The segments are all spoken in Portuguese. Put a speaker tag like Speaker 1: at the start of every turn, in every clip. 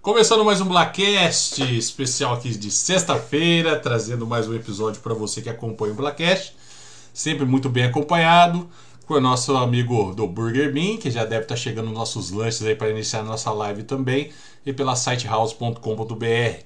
Speaker 1: Começando mais um Blackcast especial aqui de sexta-feira, trazendo mais um episódio para você que acompanha o Blackcast. Sempre muito bem acompanhado com o nosso amigo do Burger Bean, que já deve estar tá chegando nossos lanches aí para iniciar a nossa live também, e pela sitehouse.com.br.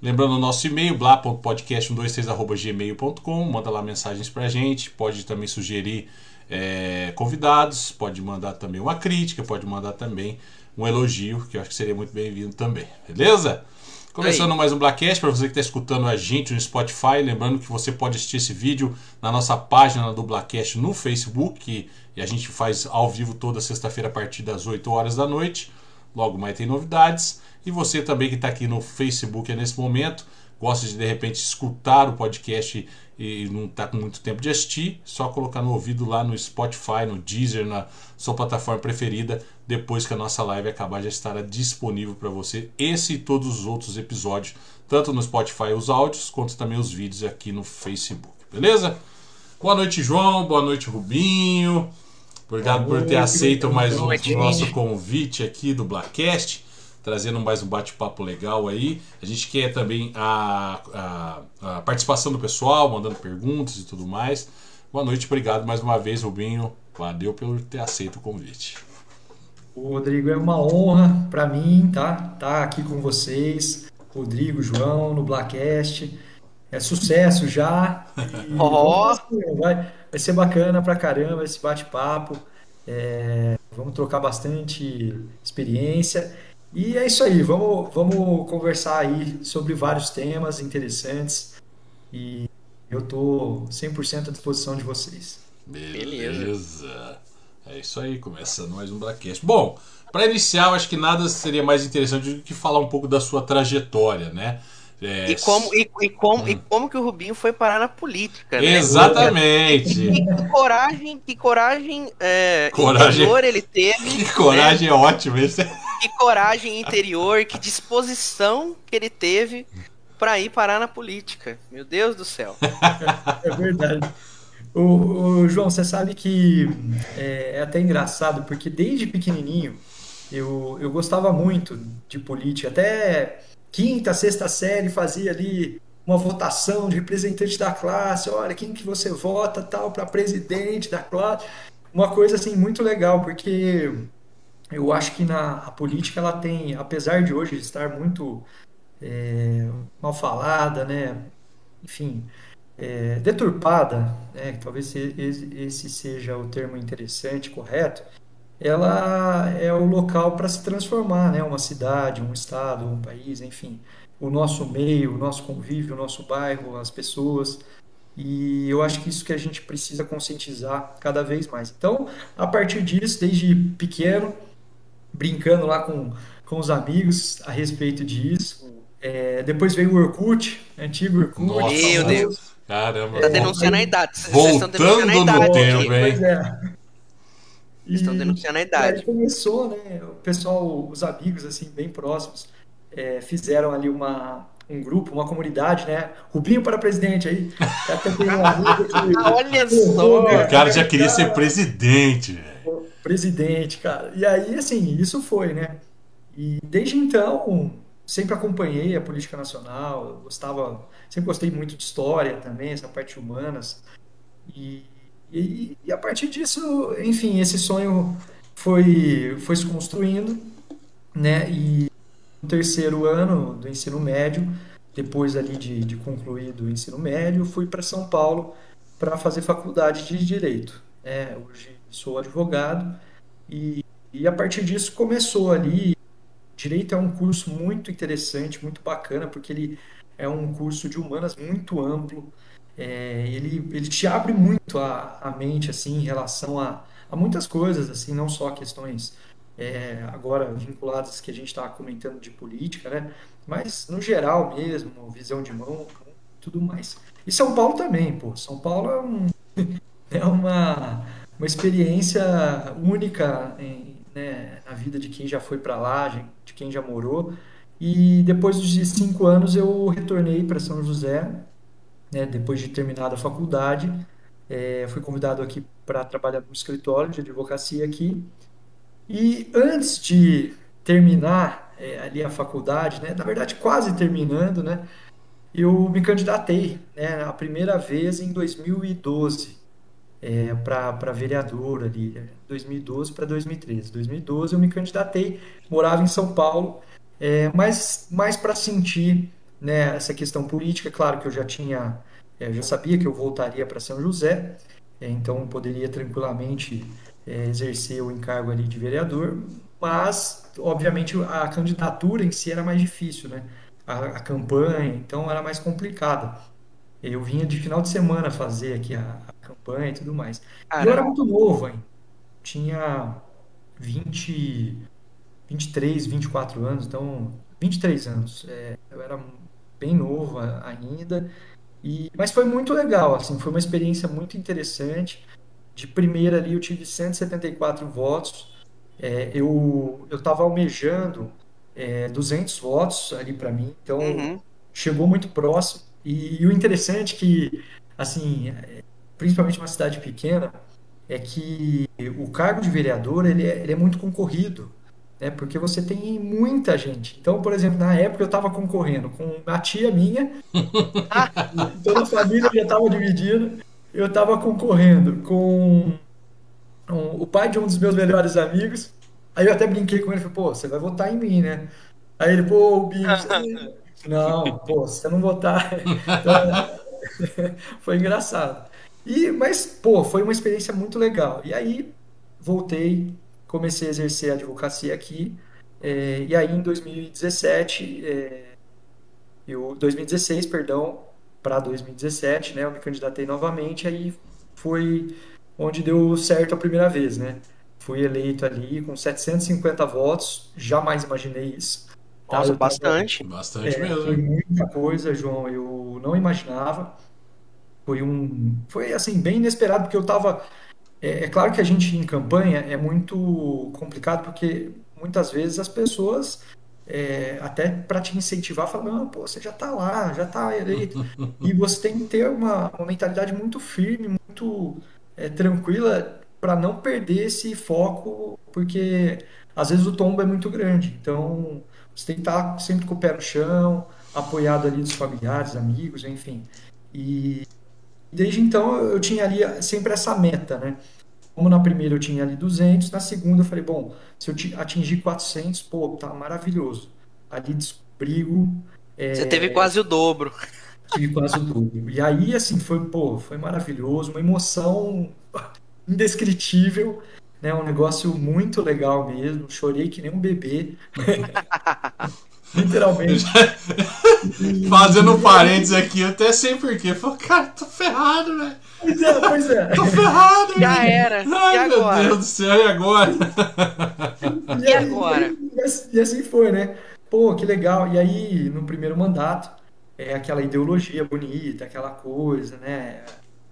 Speaker 1: Lembrando o nosso e-mail, blá.podcast123.gmail.com, manda lá mensagens pra gente, pode também sugerir é, convidados, pode mandar também uma crítica, pode mandar também um elogio, que eu acho que seria muito bem-vindo também, beleza? Começando Aí. mais um Blackcast, para você que está escutando a gente no Spotify, lembrando que você pode assistir esse vídeo na nossa página do Blackcast no Facebook, e a gente faz ao vivo toda sexta-feira a partir das 8 horas da noite. Logo mais tem novidades. E você também que está aqui no Facebook nesse momento, gosta de de repente escutar o podcast e não está com muito tempo de assistir, só colocar no ouvido lá no Spotify, no Deezer, na sua plataforma preferida, depois que a nossa live acabar já estará disponível para você esse e todos os outros episódios, tanto no Spotify os áudios, quanto também os vídeos aqui no Facebook, beleza? Boa noite, João, boa noite, Rubinho. Obrigado por ter aceito mais um nosso convite aqui do Blackcast trazendo mais um bate-papo legal aí. A gente quer também a, a, a, participação do pessoal, mandando perguntas e tudo mais. Boa noite, obrigado mais uma vez, Rubinho. Valeu por ter aceito o convite.
Speaker 2: Rodrigo, é uma honra para mim, tá? Tá aqui com vocês, Rodrigo, João, no Blackcast. É sucesso já.
Speaker 3: Oh.
Speaker 2: Vai, vai ser bacana pra caramba esse bate-papo. É, vamos trocar bastante experiência. E é isso aí, vamos, vamos conversar aí sobre vários temas interessantes e eu estou 100% à disposição de vocês.
Speaker 1: Beleza. É isso aí, começando mais um Blackcast. Bom, para iniciar, eu acho que nada seria mais interessante do que falar um pouco da sua trajetória, né?
Speaker 3: É... E, como, e, e, como, hum. e como que o Rubinho foi parar na política, né?
Speaker 1: Exatamente.
Speaker 3: E, que coragem, que coragem, é, coragem ele teve.
Speaker 1: Que coragem né? é ótima. Esse...
Speaker 3: Que coragem interior, que disposição que ele teve para ir parar na política. Meu Deus do céu.
Speaker 2: É verdade. O, o João, você sabe que é, é, até engraçado, porque desde pequenininho eu, eu gostava muito de política. Até quinta, sexta série fazia ali uma votação de representante da classe, olha quem que você vota tal para presidente da classe, uma coisa assim muito legal, porque eu acho que na a política ela tem, apesar de hoje estar muito é, mal falada, né, enfim, é, deturpada, né, talvez esse seja o termo interessante, correto, ela é o local para se transformar, né? Uma cidade, um estado, um país, enfim, o nosso meio, o nosso convívio, o nosso bairro, as pessoas. E eu acho que isso que a gente precisa conscientizar cada vez mais. Então, a partir disso, desde pequeno, brincando lá com, com os amigos a respeito disso. É, depois veio o Orkut, antigo Orkut.
Speaker 3: Nossa, Meu Deus.
Speaker 1: Caramba.
Speaker 3: Tá denunciando a idade.
Speaker 1: Voltando no tempo, hein? Pois é.
Speaker 3: Estão denunciando a idade.
Speaker 2: Aí começou, né? O pessoal, os amigos, assim, bem próximos, é, fizeram ali uma, um grupo, uma comunidade, né? Rubinho para presidente aí. Até tem amigo
Speaker 3: que, Olha só!
Speaker 1: O cara já queria ser presidente, velho.
Speaker 2: Presidente, cara. E aí, assim, isso foi, né? E desde então, sempre acompanhei a política nacional, gostava, sempre gostei muito de história também, essa parte humanas. E e, e, a partir disso, enfim, esse sonho foi, foi se construindo, né? E no terceiro ano do ensino médio, depois ali de, de concluído o ensino médio, fui para São Paulo para fazer faculdade de Direito. É, hoje sou advogado e, e a partir disso começou ali. Direito é um curso muito interessante, muito bacana, porque ele é um curso de humanas muito amplo, é, ele, ele te abre muito a, a mente assim em relação a, a muitas coisas assim não só questões é, agora vinculadas que a gente está comentando de política né? Mas no geral mesmo visão de mão tudo mais. E São Paulo também pô. São Paulo é, um, é uma uma experiência única em, né, na vida de quem já foi para lá de quem já morou. E depois de cinco anos eu retornei para São José né, depois de terminada a faculdade, é, fui convidado aqui para trabalhar no escritório de advocacia aqui. E antes de terminar é, ali a faculdade, né? Na verdade, quase terminando, né? Eu me candidatei, né? A primeira vez em 2012 é, para vereador ali, 2012 para 2013. 2012 eu me candidatei, morava em São Paulo, é, mas mais para sentir né, essa questão política. Claro que eu já tinha, é, já sabia que eu voltaria para São José, é, então poderia tranquilamente é, exercer o encargo ali de vereador, mas obviamente a candidatura em si era mais difícil, né? A, a campanha, então era mais complicada. Eu vinha de final de semana fazer aqui a, a campanha e tudo mais. E eu era muito novo, hein? Tinha 20, 23, 24 anos, então 23 anos. É, eu era bem novo ainda. E, mas foi muito legal, assim, foi uma experiência muito interessante. De primeira ali eu tive 174 votos. É, eu estava almejando é, 200 votos ali para mim, então uhum. chegou muito próximo. E, e, o interessante é que, assim, é, principalmente uma cidade pequena, é que o cargo de vereador ele é, ele é muito concorrido, né? Porque você tem muita gente. Então, por exemplo, na época eu estava concorrendo com a tia minha, toda a família já estava dividida eu estava concorrendo com o pai de um dos meus melhores amigos. Aí eu até brinquei com ele, falei, pô, você vai votar em mim, né? Aí ele, pô, o Binho, não, pô, se você não votar. Então, foi engraçado. E, mas, pô, foi uma experiência muito legal. E aí voltei, comecei a exercer a advocacia aqui. É, e aí em 2017, é, eu, 2016, perdão, para 2017, né? Eu me candidatei novamente, aí foi onde deu certo a primeira vez, né? Fui eleito ali com 750 votos, jamais imaginei isso.
Speaker 3: Tá? Nossa, bastante.
Speaker 1: Bastante
Speaker 2: é,
Speaker 1: mesmo.
Speaker 2: Foi muita coisa, João, eu não imaginava. Foi um. Foi assim, bem inesperado, porque eu tava. É, é claro que a gente em campanha é muito complicado, porque muitas vezes as pessoas é, até para te incentivar, falando, não, pô, você já está lá, já está eleito. e você tem que ter uma, uma mentalidade muito firme, muito é, tranquila para não perder esse foco, porque às vezes o tombo é muito grande. Então, você tem que estar tá sempre com o pé no chão, apoiado ali dos familiares, amigos, enfim. E desde então eu tinha ali sempre essa meta, né? Como na primeira eu tinha ali 200, na segunda eu falei, bom, se eu atingir 400, pô, tá maravilhoso. Ali desbrigo.
Speaker 3: É, Você teve quase o dobro.
Speaker 2: Tive quase o dobro. E aí, assim, foi, pô, foi maravilhoso, uma emoção indescritível, né? Um negócio muito legal mesmo. Chorei que nem um bebê. Literalmente.
Speaker 1: Fazendo um parênteses aqui, eu até sei porquê. Falei, cara, tô ferrado, velho.
Speaker 2: Pois é, pois é.
Speaker 1: Tô ferrado,
Speaker 3: Já velho. era.
Speaker 1: Ai,
Speaker 3: e agora?
Speaker 1: Meu Deus do céu, e agora?
Speaker 3: E, e agora?
Speaker 2: E, assim, e assim foi, né? Pô, que legal. E aí, no primeiro mandato, é aquela ideologia bonita, aquela coisa, né?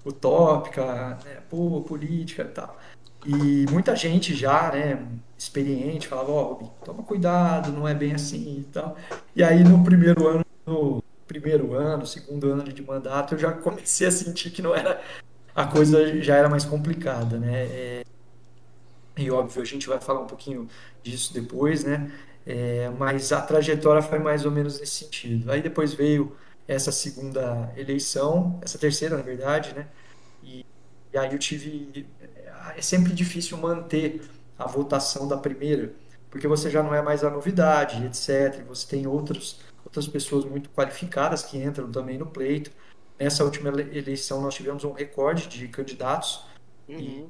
Speaker 2: Utópica, né? Pô, política e tal. E muita gente já, né, experiente, falava, ó, oh, toma cuidado, não é bem assim e tal. E aí no primeiro ano, no primeiro ano, segundo ano de mandato, eu já comecei a sentir que não era a coisa já era mais complicada, né? É, e óbvio, a gente vai falar um pouquinho disso depois, né? É, mas a trajetória foi mais ou menos nesse sentido. Aí depois veio essa segunda eleição, essa terceira, na verdade, né? E, e aí eu tive é sempre difícil manter a votação da primeira, porque você já não é mais a novidade, etc. Você tem outros, outras pessoas muito qualificadas que entram também no pleito. Nessa última eleição nós tivemos um recorde de candidatos uhum. e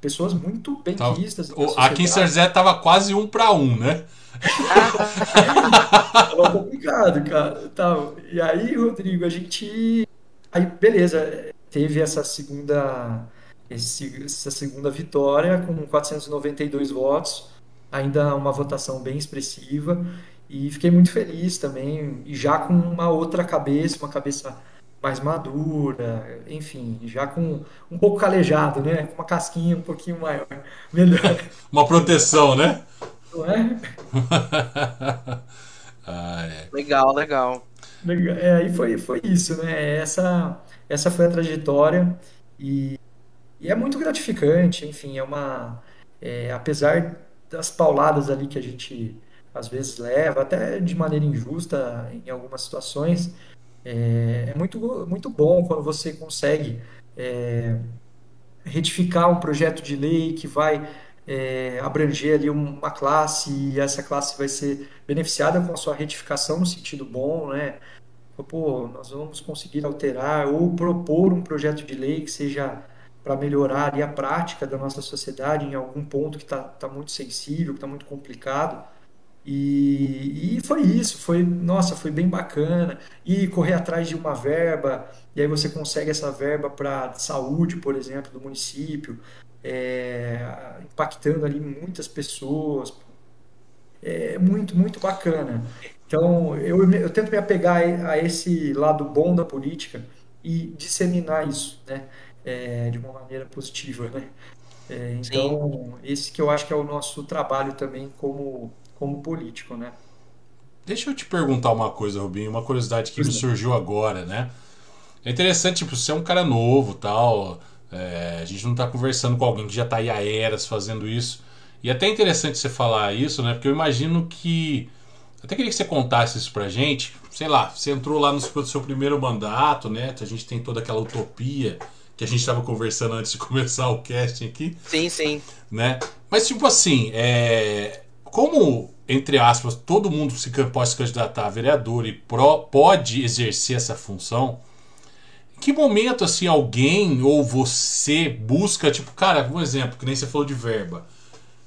Speaker 2: pessoas muito bem
Speaker 1: tá,
Speaker 2: vistas.
Speaker 1: Aqui em Serzé tava quase um para um, né?
Speaker 2: tava complicado, cara. Tava. E aí, Rodrigo, a gente. Aí, beleza, teve essa segunda esse, essa segunda vitória com 492 votos, ainda uma votação bem expressiva e fiquei muito feliz também e já com uma outra cabeça, uma cabeça mais madura, enfim, já com um pouco calejado, né, com uma casquinha um pouquinho maior, melhor.
Speaker 1: Uma proteção, né?
Speaker 2: Não é?
Speaker 3: ah, é. Legal, legal.
Speaker 2: É, aí foi, foi isso, né? Essa, essa foi a trajetória e e é muito gratificante, enfim, é uma. É, apesar das pauladas ali que a gente às vezes leva, até de maneira injusta em algumas situações. É, é muito, muito bom quando você consegue é, retificar um projeto de lei que vai é, abranger ali uma classe e essa classe vai ser beneficiada com a sua retificação no sentido bom, né? Pô, nós vamos conseguir alterar ou propor um projeto de lei que seja para melhorar ali a prática da nossa sociedade em algum ponto que está tá muito sensível, que está muito complicado. E, e, foi isso, foi, nossa, foi bem bacana. E correr atrás de uma verba, e aí você consegue essa verba para saúde, por exemplo, do município, é, impactando ali muitas pessoas. É muito, muito bacana. Então, eu, eu tento me apegar a esse lado bom da política e disseminar isso, né? É, de uma maneira positiva, né? É, então, Sim. esse que eu acho que é o nosso trabalho também como como político, né?
Speaker 1: Deixa eu te perguntar uma coisa, Rubinho, uma curiosidade que me surgiu agora, né? É interessante, tipo, você é um cara novo tal. É, a gente não está conversando com alguém que já está aí há eras fazendo isso. E é até interessante você falar isso, né? Porque eu imagino que. Até queria que você contasse isso pra gente. Sei lá, você entrou lá no seu primeiro mandato, né? A gente tem toda aquela utopia que a gente estava conversando antes de começar o casting aqui.
Speaker 3: Sim, sim.
Speaker 1: Né? Mas, tipo assim, é como, entre aspas, todo mundo se pode se candidatar a vereador e pro, pode exercer essa função, em que momento assim alguém ou você busca, tipo, cara, um exemplo, que nem você falou de verba.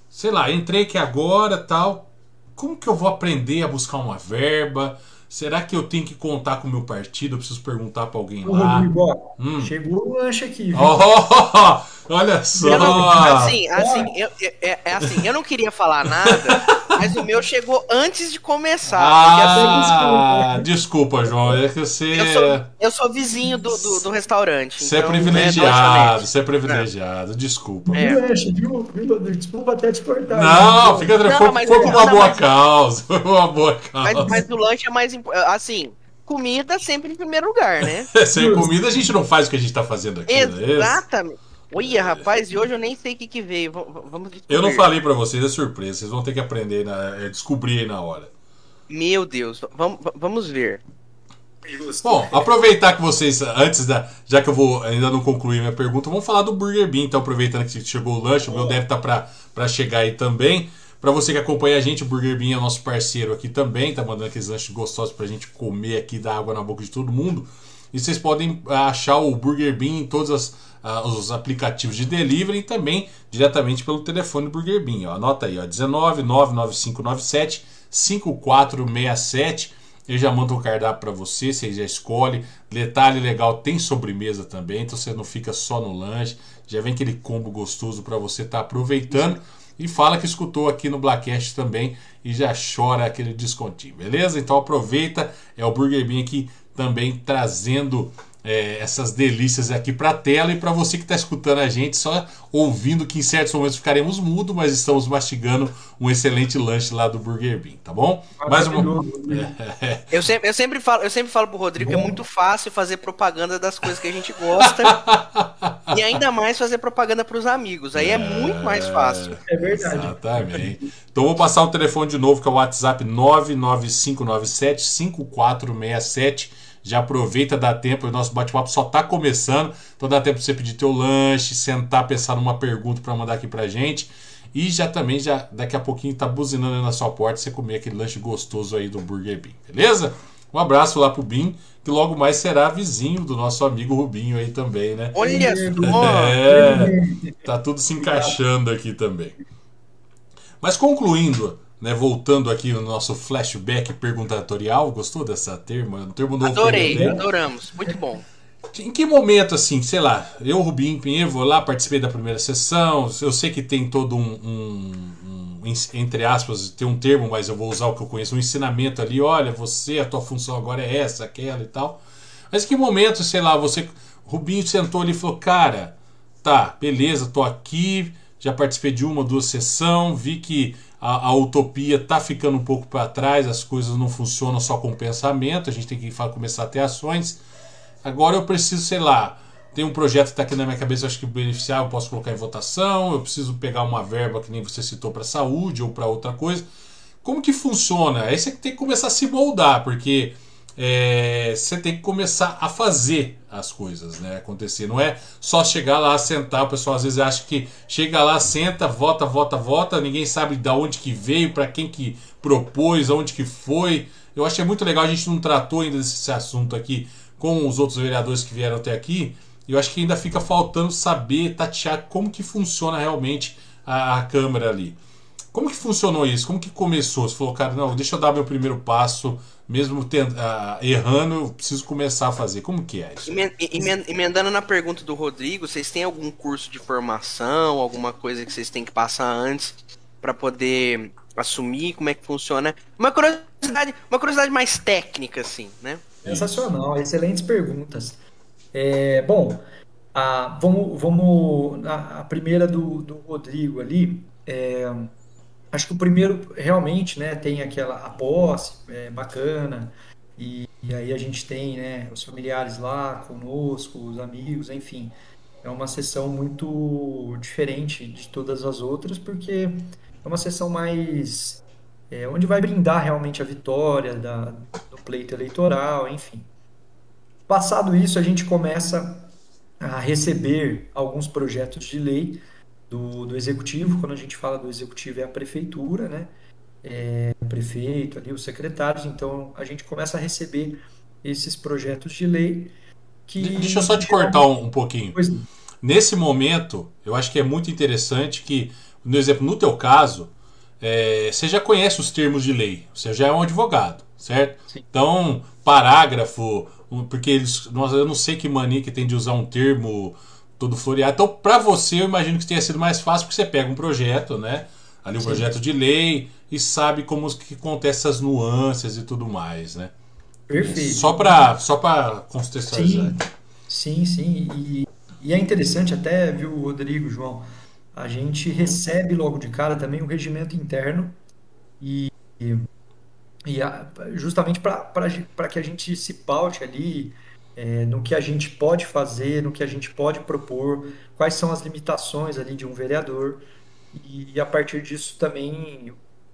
Speaker 1: Sei lá, entrei aqui agora tal. Como que eu vou aprender a buscar uma verba? Será que eu tenho que contar com o meu partido? Eu preciso perguntar para alguém lá.
Speaker 2: Rodrigo, hum. Chegou o lanche aqui.
Speaker 1: Oh, olha só.
Speaker 3: Não, assim, assim, eu, é, é, assim, eu não queria falar nada, mas o meu chegou antes de começar.
Speaker 1: Ah, assim, desculpa, João. É que você.
Speaker 3: Eu sou, eu sou vizinho do, do, do restaurante.
Speaker 1: Você é então, é privilegiado, você é privilegiado. Desculpa.
Speaker 2: É. Lanche, viu? Desculpa até te cortar.
Speaker 1: Não, fica tranquilo. Foi, foi por uma boa causa. Foi uma boa causa.
Speaker 3: Mas, mas o lanche é mais Assim, comida sempre em primeiro lugar, né?
Speaker 1: Sem comida a gente não faz o que a gente tá fazendo aqui,
Speaker 3: né? Exatamente. É Olha, rapaz, e hoje eu nem sei o que, que veio. Vamos descobrir.
Speaker 1: Eu não falei para vocês, é surpresa. Vocês vão ter que aprender, na, é, descobrir aí na hora.
Speaker 3: Meu Deus, vamos, vamos ver.
Speaker 1: Bom, aproveitar que vocês, antes da. Já que eu vou ainda não concluir minha pergunta, vamos falar do Burger Bean. Então, aproveitando que chegou o lanche, o meu deve estar tá para chegar aí também. Para você que acompanha a gente, o Burger Bean é nosso parceiro aqui também, tá mandando aqueles lanches gostosos pra gente comer aqui, dar água na boca de todo mundo. E vocês podem achar o Burger Bean em todos as, uh, os aplicativos de delivery e também diretamente pelo telefone Burger Bean. Ó. Anota aí, ó, 19 99597 5467. Ele já manda um cardápio para você, você já escolhe. Detalhe legal, tem sobremesa também, então você não fica só no lanche. Já vem aquele combo gostoso para você estar tá aproveitando e fala que escutou aqui no Blackcast também e já chora aquele descontinho, beleza? Então aproveita, é o Burger Bean aqui também trazendo é, essas delícias aqui para a tela e para você que está escutando a gente, só ouvindo que em certos momentos ficaremos mudos, mas estamos mastigando um excelente lanche lá do Burger Bean, tá bom? Mais uma...
Speaker 3: É, eu, sempre, eu, sempre falo, eu sempre falo pro Rodrigo bom. que é muito fácil fazer propaganda das coisas que a gente gosta e ainda mais fazer propaganda para os amigos, aí é, é, muito mais fácil.
Speaker 2: É verdade.
Speaker 1: Exatamente. Então vou passar o telefone de novo, que é o WhatsApp 99597 5467 já aproveita, dá tempo, o nosso bate-papo só está começando, então dá tempo para você pedir teu lanche, sentar, pensar numa pergunta para mandar aqui pra gente. E já também, já daqui a pouquinho tá buzinando na sua porta você comer aquele lanche gostoso aí do Burger Bean, beleza? Um abraço lá pro Bin, que logo mais será vizinho do nosso amigo Rubinho aí também, né?
Speaker 3: Olha só!
Speaker 1: É, tá tudo se encaixando aqui também. Mas concluindo, né, voltando aqui no nosso flashback perguntatorial, gostou dessa termo? Termo novo
Speaker 3: Adorei, adoramos, muito bom.
Speaker 1: Em que momento, assim, sei lá, eu, Rubinho Pinheiro, vou lá, participei da primeira sessão, eu sei que tem todo um, um, um, entre aspas, tem um termo, mas eu vou usar o que eu conheço, um ensinamento ali, olha, você, a tua função agora é essa, aquela e tal. Mas em que momento, sei lá, você, Rubinho sentou ali e falou, cara, tá, beleza, tô aqui, já participei de uma, duas sessões, vi que a, a utopia está ficando um pouco para trás, as coisas não funcionam só com pensamento, a gente tem que começar a ter ações. Agora eu preciso, sei lá, tem um projeto que está aqui na minha cabeça, acho que beneficiar, eu posso colocar em votação, eu preciso pegar uma verba que nem você citou para saúde ou para outra coisa. como que funciona? Aí você tem que começar a se moldar, porque é, você tem que começar a fazer as coisas né, acontecer. Não é só chegar lá, sentar. O pessoal às vezes acha que chega lá, senta, vota, vota, vota. Ninguém sabe de onde que veio, para quem que propôs, aonde que foi. Eu acho que é muito legal. A gente não tratou ainda desse assunto aqui com os outros vereadores que vieram até aqui. Eu acho que ainda fica faltando saber, tatear como que funciona realmente a, a Câmara ali. Como que funcionou isso? Como que começou? Você falou, cara, não, deixa eu dar meu primeiro passo, mesmo tendo, uh, errando, eu preciso começar a fazer. Como que é isso?
Speaker 3: Emendando na pergunta do Rodrigo, vocês têm algum curso de formação, alguma coisa que vocês têm que passar antes para poder assumir como é que funciona? Uma curiosidade, uma curiosidade mais técnica, assim, né?
Speaker 2: Sensacional, excelentes perguntas. É, bom, a, vamos, vamos a, a primeira do, do Rodrigo ali. É, acho que o primeiro realmente, né, tem aquela a posse, é, bacana, e, e, aí a gente tem, né, os familiares lá conosco, os amigos, enfim. É uma sessão muito diferente de todas as outras, porque é uma sessão mais é, onde vai brindar realmente a vitória da, do pleito eleitoral, enfim. Passado isso, a gente começa a receber alguns projetos de lei do, do executivo. Quando a gente fala do executivo, é a prefeitura, né? É, o prefeito, ali, os secretários. Então, a gente começa a receber esses projetos de lei. Que,
Speaker 1: Deixa eu só te cortar um, um pouquinho. Pois... Nesse momento, eu acho que é muito interessante que, no exemplo, no teu caso, é, você já conhece os termos de lei, você já é um advogado, certo? Sim. Então, parágrafo, porque eles, eu não sei que mania que tem de usar um termo todo floreado. Então, para você, eu imagino que tenha sido mais fácil, porque você pega um projeto, né? Ali um Sim. projeto de lei e sabe como que acontece essas nuances e tudo mais, né?
Speaker 2: Perfeito.
Speaker 1: Só para só para contextualizar.
Speaker 2: Sim, sim, sim. E, e, é interessante até, viu, Rodrigo, João, a gente recebe logo de cara também o regimento interno e, e, e a, justamente para que a gente se paute ali é, no que a gente pode fazer, no que a gente pode propor, quais são as limitações ali de um vereador e, e a partir disso também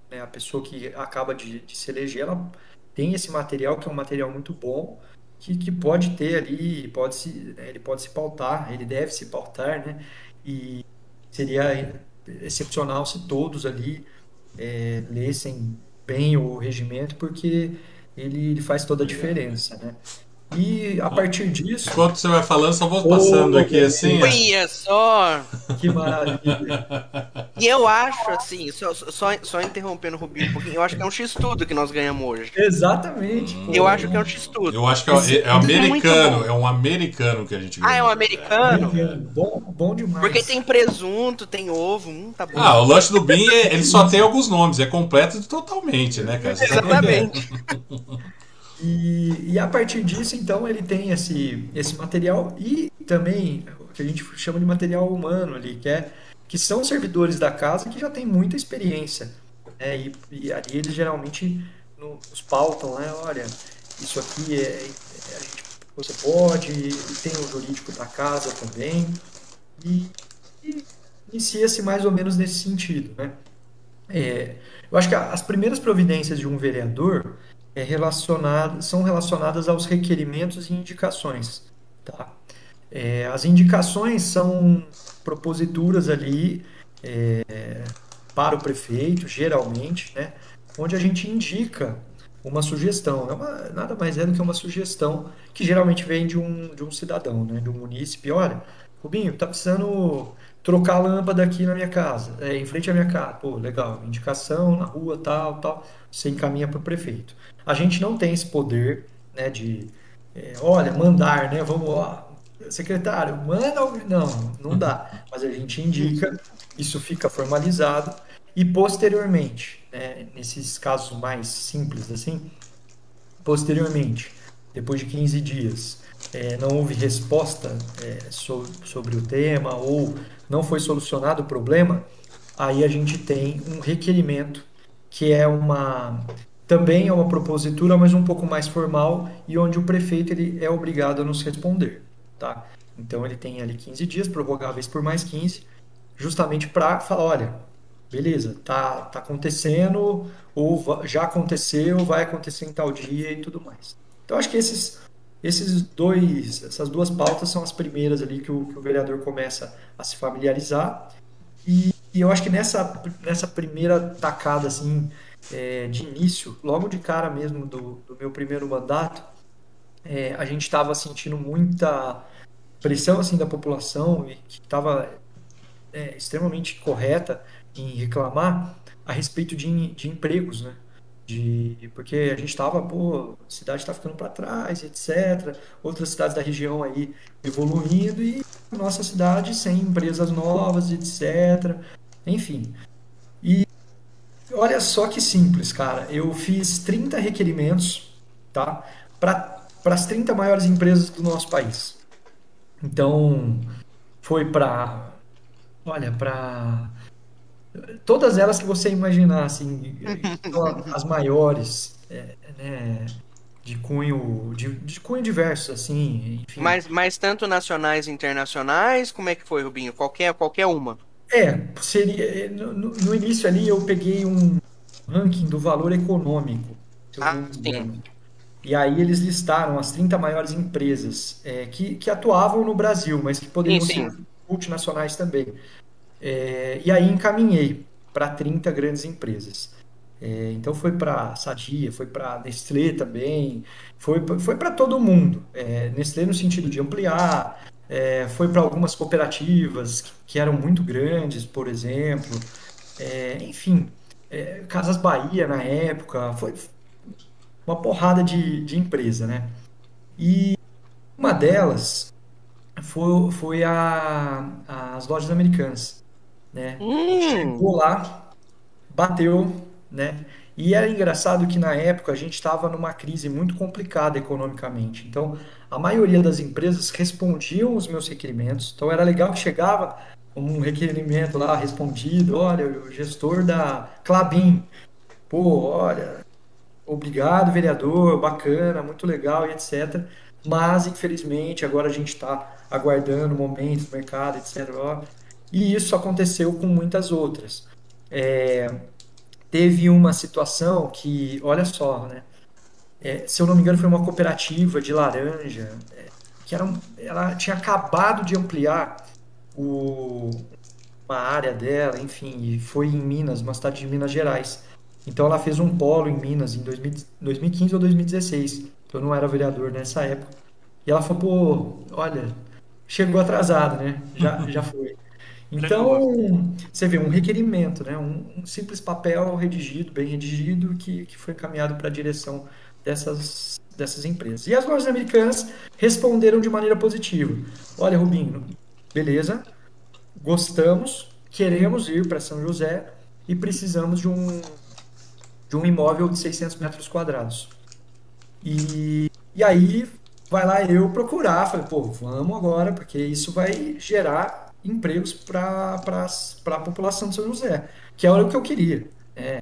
Speaker 2: né, a pessoa que acaba de, de, se eleger, ela tem esse material que é um material muito bom que, que pode ter ali, pode se, né, ele pode se pautar, ele deve se pautar, né? E seria excepcional se todos ali é, lessem bem o regimento, porque ele, ele faz toda a diferença, né? E a partir disso.
Speaker 1: Enquanto você vai falando, só vou passando oh, aqui assim.
Speaker 3: Olha só!
Speaker 2: Que maravilha!
Speaker 3: E eu acho, assim, só, só, só interrompendo o Rubinho um pouquinho, eu acho que é um X-Tudo que nós ganhamos hoje.
Speaker 2: Exatamente.
Speaker 3: Hum. Eu acho que é um X-Tudo.
Speaker 1: Eu acho que é, é, é americano, é, é, um americano que a gente ganhou.
Speaker 3: Ah, é um americano?
Speaker 2: Bom, bom demais.
Speaker 3: Porque tem presunto, tem ovo, hum, tá bom.
Speaker 1: Ah, o lanche do Bin, ele só tem alguns nomes, é completo totalmente, né, cara?
Speaker 3: Exatamente.
Speaker 2: E, e, a partir disso, então, ele tem esse, esse material e também o que a gente chama de material humano ali, que, é, que são servidores da casa que já têm muita experiência. Né? E, e ali eles geralmente nos pautam, né? Olha, isso aqui é, é gente, você pode, tem o jurídico da casa também. E, e inicia-se mais ou menos nesse sentido, né? É, eu acho que as primeiras providências de um vereador é são relacionadas aos requerimentos e indicações. Tá? É, as indicações são proposituras ali é, para o prefeito, geralmente, né, onde a gente indica uma sugestão. É uma, nada mais é do que uma sugestão que geralmente vem de um, de um cidadão, né, de um munícipe. Olha, Rubinho, tá precisando trocar a lâmpada aqui na minha casa, é, em frente à minha casa. Pô, legal, indicação na rua, tal, tal. Você encaminha para o prefeito. A gente não tem esse poder né, de, é, olha, mandar, né? Vamos lá, secretário, manda. Não, não dá. Mas a gente indica, isso fica formalizado e posteriormente, né, nesses casos mais simples assim, posteriormente, depois de 15 dias, é, não houve resposta é, sobre, sobre o tema ou não foi solucionado o problema, aí a gente tem um requerimento que é uma também é uma propositura, mas um pouco mais formal e onde o prefeito ele é obrigado a nos responder, tá? Então ele tem ali 15 dias, prorrogáveis por mais 15, justamente para falar, olha, beleza, tá, tá acontecendo, ou já aconteceu, vai acontecer em tal dia e tudo mais. Então, acho que esses, esses dois, essas duas pautas são as primeiras ali que o, que o vereador começa a se familiarizar. E, e eu acho que nessa, nessa primeira tacada, assim, é, de início, logo de cara mesmo do, do meu primeiro mandato, é, a gente estava sentindo muita pressão assim da população e que estava é, extremamente correta em reclamar a respeito de, de empregos, né? De, porque a gente estava, pô, a cidade está ficando para trás, etc. Outras cidades da região aí evoluindo e nossa cidade sem empresas novas, etc. Enfim. Olha só que simples, cara. Eu fiz 30 requerimentos, tá? Para as 30 maiores empresas do nosso país. Então, foi para. Olha, para. Todas elas que você imaginar, assim, as maiores, é, né, de cunho, de, de cunho diversos, assim, enfim.
Speaker 3: Mas, mas tanto nacionais e internacionais, como é que foi, Rubinho? Qualquer, qualquer uma?
Speaker 2: É, seria. No, no início ali eu peguei um ranking do valor econômico.
Speaker 3: Ah, sim.
Speaker 2: E aí eles listaram as 30 maiores empresas é, que, que atuavam no Brasil, mas que poderiam sim, sim. ser multinacionais também. É, e aí encaminhei para 30 grandes empresas. É, então foi para Sadia, foi para Nestlé também, foi, foi para todo mundo. É, Nestlé no sentido de ampliar, é, foi para algumas cooperativas que, que, eram muito grandes, por exemplo. É, enfim, Casas Bahia na época, foi, uma porrada de, de empresa, né? E uma delas foi, foi a, as lojas americanas, né?
Speaker 3: Hum.
Speaker 2: Chegou lá, bateu, né? E era engraçado que na época a gente estava numa crise muito complicada economicamente. Então, a maioria das empresas respondiam os meus requerimentos. Então, era legal que chegava um requerimento lá respondido, olha, o gestor da Clabin, pô, olha, obrigado, vereador, bacana, muito legal e etc. Mas, infelizmente, agora a gente está aguardando o momento do mercado, etc. E isso aconteceu com muitas outras. É, teve uma situação que, olha só, né? É, se eu não me engano, foi uma cooperativa de laranja, é, que era, ela tinha acabado de ampliar o, uma área dela, enfim, e foi em Minas, uma cidade de Minas Gerais. Então ela fez um polo em Minas em 2015 ou 2016. Eu não era vereador nessa época. E ela falou, pô, olha, chegou atrasado, né? Já, já foi. Então, você vê um requerimento, né? Um, um, simples papel redigido, bem redigido, que, que foi encaminhado para a direção dessas, dessas empresas. E as lojas americanas responderam de maneira positiva. Olha, Rubinho, beleza, gostamos, queremos ir para São José e precisamos de um de um imóvel de 600 metros quadrados. E, e aí vai lá eu procurar, falei, pô, vamos agora, porque isso vai gerar empregos para a população de São José, que era o que eu queria, é,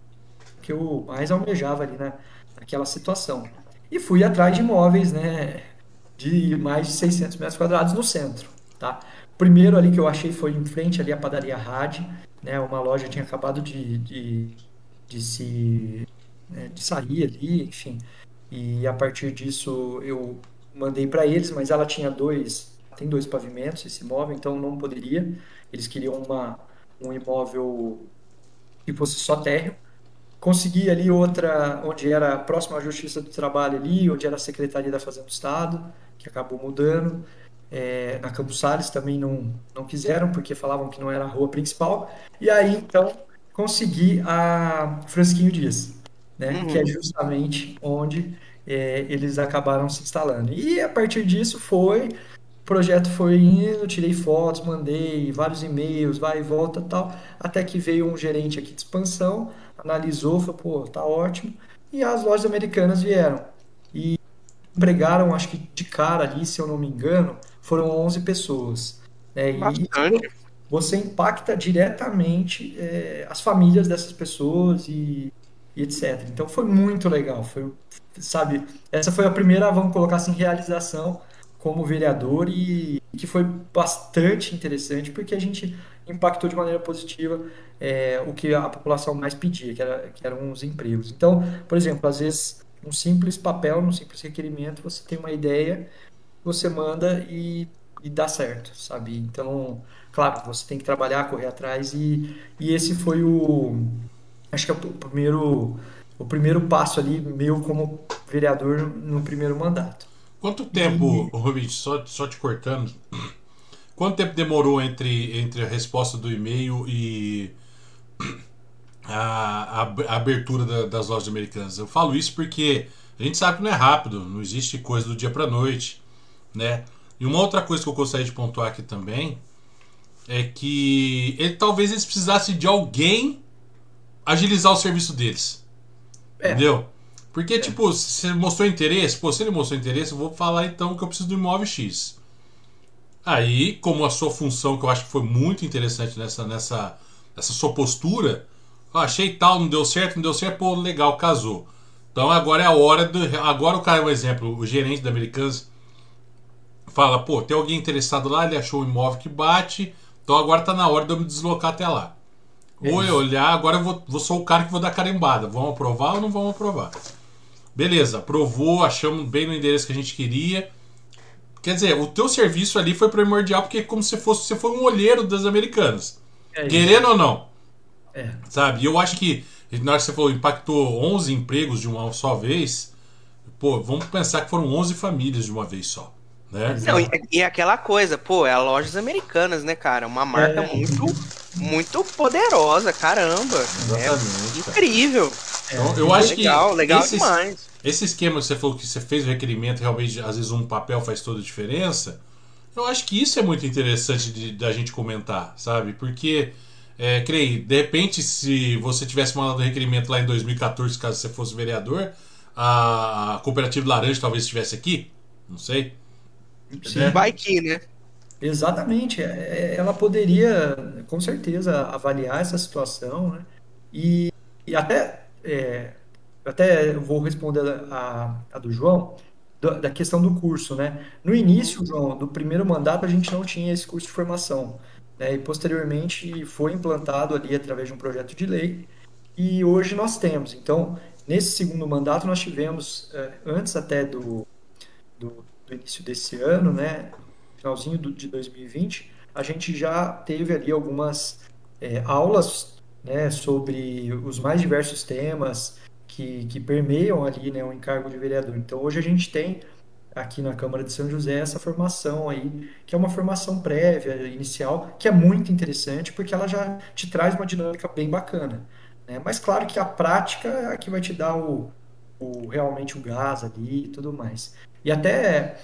Speaker 2: que eu mais almejava ali na, naquela situação. E fui atrás de imóveis, né, de mais de 600 metros quadrados no centro, tá? Primeiro ali que eu achei foi em frente ali a padaria Rad, né, uma loja tinha acabado de, de de se né, de sair ali, enfim. E a partir disso eu mandei para eles, mas ela tinha dois, tem dois pavimentos esse imóvel, então não poderia. Eles queriam uma um imóvel que fosse só térreo. Consegui ali outra, onde era próximo à Justiça do Trabalho ali, onde era a Secretaria da Fazenda do Estado, que acabou mudando. É, na Campos Salles também não, não quiseram, porque falavam que não era a rua principal. E aí, então, consegui a Francisquinho Dias, né? Uhum. Que é justamente onde é, eles acabaram se instalando. E a partir disso foi, o projeto foi indo, tirei fotos, mandei vários e-mails, vai e volta tal, até que veio um gerente aqui de expansão, analisou, falou, pô, tá ótimo, e as lojas americanas vieram. E empregaram, acho que de cara ali, se eu não me engano, foram 11 pessoas. Né?
Speaker 3: Bastante.
Speaker 2: E você impacta diretamente é, as famílias dessas pessoas e, e, etc. Então foi muito legal. Foi, sabe, essa foi a primeira, vamos colocar assim, realização como vereador e que foi bastante interessante porque a gente impactou de maneira positiva é, o que a população mais pedia, que, era, que eram os empregos. Então, por exemplo, às vezes um simples papel, um simples requerimento, você tem uma ideia, você manda e, e dá certo, sabe? Então, claro, você tem que trabalhar, correr atrás e, e esse foi o, acho que é o primeiro, o primeiro passo ali meu como vereador no primeiro mandato.
Speaker 1: Quanto tempo. Rubens, só, só te cortando, quanto tempo demorou entre, entre a resposta do e-mail e a, a, abertura da, das lojas americanas? Eu falo isso porque a gente sabe que não é rápido, não existe coisa do dia para noite, né? E uma outra coisa que eu gostaria de pontuar aqui também é que ele, talvez eles precisassem de alguém agilizar o serviço deles. É. Entendeu? Porque, é. tipo, se ele mostrou interesse, pô, se ele mostrou interesse, eu vou falar então que eu preciso do imóvel X. Aí, como a sua função, que eu acho que foi muito interessante nessa, nessa, nessa sua postura, achei tal, não deu certo, não deu certo, pô, legal, casou. Então agora é a hora do. Agora o cara, um exemplo, o gerente da Americanas fala, pô, tem alguém interessado lá, ele achou um imóvel que bate, então agora tá na hora de eu me deslocar até lá. É ou eu olhar, agora eu vou, vou sou o cara que vou dar carimbada. Vão aprovar ou não vão aprovar? Beleza, aprovou, achamos bem no endereço que a gente queria. Quer dizer, o teu serviço ali foi primordial porque é como se fosse você foi um olheiro das americanas. É querendo ou não. É. Sabe? E eu acho que, na hora que você falou, impactou 11 empregos de uma só vez. Pô, vamos pensar que foram 11 famílias de uma vez só. Né?
Speaker 3: Não, e, e aquela coisa, pô, é a Lojas Americanas, né, cara? Uma marca é. muito, muito poderosa, caramba. Exatamente. É incrível.
Speaker 1: Então, eu acho
Speaker 3: legal, que legal esse, demais.
Speaker 1: Esse esquema que você falou que você fez o requerimento, realmente, às vezes um papel faz toda a diferença. Eu acho que isso é muito interessante de, da gente comentar, sabe? Porque, é, creio, de repente, se você tivesse mandado o requerimento lá em 2014, caso você fosse vereador, a Cooperativa Laranja talvez estivesse aqui, não sei.
Speaker 3: Sim. É. Vai que, né?
Speaker 2: Exatamente. É, é, ela poderia, com certeza, avaliar essa situação, né? E, e até, é, até vou responder a, a do João, da questão do curso, né? No início, João, do primeiro mandato, a gente não tinha esse curso de formação. Né? E posteriormente foi implantado ali através de um projeto de lei. E hoje nós temos. Então, nesse segundo mandato, nós tivemos, é, antes até do, do do início desse ano, né, finalzinho do, de 2020, a gente já teve ali algumas é, aulas né, sobre os mais diversos temas que, que permeiam ali né, o encargo de vereador. Então, hoje a gente tem aqui na Câmara de São José essa formação aí, que é uma formação prévia, inicial, que é muito interessante, porque ela já te traz uma dinâmica bem bacana. Né? Mas claro que a prática é a que vai te dar o, o realmente o gás ali e tudo mais. E até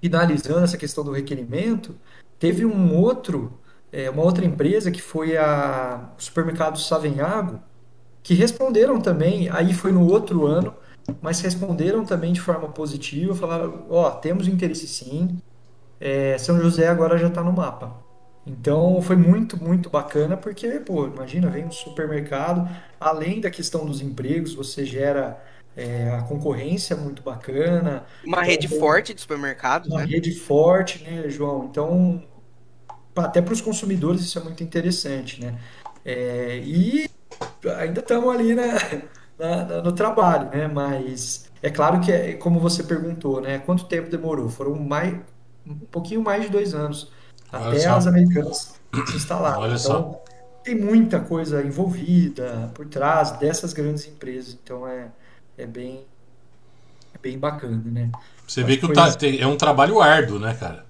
Speaker 2: finalizando essa questão do requerimento, teve um outro, é, uma outra empresa que foi a supermercado Savenhago, que responderam também, aí foi no outro ano, mas responderam também de forma positiva, falaram, ó, oh, temos interesse sim, é, São José agora já está no mapa. Então foi muito, muito bacana, porque, pô, imagina, vem um supermercado, além da questão dos empregos, você gera é, a concorrência muito bacana.
Speaker 3: Uma então, rede forte de supermercados,
Speaker 2: uma
Speaker 3: né?
Speaker 2: rede forte, né, João? Então, até para os consumidores isso é muito interessante, né? É, e ainda estamos ali né, na, na, no trabalho, né? Mas é claro que, é, como você perguntou, né? Quanto tempo demorou? Foram mais, um pouquinho mais de dois anos Olha até só. as americanas se instalarem. Olha então, só. tem muita coisa envolvida por trás dessas grandes empresas. Então, é, é bem, é bem bacana, né?
Speaker 1: Você vê que, que tá, é um trabalho árduo, né, cara?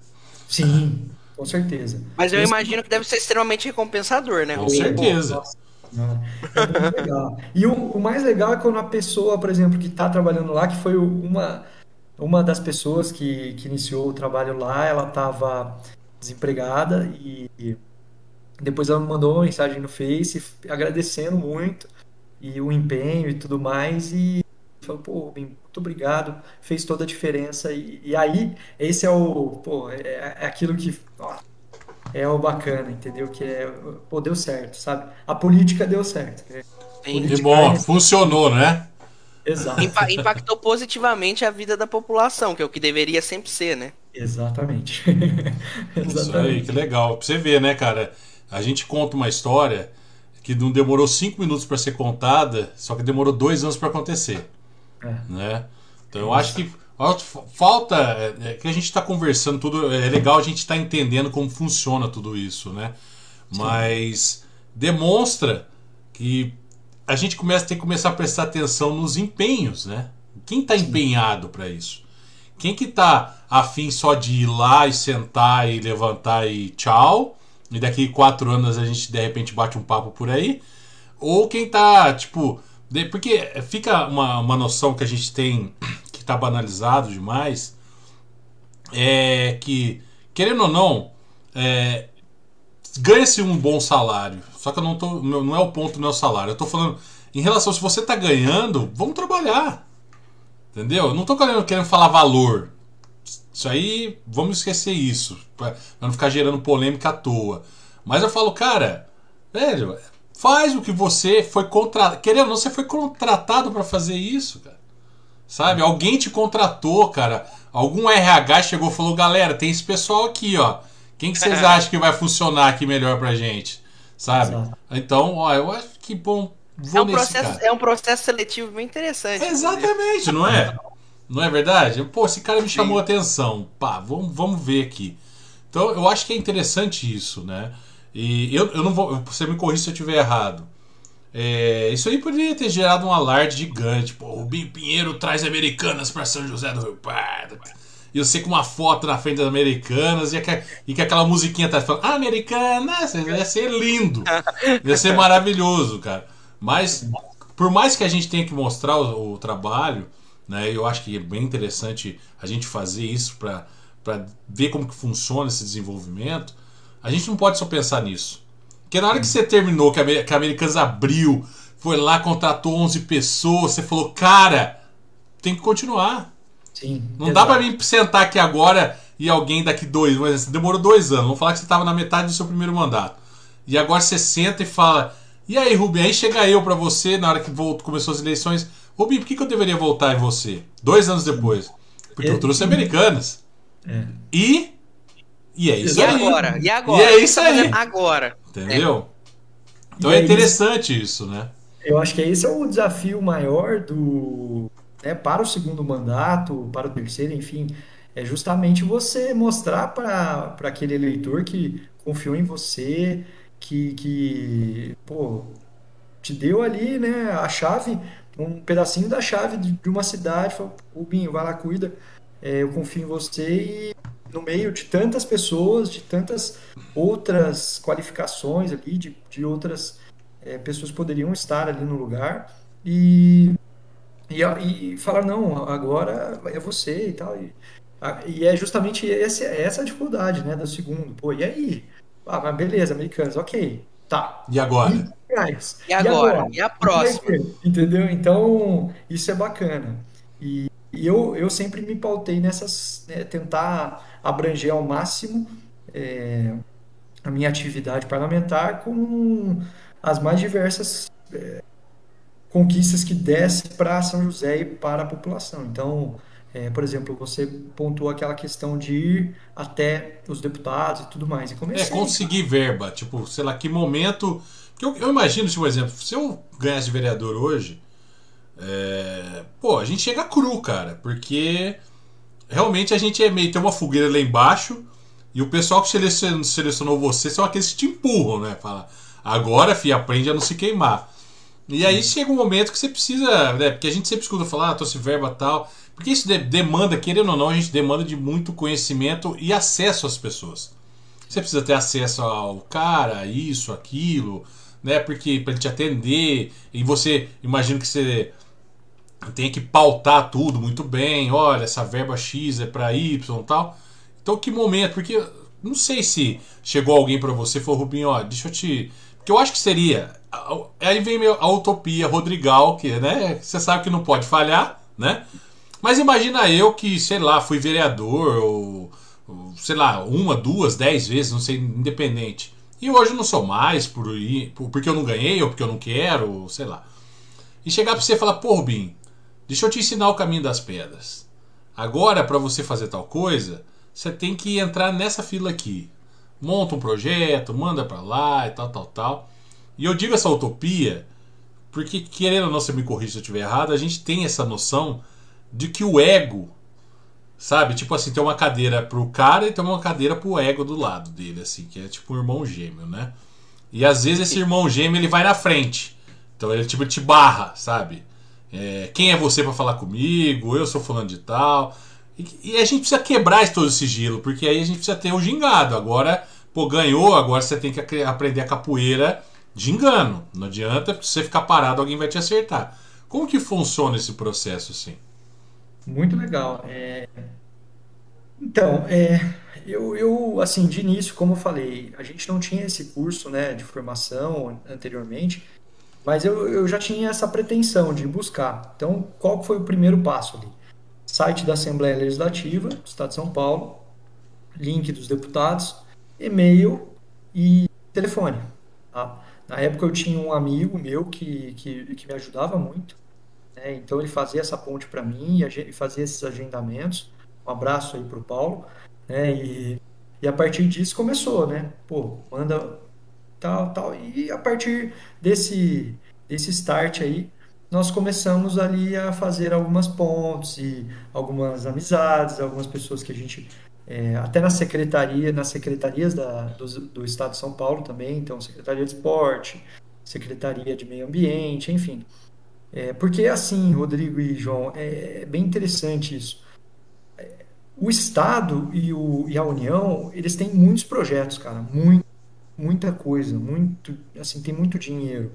Speaker 2: Sim, com certeza.
Speaker 3: Mas eu Esse... imagino que deve ser extremamente recompensador, né?
Speaker 1: Com certeza.
Speaker 2: é legal. E o, o, mais legal é quando a pessoa, por exemplo, que está trabalhando lá, que foi uma, uma das pessoas que, que iniciou o trabalho lá, ela estava desempregada e, e depois ela me mandou uma mensagem no Face agradecendo muito e o empenho e tudo mais e Falou, pô, Rubem, muito obrigado, fez toda a diferença. E, e aí, esse é o, pô, é, é aquilo que ó, é o bacana, entendeu? Que é, pô, deu certo, sabe? A política deu certo.
Speaker 1: Que bom, é... funcionou, né?
Speaker 2: Exato.
Speaker 3: Impactou positivamente a vida da população, que é o que deveria sempre ser, né?
Speaker 2: Exatamente.
Speaker 1: Exatamente. Isso aí, que legal. Pra você ver, né, cara? a gente conta uma história que não demorou cinco minutos para ser contada, só que demorou dois anos para acontecer.
Speaker 2: É.
Speaker 1: Né? Então eu acho que falta é, é, que a gente está conversando tudo é legal a gente estar tá entendendo como funciona tudo isso né? Mas demonstra que a gente começa tem que começar a prestar atenção nos empenhos né? Quem está empenhado para isso? Quem que tá afim só de ir lá e sentar e levantar e tchau e daqui quatro anos a gente de repente bate um papo por aí? Ou quem tá tipo porque fica uma, uma noção que a gente tem que está banalizado demais, é que, querendo ou não, é, ganha-se um bom salário. Só que eu não tô. Não é o ponto do meu salário. Eu estou falando. Em relação, se você está ganhando, vamos trabalhar. Entendeu? Eu não estou querendo, querendo falar valor. Isso aí, vamos esquecer isso. Pra não ficar gerando polêmica à toa. Mas eu falo, cara, velho, faz o que você foi contratado. Querendo ou não, você foi contratado para fazer isso, cara. Sabe? Alguém te contratou, cara. Algum RH chegou e falou: galera, tem esse pessoal aqui, ó. Quem que vocês acham que vai funcionar aqui melhor pra gente? Sabe? Exato. Então, ó, eu acho que bom.
Speaker 3: É um, processo, é um processo seletivo bem interessante.
Speaker 1: Exatamente, não é? Não é verdade? Pô, esse cara me chamou a atenção. Pá, vamos, vamos ver aqui. Então, eu acho que é interessante isso, né? E eu, eu não vou. Você me corrija se eu estiver errado. É, isso aí poderia ter gerado um alarde gigante. Pô, o Binho Pinheiro traz Americanas para São José do Rio Pardo. E você com uma foto na frente das Americanas e, que, e que aquela musiquinha tá falando ah, Americanas, ia ser lindo. Ia ser maravilhoso, cara. Mas, por mais que a gente tenha que mostrar o, o trabalho, né, eu acho que é bem interessante a gente fazer isso para ver como que funciona esse desenvolvimento, a gente não pode só pensar nisso. Porque na hora que você terminou, que a, que a Americanas abriu, foi lá, contratou 11 pessoas, você falou, cara, tem que continuar.
Speaker 2: Sim.
Speaker 1: Não exato. dá para mim sentar aqui agora e alguém daqui dois, mas demorou dois anos. Vamos falar que você estava na metade do seu primeiro mandato. E agora você senta e fala, e aí, Rubem, aí chega eu para você, na hora que voltou, começou as eleições, Rubem, por que, que eu deveria voltar em você? Dois anos depois. Porque é, eu trouxe americanas. É. E. E é isso
Speaker 3: e
Speaker 1: aí.
Speaker 3: Agora? E agora?
Speaker 1: E é isso aí.
Speaker 3: Agora.
Speaker 1: Entendeu? É. Então e é interessante isso, né?
Speaker 2: Eu acho que esse é o desafio maior do né, para o segundo mandato, para o terceiro, enfim, é justamente você mostrar para aquele eleitor que confiou em você, que, que pô, te deu ali né, a chave, um pedacinho da chave de, de uma cidade, falou, Binho, vai lá, cuida, é, eu confio em você e no meio de tantas pessoas, de tantas outras qualificações ali, de, de outras é, pessoas poderiam estar ali no lugar e, e, e falar, não, agora é você e tal. E, e é justamente esse, essa a dificuldade né, do segundo. Pô, e aí? Ah, mas beleza, americanos, ok. Tá.
Speaker 1: E agora?
Speaker 3: E, e, agora? E a próxima?
Speaker 2: Entendeu? Então, isso é bacana. E, e eu, eu sempre me pautei nessas, né, tentar abranger ao máximo é, a minha atividade parlamentar com as mais diversas é, conquistas que desse para São José e para a população. Então, é, por exemplo, você pontuou aquela questão de ir até os deputados e tudo mais. E
Speaker 1: comecei, é, conseguir verba. Tipo, sei lá, que momento. Eu, eu imagino, tipo, por exemplo, se eu ganhasse vereador hoje, é, pô, a gente chega cru, cara, porque realmente a gente é meio. tem uma fogueira lá embaixo e o pessoal que selecionou, selecionou você são aqueles que te empurram, né? Fala, agora, fi, aprende a não se queimar. E aí chega um momento que você precisa, né? Porque a gente sempre escuta falar, ah, tô se verba tal. Porque isso demanda, querendo ou não, a gente demanda de muito conhecimento e acesso às pessoas. Você precisa ter acesso ao cara, isso, aquilo, né? Porque para ele te atender, e você, imagina que você tem que pautar tudo muito bem. Olha, essa verba X é para Y e tal. Então, que momento? Porque não sei se chegou alguém para você e falou, Rubinho, ó, deixa eu te. Porque eu acho que seria. Aí vem a utopia Rodrigal, que né, você sabe que não pode falhar, né? Mas imagina eu que, sei lá, fui vereador, ou, sei lá, uma, duas, dez vezes, não sei, independente. E hoje não sou mais por porque eu não ganhei, ou porque eu não quero, ou sei lá. E chegar para você e falar, pô, Rubinho, Deixa eu te ensinar o caminho das pedras. Agora, para você fazer tal coisa, você tem que entrar nessa fila aqui. monta um projeto, manda para lá e tal, tal, tal. E eu digo essa utopia porque, querendo ou não, você me corrija se eu estiver errado, a gente tem essa noção de que o ego, sabe? Tipo assim, tem uma cadeira pro cara e tem uma cadeira pro ego do lado dele, assim, que é tipo um irmão gêmeo, né? E às vezes esse irmão gêmeo ele vai na frente. Então ele tipo te barra, sabe? É, quem é você para falar comigo? Eu sou fulano de tal. E, e, a gente precisa quebrar todo esse sigilo, porque aí a gente precisa ter o um gingado. Agora, pô, ganhou, agora você tem que aprender a capoeira de engano. Não adianta você ficar parado, alguém vai te acertar. Como que funciona esse processo assim?
Speaker 2: Muito legal. É... Então, é, eu, eu, assim, de início, como eu falei, a gente não tinha esse curso né, de formação anteriormente, mas eu, eu já tinha essa pretensão de buscar. Então, qual foi o primeiro passo ali? Site da Assembleia Legislativa do Estado de São Paulo, link dos deputados, e-mail e telefone. Tá? Na época eu tinha um amigo meu que, que, que me ajudava muito, né? então ele fazia essa ponte para mim e fazia esses agendamentos. Um abraço aí para o Paulo. Né? E, e a partir disso começou, né? Pô, manda tal, tal. E a partir desse, desse start aí, nós começamos ali a fazer algumas pontes e algumas amizades, algumas pessoas que a gente é, até na secretaria, nas secretarias da, do, do, Estado de São Paulo também, então Secretaria de Esporte, Secretaria de Meio Ambiente, enfim. É, porque assim, Rodrigo e João, é, é bem interessante isso. É, o Estado e, o, e a União, eles têm muitos projetos, cara, muito, muita coisa, muito, assim, tem muito dinheiro.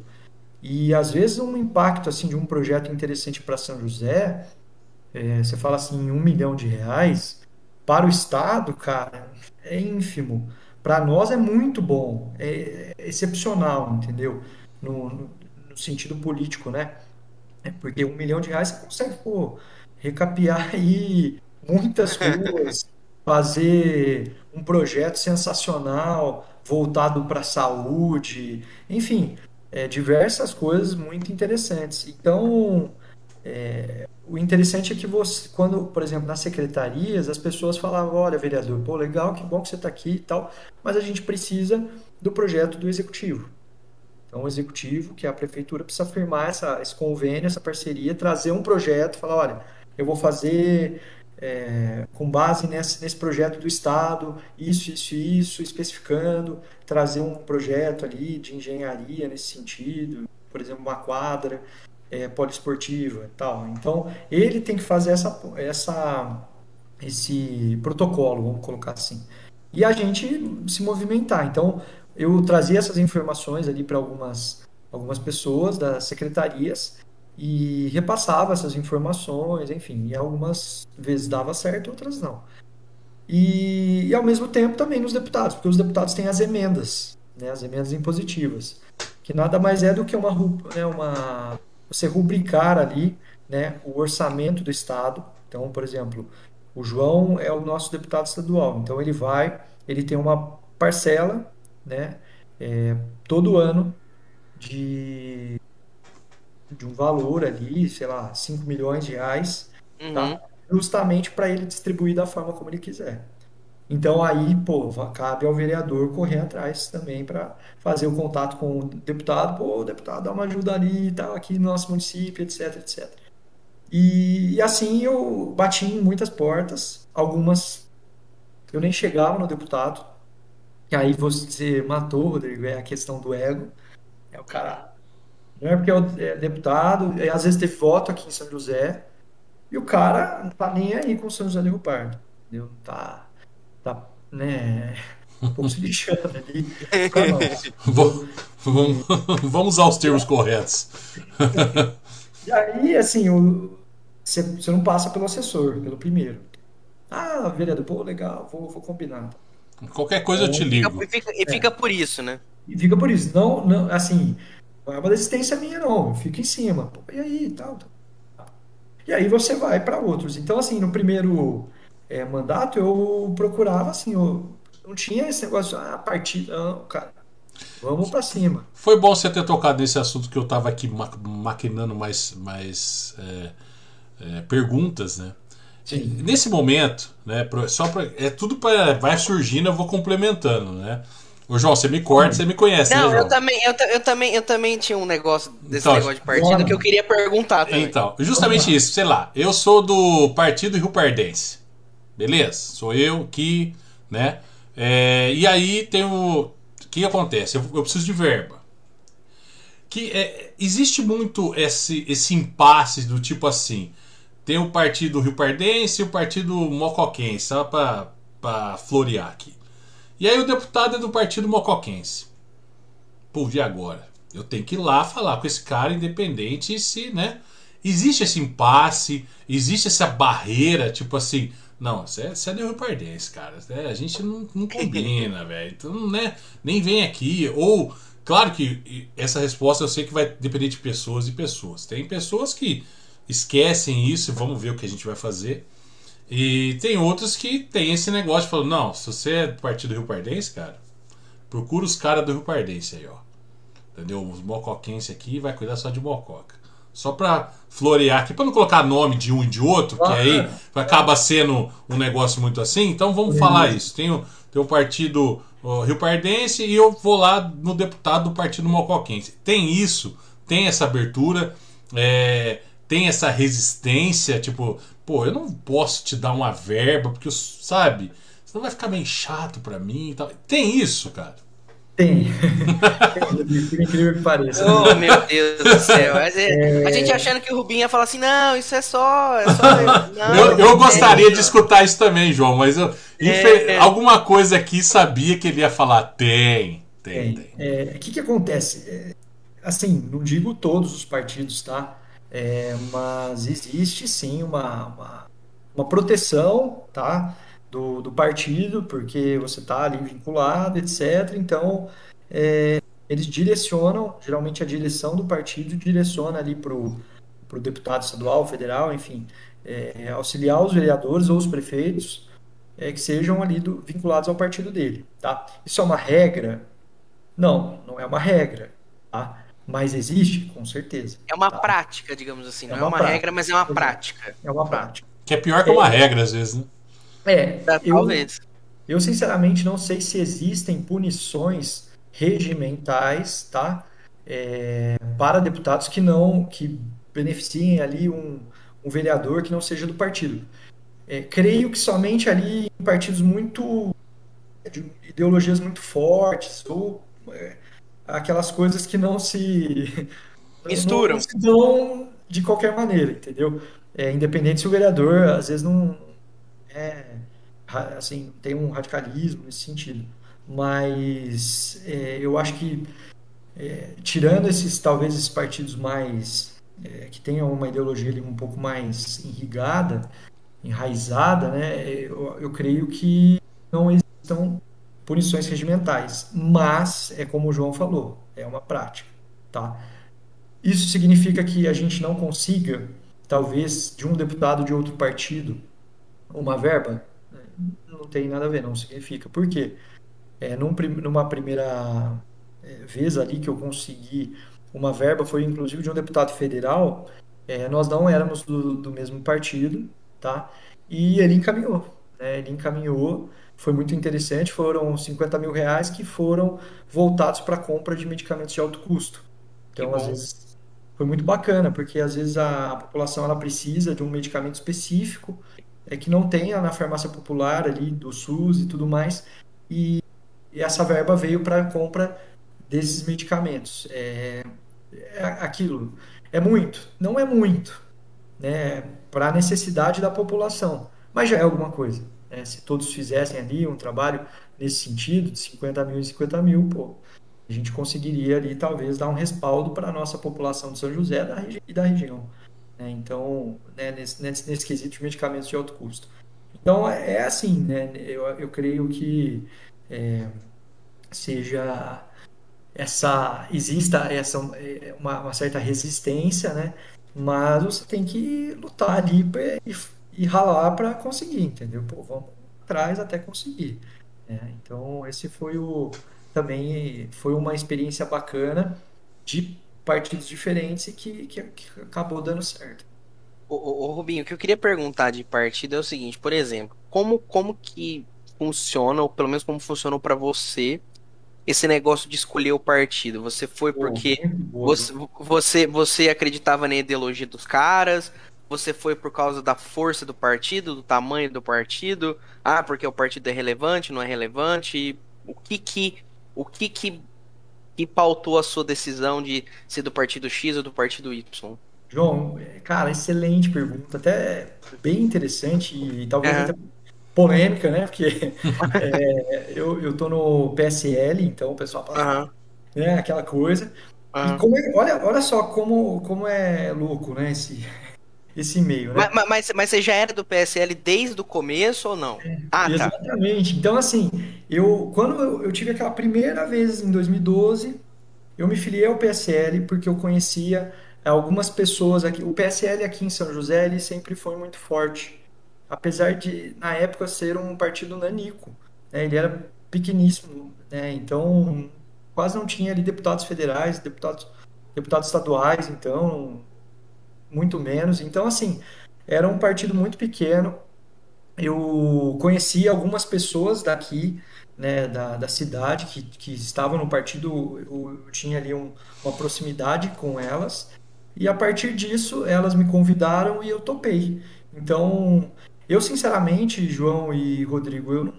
Speaker 2: E às vezes um impacto assim de um projeto interessante para São José, é, você fala assim, um milhão de reais, para o Estado, cara, é ínfimo. Para nós é muito bom, é, excepcional, entendeu? No, no, no, sentido político, né? É porque um milhão de reais você consegue pô, recapear aí muitas ruas, fazer um projeto sensacional voltado para a saúde, enfim, é, diversas coisas muito interessantes. Então, é, o interessante é que você, quando, por exemplo, nas secretarias, as pessoas falavam, olha, vereador, pô, legal, que bom que você está aqui e tal, mas a gente precisa do projeto do executivo. Então, o executivo, que é a prefeitura, precisa firmar essa, esse convênio, essa parceria, trazer um projeto, falar, olha, eu vou fazer é, com base nesse, nesse projeto do Estado, isso, isso, isso, especificando, trazer um projeto ali de engenharia nesse sentido, por exemplo, uma quadra, é, poliesportiva e tal. Então, ele tem que fazer essa, essa, esse protocolo, vamos colocar assim. E a gente se movimentar. Então, eu trazia essas informações ali para algumas, algumas pessoas das secretarias e repassava essas informações, enfim, e algumas vezes dava certo, outras não. E, e ao mesmo tempo também nos deputados, porque os deputados têm as emendas, né, as emendas impositivas, que nada mais é do que uma, né, uma você rubricar ali né, o orçamento do Estado. Então, por exemplo, o João é o nosso deputado estadual, então ele vai, ele tem uma parcela né, é, todo ano de, de um valor ali, sei lá, 5 milhões de reais, tá? uhum. tá? justamente para ele distribuir da forma como ele quiser. Então aí, pô, cabe ao vereador correr atrás também para fazer o contato com o deputado, pô, deputado, dá uma ajuda ali e tal, aqui no nosso município, etc, etc. E, e assim eu bati em muitas portas, algumas eu nem chegava no deputado, e aí você matou, Rodrigo, é a questão do ego, é o cara, não é porque é, é deputado, é, às vezes teve voto aqui em São José, e o cara não tá nem aí com São José do Rio Pardo, entendeu? Tá tá, né, um pouco se lixando ali.
Speaker 1: vamos, vamos aos termos corretos.
Speaker 2: E aí, assim, o, você, você não passa pelo assessor, pelo primeiro. Ah, vereador, pô, legal, vou, vou combinar.
Speaker 1: Qualquer coisa eu te ligo.
Speaker 3: E fica, e fica é. por isso, né?
Speaker 2: E fica por isso. Não, não assim, não é uma desistência minha, não. Fica em cima. Pô, e aí, tal, tal. E aí você vai para outros. Então, assim, no primeiro é, mandato, eu procurava assim, eu não tinha esse negócio, ah, partida, não, cara. Vamos para cima.
Speaker 1: Foi bom você ter tocado nesse assunto que eu estava aqui ma maquinando mais, mais é, é, perguntas, né? nesse momento, né, só pra, é tudo para vai surgindo, eu vou complementando, né? Ô, João, você me corta, você me conhece,
Speaker 3: Não,
Speaker 1: né,
Speaker 3: eu também, eu, eu, também, eu também tinha um negócio desse então, negócio de partido que eu queria perguntar também.
Speaker 1: Então, justamente isso, sei lá, eu sou do Partido Rio Pardense. Beleza? Sou eu que, né? É, e aí tem o. O que acontece? Eu, eu preciso de verba. Que é, existe muito esse, esse impasse do tipo assim. Tem o partido Rio Pardense e o partido Mocoquense, só para florear aqui. E aí o deputado é do partido mocoquense. Pô, e agora? Eu tenho que ir lá falar com esse cara independente se, né? Existe esse impasse, existe essa barreira, tipo assim, não, você é, você é de Rio Pardense, cara. É, a gente não, não combina, velho. Então, né? Nem vem aqui. Ou, claro que essa resposta eu sei que vai depender de pessoas e pessoas. Tem pessoas que esquecem isso, vamos ver o que a gente vai fazer. E tem outros que tem esse negócio, falando, não, se você é do partido Rio Pardense, cara, procura os caras do Rio Pardense aí, ó. Entendeu? Os mocoquenses aqui vai cuidar só de mococa. Só pra florear aqui, pra não colocar nome de um e de outro, que aí acaba sendo um negócio muito assim. Então vamos falar isso. Tem o, tem o partido o Rio Pardense e eu vou lá no deputado do partido mocoquense. Tem isso, tem essa abertura, é, tem essa resistência, tipo, pô, eu não posso te dar uma verba, porque, sabe, senão vai ficar meio chato pra mim e tal. Tem isso, cara.
Speaker 2: Tem. Por incrível que pareça.
Speaker 3: Oh, meu Deus do céu. É... A gente achando que o Rubinho ia falar assim, não, isso é só. É só...
Speaker 1: Não, eu, eu gostaria de escutar isso também, João, mas eu, é... alguma coisa aqui sabia que ele ia falar. Tem, tem, tem.
Speaker 2: O é, que, que acontece? É, assim, não digo todos os partidos, tá? É, mas existe sim uma, uma, uma, proteção tá, do, do partido, porque você está ali vinculado, etc. Então, é, eles direcionam, geralmente a direção do partido direciona ali para o deputado estadual, federal, enfim, é, auxiliar os vereadores ou os prefeitos é, que sejam ali do, vinculados ao partido dele. Tá? Isso é uma regra? Não, não é uma regra. Tá? Mas existe, com certeza.
Speaker 3: É uma tá? prática, digamos assim. É não é uma, regra, mas é uma prática.
Speaker 2: É uma prática.
Speaker 1: Que é pior que uma é, regra, às vezes, né?
Speaker 2: É, é eu, talvez. Eu, sinceramente, não sei se existem punições regimentais, tá? É, para deputados que não, que beneficiem ali um, um vereador que não seja do partido. É, creio que somente ali em partidos muito de ideologias muito fortes ou é, aquelas coisas que não se
Speaker 3: misturam
Speaker 2: não se dão de qualquer maneira, entendeu? É, independente se o vereador às vezes não é assim tem um radicalismo nesse sentido, mas é, eu acho que é, tirando esses talvez esses partidos mais é, que tenham uma ideologia ali um pouco mais irrigada, enraizada, né? Eu, eu creio que não existam punições regimentais, mas é como o João falou, é uma prática, tá? Isso significa que a gente não consiga, talvez, de um deputado de outro partido, uma verba? Não tem nada a ver, não significa. Por quê? É, num, numa primeira é, vez ali que eu consegui uma verba, foi inclusive de um deputado federal, é, nós não éramos do, do mesmo partido, tá? E ele encaminhou, né? Ele encaminhou foi muito interessante. Foram 50 mil reais que foram voltados para a compra de medicamentos de alto custo. Então, às vezes, foi muito bacana, porque às vezes a, população ela precisa de um medicamento específico é que não tenha na farmácia popular ali do SUS e tudo mais. E, e essa verba veio para a compra desses medicamentos. É, é aquilo. É muito? Não é muito, né? Para a necessidade da população, mas já é alguma coisa. Né? Se todos fizessem ali um trabalho nesse sentido, de 50 mil em 50 mil, pô, a gente conseguiria ali talvez dar um respaldo para a nossa população de São José da e da região. Né? Então, né, nesse, nesse, nesse quesito de medicamentos de alto custo. Então, é, é assim, né? eu, eu creio que é, seja essa exista essa é, uma, uma, certa resistência, né? Mas você tem que lutar ali e e ralar para conseguir, entendeu? Pô, vamos atrás até conseguir. Né? Então, esse foi o também foi uma experiência bacana de partidos diferentes e que, que, que acabou dando certo.
Speaker 3: Ô, ô, Rubinho, o que eu queria perguntar de partido é o seguinte, por exemplo, como, como que funciona, ou pelo menos como funcionou para você, esse negócio de escolher o partido? Você foi porque você, você, você acreditava na ideologia dos caras? Você foi por causa da força do partido, do tamanho do partido? Ah, porque o partido é relevante, não é relevante? O que que, o que que, que pautou a sua decisão de ser do partido X ou do partido Y?
Speaker 2: João, cara, excelente pergunta, até bem interessante e talvez até polêmica, né? Porque é, eu, eu tô no PSL, então o pessoal fala,
Speaker 3: Aham,
Speaker 2: né, aquela coisa. E
Speaker 3: aham.
Speaker 2: como é- olha, olha só como, como é louco, né? Esse, esse meio, né?
Speaker 3: Mas, mas, mas você já era do PSL desde o começo ou não? Ah, tá.
Speaker 2: Exatamente. Então, assim, eu quando eu, eu tive aquela primeira vez em 2012, eu me filiei ao PSL porque eu conhecia algumas pessoas aqui. O PSL aqui em São José, ele sempre foi muito forte, apesar de, na época, ser um partido nanico, né? Ele era pequeníssimo, né? Então, quase não tinha ali deputados federais, deputados, deputados estaduais, então, muito menos. Então, assim, era um partido muito pequeno eu conheci algumas pessoas daqui, né, da, da cidade que, que estavam no partido, eu, eu tinha ali um- uma proximidade com elas, e a partir disso elas me convidaram e eu topei. Então, eu sinceramente, João e Rodrigo, eu,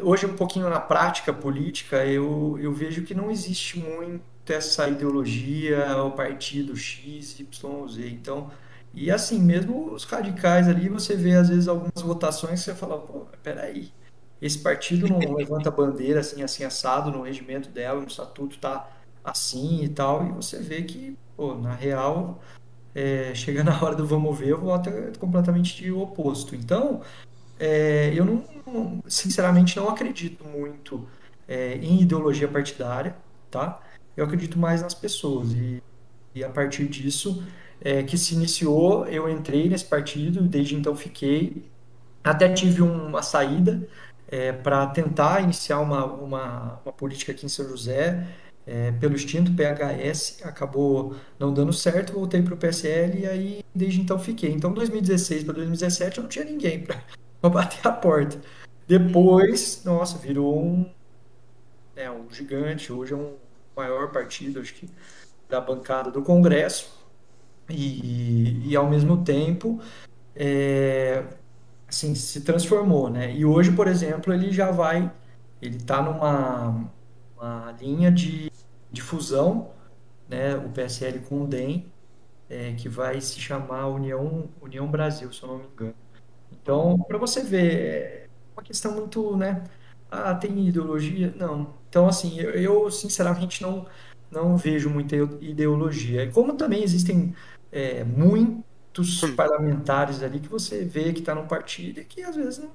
Speaker 2: hoje um pouquinho na prática política, eu, eu vejo que não existe muito essa ideologia, o partido X, Y, Z. Então, e assim, mesmo os radicais ali, você vê às vezes algumas votações que você fala, pô, peraí, esse partido não levanta bandeira assim, assim, assado no regimento dela, no estatuto tá assim e tal, e você vê que, pô, na real, é, chega na hora do vamos ver, o voto é completamente de oposto. Então, é, eu não, não- sinceramente não acredito muito é, em ideologia partidária, tá? Eu acredito mais nas pessoas e, e a partir disso é, que se iniciou, eu entrei nesse partido, desde então fiquei, até tive uma saída para tentar iniciar uma, uma, uma política aqui em São José, é, pelo extinto PHS, acabou não dando certo, voltei para o PSL e aí desde então fiquei. Então, 2016 para 2017 eu não tinha ninguém para bater a porta. Depois, nossa, virou um, é, um gigante, hoje é um maior partido, acho que da bancada do Congresso e, e ao mesmo tempo é, assim, se transformou, né? E hoje, por exemplo, ele já vai, ele está numa uma linha de, de fusão, né? O PSL com o DEM, é, que vai se chamar União, União Brasil, se eu não me engano. Então, para você ver, é uma questão muito, né? Ah, tem ideologia? Não. Então, assim, eu, eu, sinceramente não, não vejo muita ideologia. E Como também existem é, muitos
Speaker 3: Hum,
Speaker 2: parlamentares ali que você vê que está num partido e que às vezes não,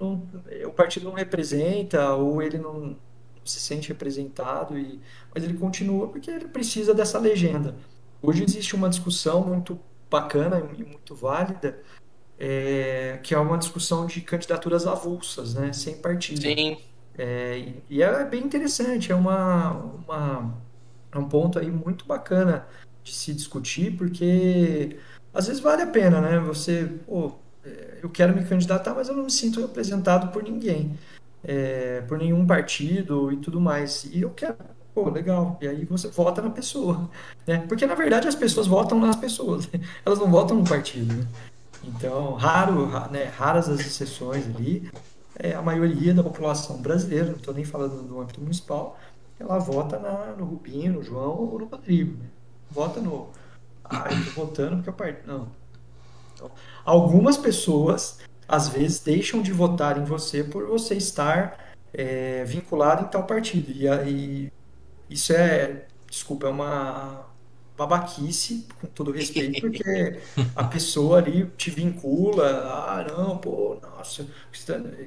Speaker 2: não- o partido não representa ou ele não se sente representado, e, mas ele continua porque ele precisa dessa legenda. Hoje existe uma discussão muito bacana e muito válida é, que é uma discussão de candidaturas avulsas, né, sem partido.
Speaker 3: sim.
Speaker 2: É, e é bem interessante, é uma, uma, é um ponto aí muito bacana de se discutir, porque às vezes vale a pena, né? Você, pô, é, eu quero me candidatar, mas eu não me sinto representado por ninguém, é, por nenhum partido e tudo mais. E eu quero, pô, legal. E aí você vota na pessoa, né? Porque na verdade as pessoas votam nas pessoas, elas não votam no partido, né? Então, raro, ra- né, raras as exceções ali. É, a maioria da população brasileira, não estou nem falando do âmbito municipal, ela vota na- no Rubinho, no João ou no Rodrigo. né? Vota no. Ah, eu estou votando porque eu partido. Não. Então, algumas pessoas, às vezes, deixam de votar em você por você estar é, vinculado em tal partido. E, aí isso é, desculpa, é uma babaquice, com todo respeito, porque a pessoa ali te vincula, ah, não, pô, nossa,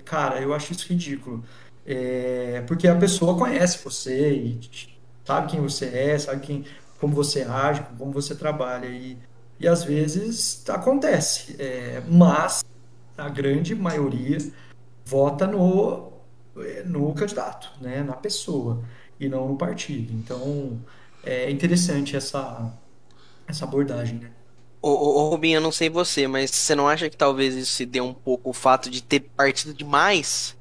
Speaker 2: cara, eu acho isso ridículo. É, porque a pessoa conhece você e sabe quem você é, sabe quem, como você age, como você trabalha, e, e às vezes acontece, é, mas a grande maioria vota no, no candidato, né, na pessoa e não no partido. Então, é interessante essa, essa abordagem, né?
Speaker 3: Ô, ô, Rubinho, eu não sei você, mas você não acha que talvez isso se dê um pouco o fato de ter partido demais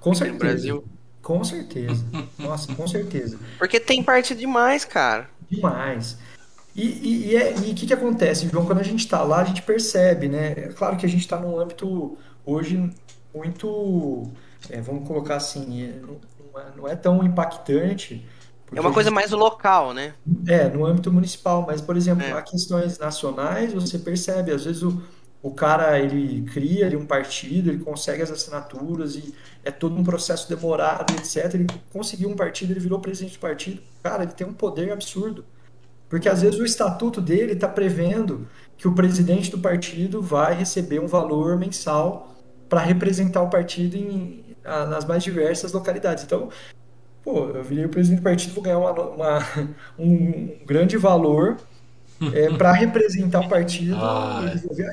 Speaker 2: Com certeza.
Speaker 3: no Brasil?
Speaker 2: Com certeza. Nossa, com certeza.
Speaker 3: Porque tem partido demais, cara.
Speaker 2: Demais. E o e, e, é- que, que acontece, João? Quando a gente está lá, a gente percebe, né? É claro que a gente está num âmbito hoje muito, é, vamos colocar assim, é, não é, não é tão impactante,
Speaker 3: É
Speaker 2: porque
Speaker 3: uma
Speaker 2: a
Speaker 3: coisa mais local, né?
Speaker 2: é no âmbito municipal, mas, por exemplo,
Speaker 3: É.
Speaker 2: há questões nacionais, você percebe, às vezes o, o cara ele cria ali um partido, ele consegue as assinaturas e é todo um processo demorado, etc. Ele conseguiu um partido, ele virou presidente do partido. Cara, ele tem um poder absurdo. Porque às vezes o estatuto dele está prevendo que o presidente do partido vai receber um valor mensal para representar o partido em, nas mais diversas localidades. Então, pô, eu virei o presidente do partido, vou ganhar uma, uma- um grande valor para representar o partido
Speaker 1: Ah,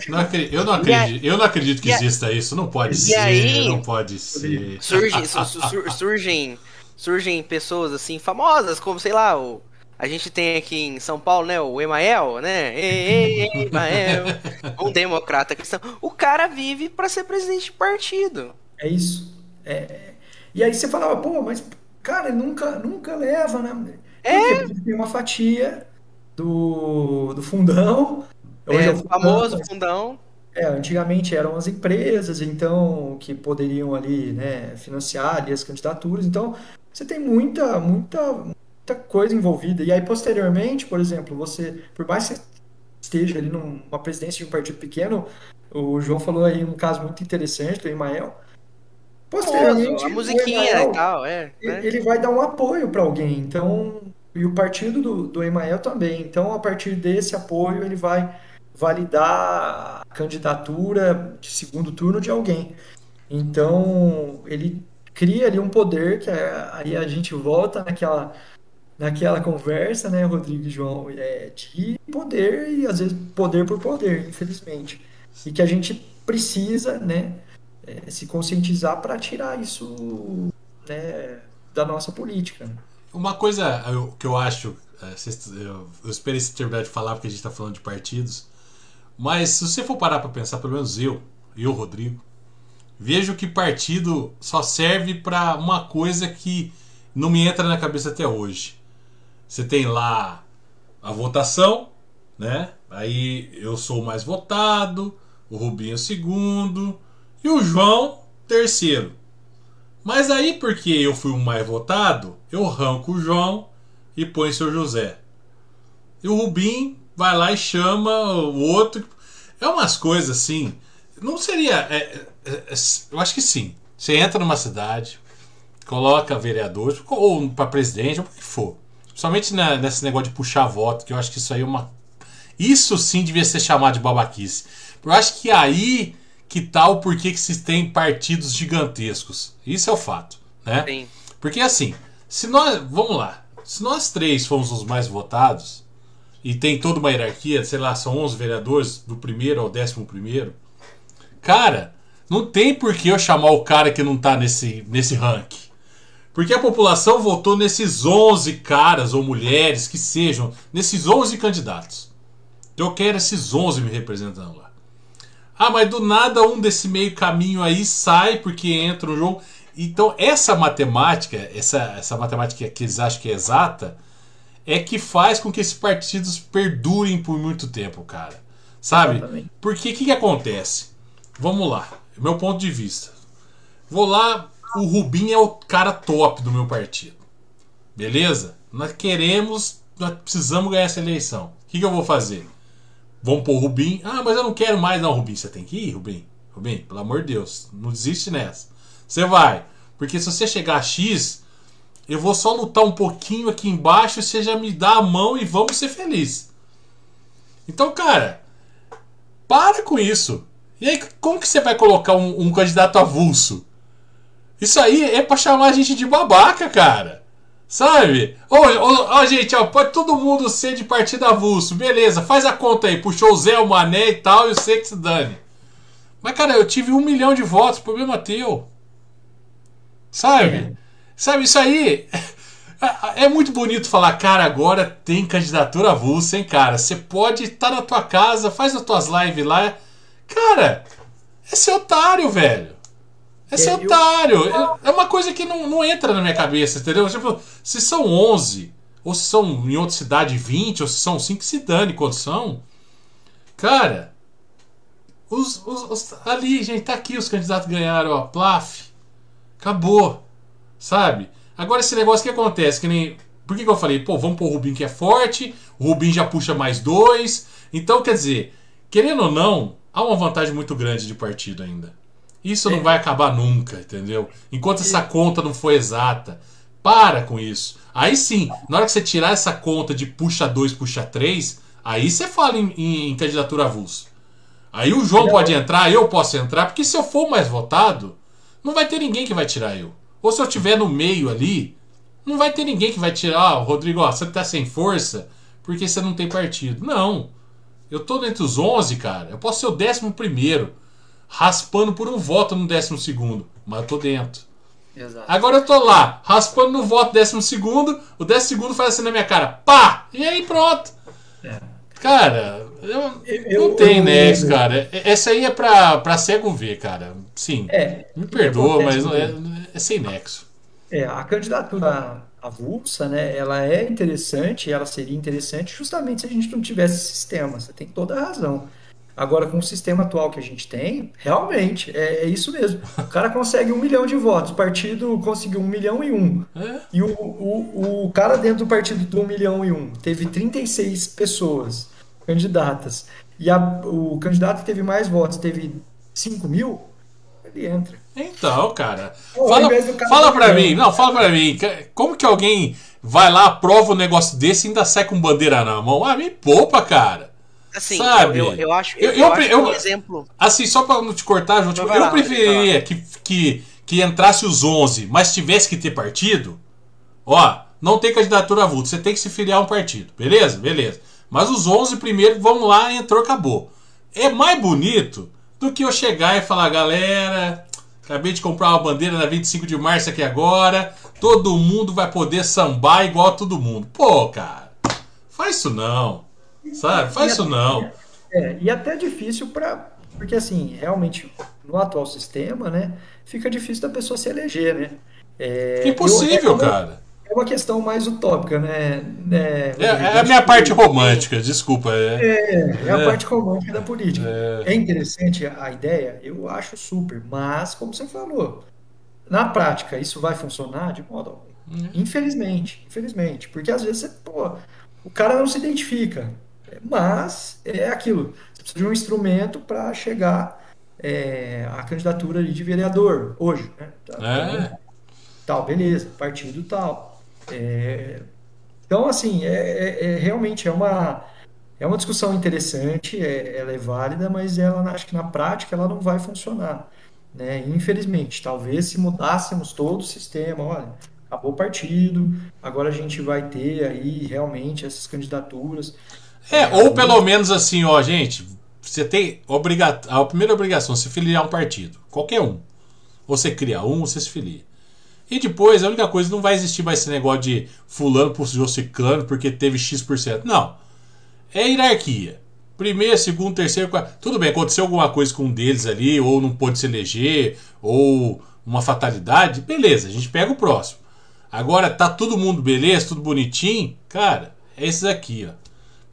Speaker 1: Não eu, não acredito, eu não acredito que exista isso. Não pode
Speaker 3: e
Speaker 1: ser.
Speaker 3: aí-
Speaker 1: não pode ser.
Speaker 3: Surgem, su- su- sur- surgem, surgem pessoas assim famosas, como sei lá, o, a gente tem aqui em São Paulo, né, o Emael, né? Ei, ei, Emael, um democrata cristão. O cara vive pra ser presidente de partido.
Speaker 2: É isso. É, é. E aí você falava, pô, mas cara, ele nunca, nunca leva, né?
Speaker 3: É.
Speaker 2: Porque tem uma fatia do, do fundão. Hoje
Speaker 3: É,
Speaker 2: é
Speaker 3: o
Speaker 2: o fundão,
Speaker 3: famoso
Speaker 2: mas,
Speaker 3: fundão.
Speaker 2: é, antigamente eram as empresas, então, que poderiam ali, né, financiar ali as candidaturas. Então, você tem muita, muita, muita coisa envolvida. E aí, posteriormente, por exemplo, você, por mais que você esteja ali numa presidência de um partido pequeno, o João falou aí um caso muito interessante do Emael. Posteriormente,
Speaker 3: A musiquinha
Speaker 2: Emael,
Speaker 3: e tal, é. né?
Speaker 2: ele vai dar um apoio para alguém. Então, e o partido do, do Emael também. Então, a partir desse apoio, ele vai validar a candidatura de segundo turno de alguém. Então, ele cria ali um poder que é- aí a gente volta naquela naquela conversa, né, Rodrigo e João, é de poder e às vezes poder por poder, infelizmente. E que a gente precisa, né, é, se conscientizar para tirar isso, né, da nossa política.
Speaker 1: Uma coisa eu- que eu acho. é, Eu, eu esperei você terminar de falar porque a gente está falando de partidos. Mas se você for parar para pensar, pelo menos eu e o Rodrigo, vejo que partido só serve para uma coisa que não me entra na cabeça até hoje. Você tem lá a votação, né? Aí eu sou o mais votado, o Rubinho o segundo e o João terceiro. Mas aí, porque eu fui o mais votado, eu arranco o João e põe o seu José. E o Rubim vai lá e chama o outro. É umas coisas assim. Não seria. é, é, é, eu acho que sim. Você entra numa cidade, coloca vereadores, ou para presidente, ou o que for. Principalmente na- nesse negócio de puxar voto, que eu acho que isso aí é uma. Isso sim devia ser chamado de babaquice. Eu acho que aí que o porquê que se tem partidos gigantescos. Isso é o fato, né?
Speaker 3: Sim.
Speaker 1: Porque assim, se nós. Vamos lá. Se nós três fomos os mais votados, e tem toda uma hierarquia, sei lá, são 11 vereadores, do primeiro ao décimo primeiro, cara, não tem por que eu chamar o cara que não tá nesse, nesse ranking. Porque a população votou nesses 11 caras ou mulheres que sejam, nesses 11 candidatos. Eu quero esses 11 me representando lá. Ah, mas do nada um desse meio caminho aí sai porque entra no jogo. Então, essa matemática, essa, essa matemática que eles acham que é exata, é que faz com que esses partidos perdurem por muito tempo, cara. Sabe? Porque o que, que acontece? Vamos lá, meu ponto de vista. Vou lá, o Rubim é o cara top do meu partido. Beleza? Nós queremos, nós precisamos ganhar essa eleição. O que, que eu vou fazer? Vamos pôr Rubim. Ah, mas eu não quero mais. Não, Rubim, você tem que ir, Rubim. Rubim, pelo amor de Deus, não desiste nessa. Você vai. Porque se você chegar a X, eu vou só lutar um pouquinho aqui embaixo você já me dá a mão e vamos ser felizes. Então, cara, para com isso. E aí, como que você vai colocar um, um candidato avulso? Isso aí é pra chamar a gente de babaca, cara. Sabe? Ô, ô, ó, gente, ó, pode todo mundo ser de partido avulso. Beleza, faz a conta aí. Puxou o Zé, o Mané e tal, e eu sei que se dane. Mas, cara, eu tive um milhão de votos, problema teu. Sabe?
Speaker 2: É.
Speaker 1: Sabe, isso aí. É, é muito bonito falar, cara, agora tem candidatura avulsa, hein, cara? Você pode estar tá na tua casa, faz as tuas lives lá. Cara, é ser otário, velho. É ser é, otário. Eu... É uma coisa que não, não entra na minha cabeça, entendeu? Tipo, se são 11, ou se são em outra cidade 20, ou se são 5, se dane quantos são. Cara, os, os, os, ali, gente, tá aqui os candidatos ganharam, ó, Plaf. Acabou. Sabe? Agora esse negócio que acontece, que nem. Por que, que eu falei, pô, vamos pôr o Rubim que é forte, o Rubim já puxa mais dois. Então, quer dizer, querendo ou não, há uma vantagem muito grande de partido ainda. Isso não é. vai acabar nunca, entendeu? Enquanto essa conta não for exata. Para com isso. Aí sim, na hora que você tirar essa conta de puxa 2, puxa 3, aí você fala em, em, em candidatura avulsa. Aí o João pode entrar, eu posso entrar, porque se eu for mais votado, não vai ter ninguém que vai tirar eu. Ou se eu estiver no meio ali, não vai ter ninguém que vai tirar, oh, Rodrigo, ó, você tá sem força porque você não tem partido. Não. Eu tô entre os 11, cara. Eu posso ser o décimo primeiro, raspando por um voto no décimo segundo, mas eu tô dentro. Exato. Agora eu tô lá, raspando no voto décimo segundo, o décimo segundo faz assim na minha cara, pá! E aí pronto. É. Cara, eu, eu, não tem nexo, cara. Essa aí é pra, pra cego ver, cara. Sim. É, me perdoa, mas é, é sem nexo.
Speaker 2: É, a candidatura avulsa, né, ela é interessante, ela seria interessante justamente se a gente não tivesse sistema. Você tem toda a razão. Agora, com o sistema atual que a gente tem, realmente, é, é, isso mesmo. O cara consegue um milhão de votos, o partido conseguiu um milhão e um. É? E o, o, o cara dentro do partido do um milhão e um teve 36 pessoas candidatas. E a, o candidato que teve mais votos teve 5 mil, ele entra.
Speaker 1: Então, cara. Pô, fala cara fala pra mim, não, fala pra mim. Como que alguém vai lá, aprova um negócio desse e ainda sai com bandeira na mão? Ah, me poupa, cara.
Speaker 3: Assim, Sabe? Eu, eu, acho, eu, eu, eu acho eu, um exemplo.
Speaker 1: Assim, só pra não te cortar, João, tipo, eu lá, preferiria que, que, que entrasse os 11, mas tivesse que ter partido. Ó, não tem candidatura avulsa, você tem que se filiar a um partido. Beleza? Beleza. Mas os 11 primeiro vão lá, entrou, acabou. É mais bonito do que eu chegar e falar, galera, acabei de comprar uma bandeira na 25 de março aqui agora, todo mundo vai poder sambar igual todo mundo. Pô, cara, faz isso não. Sabe? Faz e isso não.
Speaker 2: É, e até difícil para. Porque, assim, realmente, no atual sistema, né, fica difícil da pessoa se eleger, né?
Speaker 1: É, Impossível, eu, é, cara.
Speaker 2: É uma questão mais utópica, né? né
Speaker 1: é, é, a minha parte romântica, desculpa. É,
Speaker 2: é, é a é. parte romântica da política. É. é interessante a ideia, eu acho super, mas, como você falou, na prática, isso vai funcionar de modo algum. Infelizmente, infelizmente. Porque às vezes, pô, o cara não se identifica. Mas é aquilo. Você precisa de um instrumento para chegar é, à candidatura de vereador hoje. Né? Tá, é. Tal, beleza, partido tal. É, então, assim, é, é, é, realmente é uma, é uma discussão interessante, é, ela é válida, mas ela acho que na prática ela não vai funcionar. Né? Infelizmente, talvez se mudássemos todo o sistema, olha, acabou o partido, agora a gente vai ter aí realmente essas candidaturas.
Speaker 1: É, ou pelo menos assim, ó, gente, você tem obriga a primeira obrigação, se filiar um partido, qualquer um. Ou você cria um, ou você se filia. E depois, a única coisa, não vai existir mais esse negócio de fulano puxou ciclano porque teve X%. Não. É hierarquia. Primeiro, segundo, terceiro, quarto. Tudo bem, aconteceu alguma coisa com um deles ali, ou não pôde se eleger, ou uma fatalidade, beleza, a gente pega o próximo. Agora tá todo mundo beleza, tudo bonitinho, cara, é esses aqui, ó.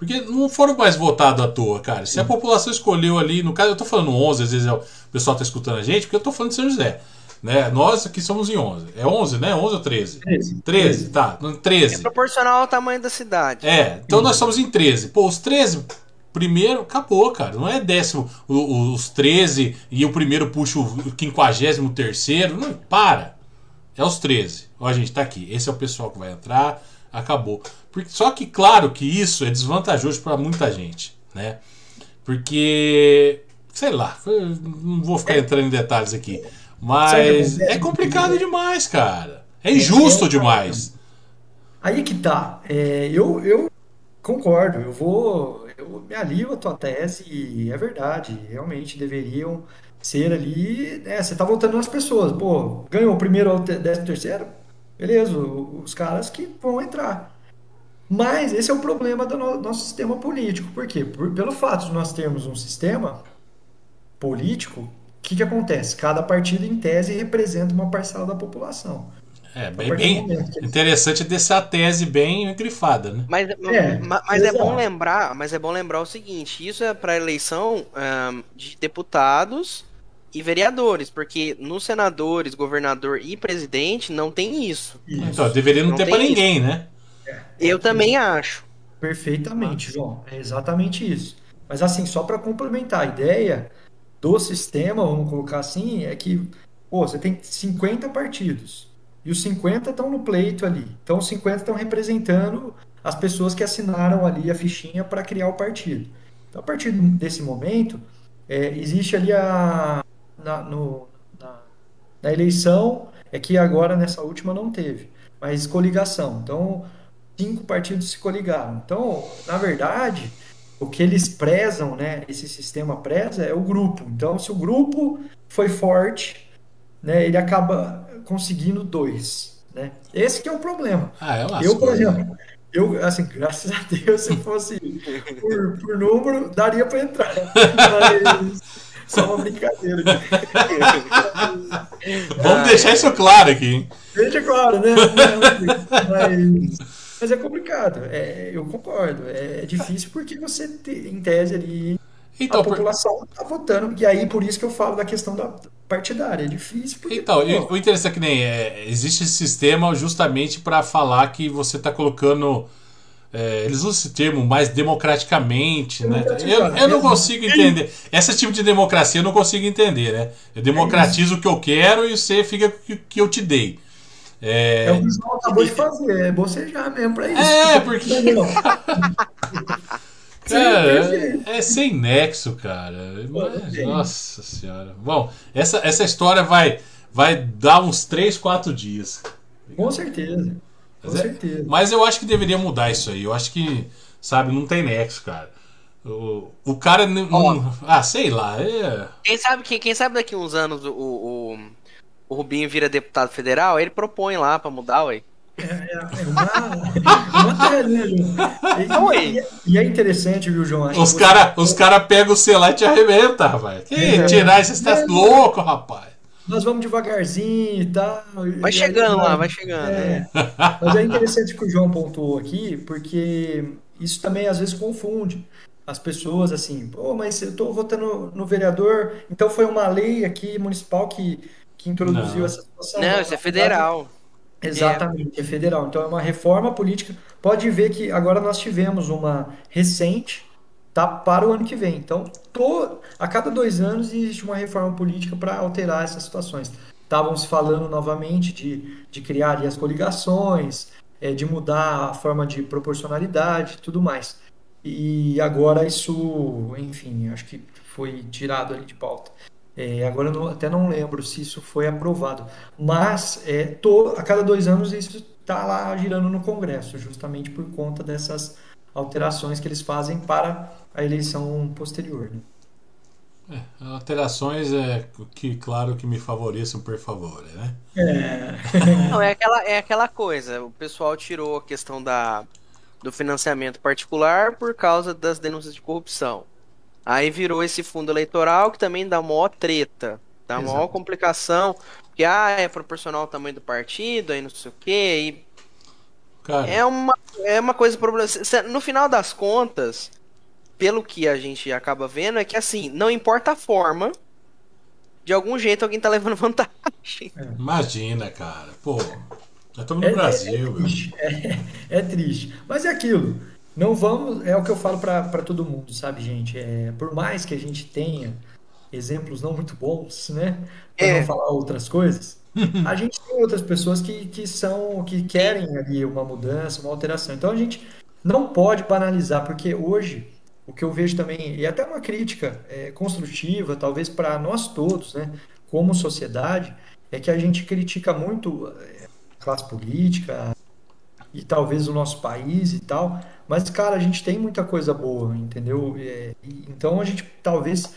Speaker 1: Porque não foram mais votados à toa, cara. Se a população escolheu ali, no caso, eu tô falando 11, às vezes é o pessoal tá escutando a gente, porque eu tô falando de São José. Né? Nós aqui somos em 11. É 11, né? 11 ou 13? 13. 13, tá. 13. É
Speaker 3: proporcional ao tamanho da cidade.
Speaker 1: É, então nós somos em 13. Pô, os 13 primeiro, acabou, cara. Não é décimo os 13 e o primeiro puxa o 53 terceiro. Não, para. É os 13. Ó, gente, tá aqui. Esse é o pessoal que vai entrar. Acabou. Só que, claro, que isso é desvantajoso para muita gente, né? Porque, sei lá, não vou ficar entrando em detalhes aqui, mas é complicado demais, cara. É injusto demais.
Speaker 2: Aí que tá. É, eu, eu concordo, eu vou. Eu me alio a tua tese e é verdade. Realmente deveriam ser ali. Né, você tá votando nas pessoas. Pô, ganhou o primeiro ou décimo terceiro? Beleza, os caras que vão entrar. Mas esse é o problema do nosso sistema político. Por quê? Por, pelo fato de nós termos um sistema político, o que, que acontece? Cada partido, em tese, representa uma parcela da população.
Speaker 1: É, bem, bem interessante dessa tese bem grifada, né?
Speaker 3: Mas, é, mas é bom lembrar, mas é bom lembrar o seguinte: isso é para eleição um, de deputados e vereadores, porque nos senadores, governador e presidente não tem isso.
Speaker 1: isso. Então, deveria não, não ter para ninguém, né?
Speaker 3: Eu também acho.
Speaker 2: Perfeitamente, João. É exatamente isso. Mas assim, só para complementar a ideia do sistema, vamos colocar assim, é que pô, você tem 50 partidos e os 50 estão no pleito ali. Então os 50 estão representando as pessoas que assinaram ali a fichinha para criar o partido. Então a partir desse momento, é, existe ali a na, no, na, na eleição, é que agora nessa última não teve, mas coligação. Então cinco partidos se coligaram. Então, na verdade, o que eles prezam, né, esse sistema preza é o grupo. Então, se o grupo foi forte, né, ele acaba conseguindo dois, né? Esse que é o problema.
Speaker 1: Ah, é
Speaker 2: eu, por exemplo, eu, assim, graças a Deus, se fosse por, por número, daria para entrar. Mas só uma brincadeira.
Speaker 1: Vamos deixar isso claro aqui?
Speaker 2: Deixa claro, né? Mas mas é complicado, é, eu concordo. É, é difícil porque você, tem, em tese, ali então, a população está por... votando. E aí, por isso que eu falo da questão da partidária. É difícil. Porque,
Speaker 1: então, pô, o interessante é que nem é, existe esse sistema justamente para falar que você está colocando. É, eles usam esse termo mais democraticamente, né? Eu, eu não consigo entender. Esse tipo de democracia eu não consigo entender, né? Eu democratizo o que eu quero e você fica o que eu te dei.
Speaker 2: É, é o que o João acabou de fazer, é bocejar mesmo pra isso.
Speaker 1: É, porque. cara, é, é sem nexo, cara. Nossa senhora. Bom, essa, essa história vai, vai dar uns 3, 4 dias.
Speaker 2: Com certeza. Com
Speaker 1: mas,
Speaker 2: é, certeza.
Speaker 1: mas eu acho que deveria mudar isso aí. Eu acho que, sabe, não tem nexo, cara. O, o cara não. ah, sei lá. É...
Speaker 3: Quem, sabe, quem, quem sabe daqui uns anos o, o o Rubinho vira deputado federal, ele propõe lá pra mudar, ué.
Speaker 2: É, é, é uma, uma teoria, João. E, e, e, é interessante, viu, João?
Speaker 1: Acho os caras você... cara pegam o celular e te arrebenta, rapaz. Que é, tirar esse tá é, louco, rapaz.
Speaker 2: Nós vamos devagarzinho e tal.
Speaker 3: Vai chegando lá, vai chegando. É.
Speaker 2: Mas é interessante que o João pontuou aqui, porque isso também às vezes confunde as pessoas assim, pô, mas eu tô votando no vereador, então foi uma lei aqui municipal que que introduziu
Speaker 3: não.
Speaker 2: essa situação.
Speaker 3: Não, isso é federal.
Speaker 2: Exatamente, é. é. federal. Então é uma reforma política. Pode ver que agora nós tivemos uma recente tá, para o ano que vem. Então, a cada dois anos existe uma reforma política para alterar essas situações. Estavam se falando novamente de, de criar ali, as coligações, é, de mudar a forma de proporcionalidade tudo mais. E agora isso, enfim, acho que foi tirado ali de pauta. É, agora eu até não lembro se isso foi aprovado, mas é, a cada dois anos isso está lá girando no Congresso, justamente por conta dessas alterações que eles fazem para a eleição posterior.
Speaker 1: Né? É, alterações é que, claro, que me favoreçam por favor, né?
Speaker 3: É. Não, é aquela, é aquela coisa. O pessoal tirou a questão da, do financiamento particular por causa das denúncias de corrupção. Aí virou esse fundo eleitoral que também dá maior treta, dá Exato. maior complicação, que ah, é proporcional ao tamanho do partido, aí não sei o quê, Cara. É uma, é uma coisa problemática. No final das contas, pelo que a gente acaba vendo, é que assim, não importa a forma, de algum jeito alguém tá levando vantagem.
Speaker 1: É. Imagina, cara. Pô, já estamos no é, Brasil.
Speaker 2: É, é, triste. É, é, triste. Mas é aquilo. Não vamos, é o que eu falo para todo mundo, sabe, gente? É, por mais que a gente tenha exemplos não muito bons, né? Para é. não falar outras coisas, a gente tem outras pessoas que, que são, que querem ali uma mudança, uma alteração. Então a gente não pode banalizar, porque hoje o que eu vejo também, e até uma crítica é, construtiva, talvez para nós todos, né, como sociedade, é que a gente critica muito é, a classe política e talvez o nosso país e tal, mas, cara, a gente tem muita coisa boa, entendeu? É, então a gente talvez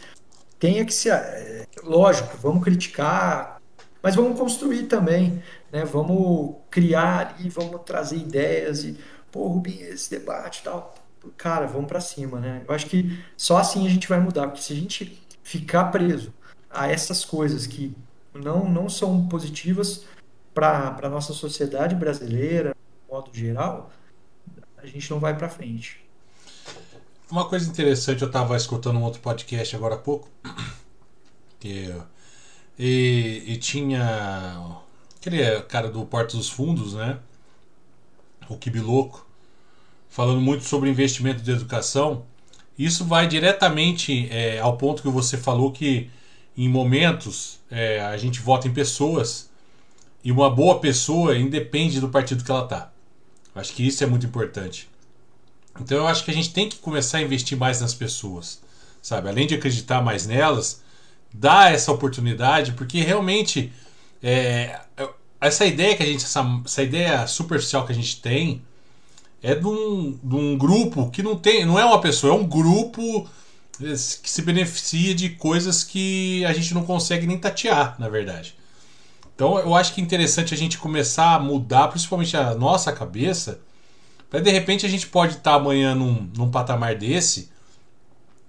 Speaker 2: tenha que se. É, lógico, vamos criticar mas vamos construir também, né? Vamos criar e vamos trazer ideias e, pô, Rubinho, esse debate e tal. Cara, vamos para cima, né? Eu acho que só assim a gente vai mudar, porque se a gente ficar preso a essas coisas que não, não são positivas para a nossa sociedade brasileira, de modo geral, a gente não vai para frente.
Speaker 1: Uma coisa interessante, eu estava escutando um outro podcast agora há pouco, que, e, e tinha aquele cara do Porto dos Fundos, né? O Kibiloco, falando muito sobre investimento de educação. Isso vai diretamente é, ao ponto que você falou que em momentos é, a gente vota em pessoas e uma boa pessoa independe do partido que ela tá. Acho que isso é muito importante. Então eu acho que a gente tem que começar a investir mais nas pessoas, sabe? Além de acreditar mais nelas, dar essa oportunidade, porque realmente é, essa ideia que a gente, essa, essa ideia superficial que a gente tem é de um, de um grupo que não tem, não é uma pessoa, é um grupo que se beneficia de coisas que a gente não consegue nem tatear, na verdade. Então eu acho que é interessante a gente começar a mudar, principalmente a nossa cabeça, para de repente a gente pode estar tá amanhã num, num patamar desse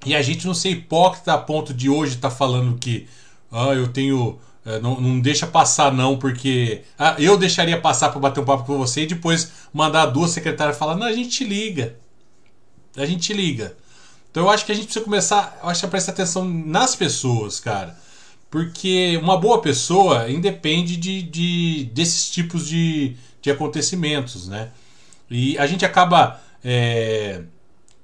Speaker 1: e a gente não ser hipócrita a ponto de hoje estar tá falando que ah, eu tenho. É, não, não deixa passar, não, porque. Ah, eu deixaria passar para bater um papo com você e depois mandar duas secretárias falar: não, a gente te liga. A gente te liga. Então eu acho que a gente precisa começar eu acho, a prestar atenção nas pessoas, cara. Porque uma boa pessoa independe de, de desses tipos de, de acontecimentos, né? E a gente acaba é,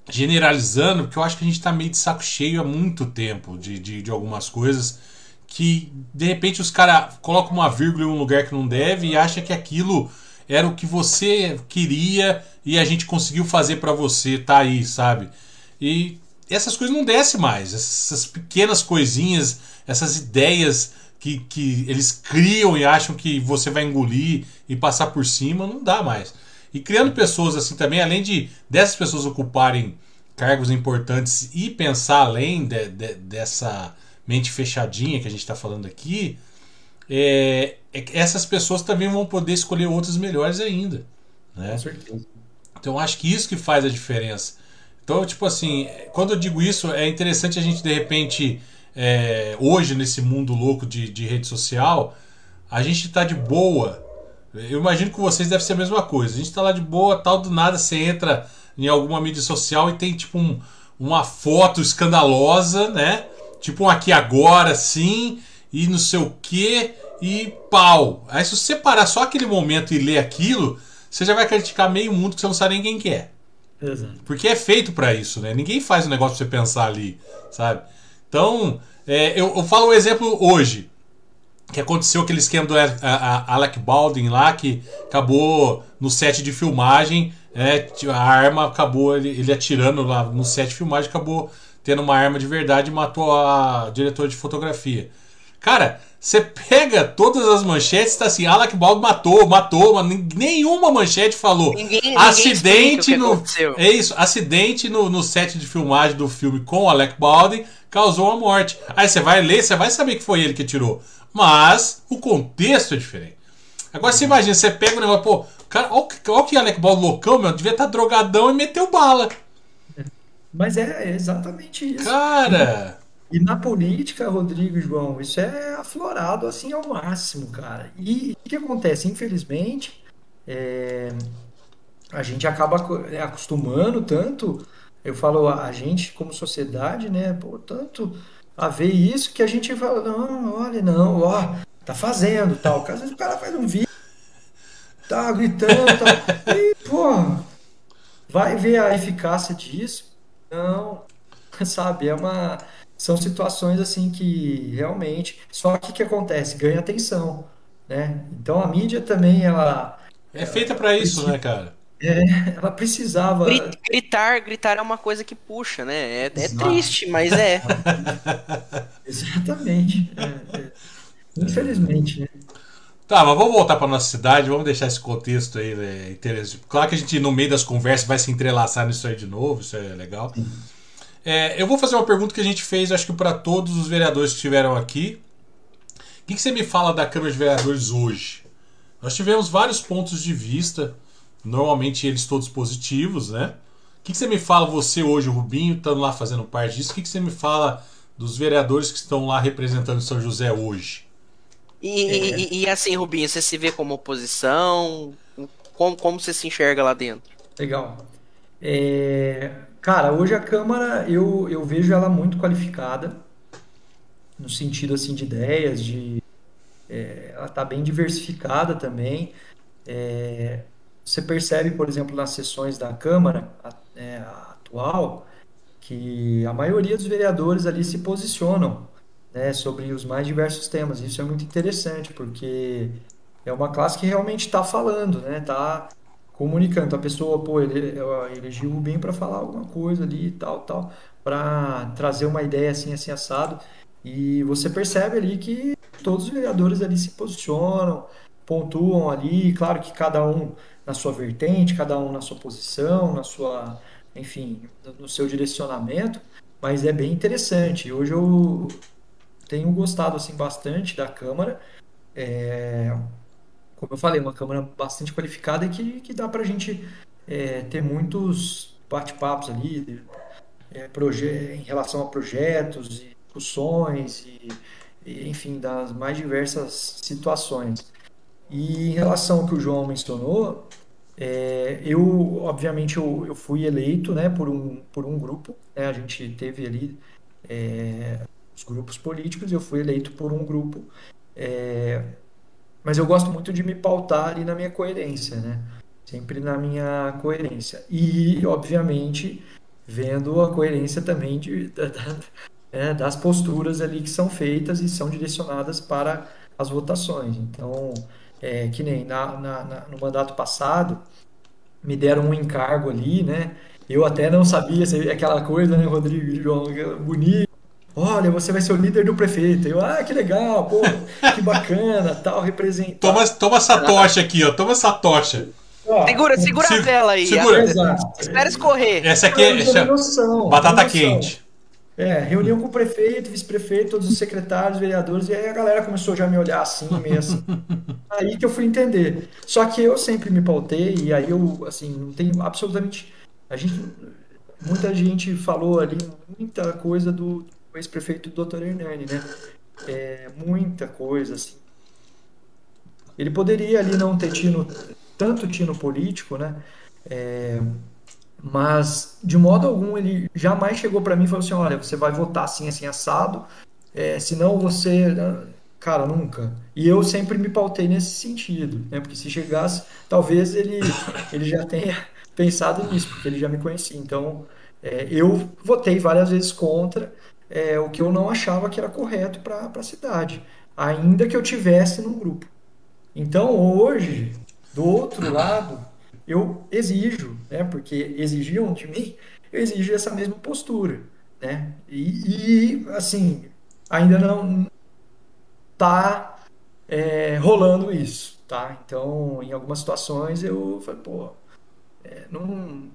Speaker 1: generalizando, porque eu acho que a gente está meio de saco cheio há muito tempo de, de, de algumas coisas que de repente os caras colocam uma vírgula em um lugar que não deve e acha que aquilo era o que você queria e a gente conseguiu fazer para você, tá aí, sabe? E essas coisas não descem mais. Essas pequenas coisinhas, essas ideias que, que eles criam e acham que você vai engolir e passar por cima, não dá mais. E criando pessoas assim também, além de dessas pessoas ocuparem cargos importantes e pensar além de, de, dessa mente fechadinha que a gente está falando aqui, é, é, essas pessoas também vão poder escolher outros melhores ainda. Né? Com certeza. Então acho que isso que faz a diferença. Então, tipo assim, quando eu digo isso, é interessante a gente de repente, é, hoje nesse mundo louco de, de rede social, a gente tá de boa. Eu imagino que vocês deve ser a mesma coisa. A gente tá lá de boa, tal, do nada você entra em alguma mídia social e tem tipo um, uma foto escandalosa, né? Tipo um aqui agora, sim, e não sei o que, e pau. Aí se você parar só aquele momento e ler aquilo, você já vai criticar meio mundo que você não sabe nem quem que é. Exato. Porque é feito para isso, né? Ninguém faz um negócio pra você pensar ali, sabe? Então, é, eu, eu, falo um exemplo hoje. Que aconteceu aquele esquema do a, a Alec Baldwin lá, que acabou no set de filmagem, é, a arma acabou, ele, ele atirando lá no set de filmagem, acabou tendo uma arma de verdade e matou a diretora de fotografia. Cara, você pega todas as manchetes, tá assim, Alec Baldwin matou, matou, mas nenhuma manchete falou. Ninguém, acidente ninguém no. É isso, acidente no, no set de filmagem do filme com Alec Baldwin causou uma morte. Aí você vai ler, você vai saber que foi ele que tirou. Mas o contexto é diferente. Agora você imagina, você pega o negócio, pô, cara, olha que Alec Baldwin loucão, meu, devia estar tá drogadão e meteu bala.
Speaker 2: Mas é exatamente isso.
Speaker 1: Cara.
Speaker 2: E na política, Rodrigo e João, isso é aflorado assim ao máximo, cara. E o que acontece? Infelizmente, é, a gente acaba é, acostumando tanto, eu falo a gente como sociedade, né? Portanto, a ver isso que a gente fala, não, olha, não, ó, tá fazendo tal. Às vezes o cara faz um vídeo, tá gritando, tal, e, pô, vai ver a eficácia disso. Não, sabe, é uma são situações assim que realmente. Só que o que acontece? Ganha atenção. Né? Então a mídia também ela.
Speaker 1: É feita para isso, né, cara?
Speaker 2: É, ela precisava.
Speaker 3: Gritar, gritar é uma coisa que puxa, né? É, é triste, mas é.
Speaker 2: Exatamente. É, é. Infelizmente, né?
Speaker 1: Tá, mas vamos voltar para nossa cidade, vamos deixar esse contexto aí né, interessante. Claro que a gente, no meio das conversas, vai se entrelaçar nisso aí de novo, isso é legal. É, eu vou fazer uma pergunta que a gente fez, acho que para todos os vereadores que estiveram aqui, que, que você me fala da Câmara de Vereadores hoje? Nós tivemos vários pontos de vista, normalmente eles todos positivos, né? O que, que você me fala, você hoje, o Rubinho, estando lá fazendo parte disso, o que, que você me fala dos vereadores que estão lá representando São José hoje?
Speaker 3: E, é. e, e, assim, Rubinho, você se vê como oposição? Como, como você se enxerga lá dentro?
Speaker 2: Legal. É, cara, hoje a Câmara eu, eu vejo ela muito qualificada no sentido assim de ideias, de é, ela está bem diversificada também. É, você percebe, por exemplo, nas sessões da Câmara é, atual, que a maioria dos vereadores ali se posicionam né, sobre os mais diversos temas. Isso é muito interessante, porque é uma classe que realmente está falando, né? Está comunicando. A pessoa, pô, ele, elegiu o bem para falar alguma coisa ali e tal, tal, para trazer uma ideia assim, assim, assado. E você percebe ali que todos os vereadores ali se posicionam, pontuam ali, claro que cada um na sua vertente, cada um na sua posição, na sua, enfim, no seu direcionamento, mas é bem interessante. Hoje eu tenho gostado assim bastante da Câmara. É, como eu falei, uma Câmara bastante qualificada e que, que dá para a gente é, ter muitos bate-papos ali é, em relação a projetos e discussões e, e, enfim, das mais diversas situações. E em relação ao que o João mencionou, é, eu, obviamente, eu, eu fui eleito né, por, um, por um grupo, né, a gente teve ali é, os grupos políticos, eu fui eleito por um grupo, é, mas eu gosto muito de me pautar ali na minha coerência, né? Sempre na minha coerência. E, obviamente, vendo a coerência também de, da, é, das posturas ali que são feitas e são direcionadas para as votações. Então, é, que nem na, na, na, no mandato passado, me deram um encargo ali, né? Eu até não sabia, aquela coisa, né, Rodrigo, João, bonito. Olha, você vai ser o líder do prefeito. Eu, ah, que legal, pô, que bacana, tal, representar.
Speaker 1: Toma, toma essa tocha aqui, ó, toma essa tocha.
Speaker 3: segura, segura se, a vela aí.
Speaker 1: Segura.
Speaker 3: Espera escorrer.
Speaker 1: Essa aqui é, essa, noção, batata quente.
Speaker 2: É, reunião com o prefeito, vice-prefeito, todos os secretários, vereadores, e aí a galera começou já a me olhar assim, meio assim. aí que eu fui entender. Só que eu sempre me pautei, e aí eu, assim, não tenho absolutamente. A gente. Muita gente falou ali muita coisa do, ex-prefeito Dr. Hernani, né? É, muita coisa, assim. Ele poderia ali não ter tido tanto tino político, né? É, mas, de modo algum, ele jamais chegou para mim e falou assim: olha, você vai votar assim, assim, assado, é, senão você. Né, cara, nunca. E eu sempre me pautei nesse sentido, né? Porque se chegasse, talvez ele, ele já tenha pensado nisso, porque ele já me conhecia. Então, é, eu votei várias vezes contra é, o que eu não achava que era correto para a cidade, ainda que eu tivesse num grupo. Então, hoje, do outro lado, eu exijo, né, porque exigiam de mim, eu exijo essa mesma postura, né? E, e assim, ainda não tá é, rolando isso, tá? Então, em algumas situações eu falei, pô, é, não,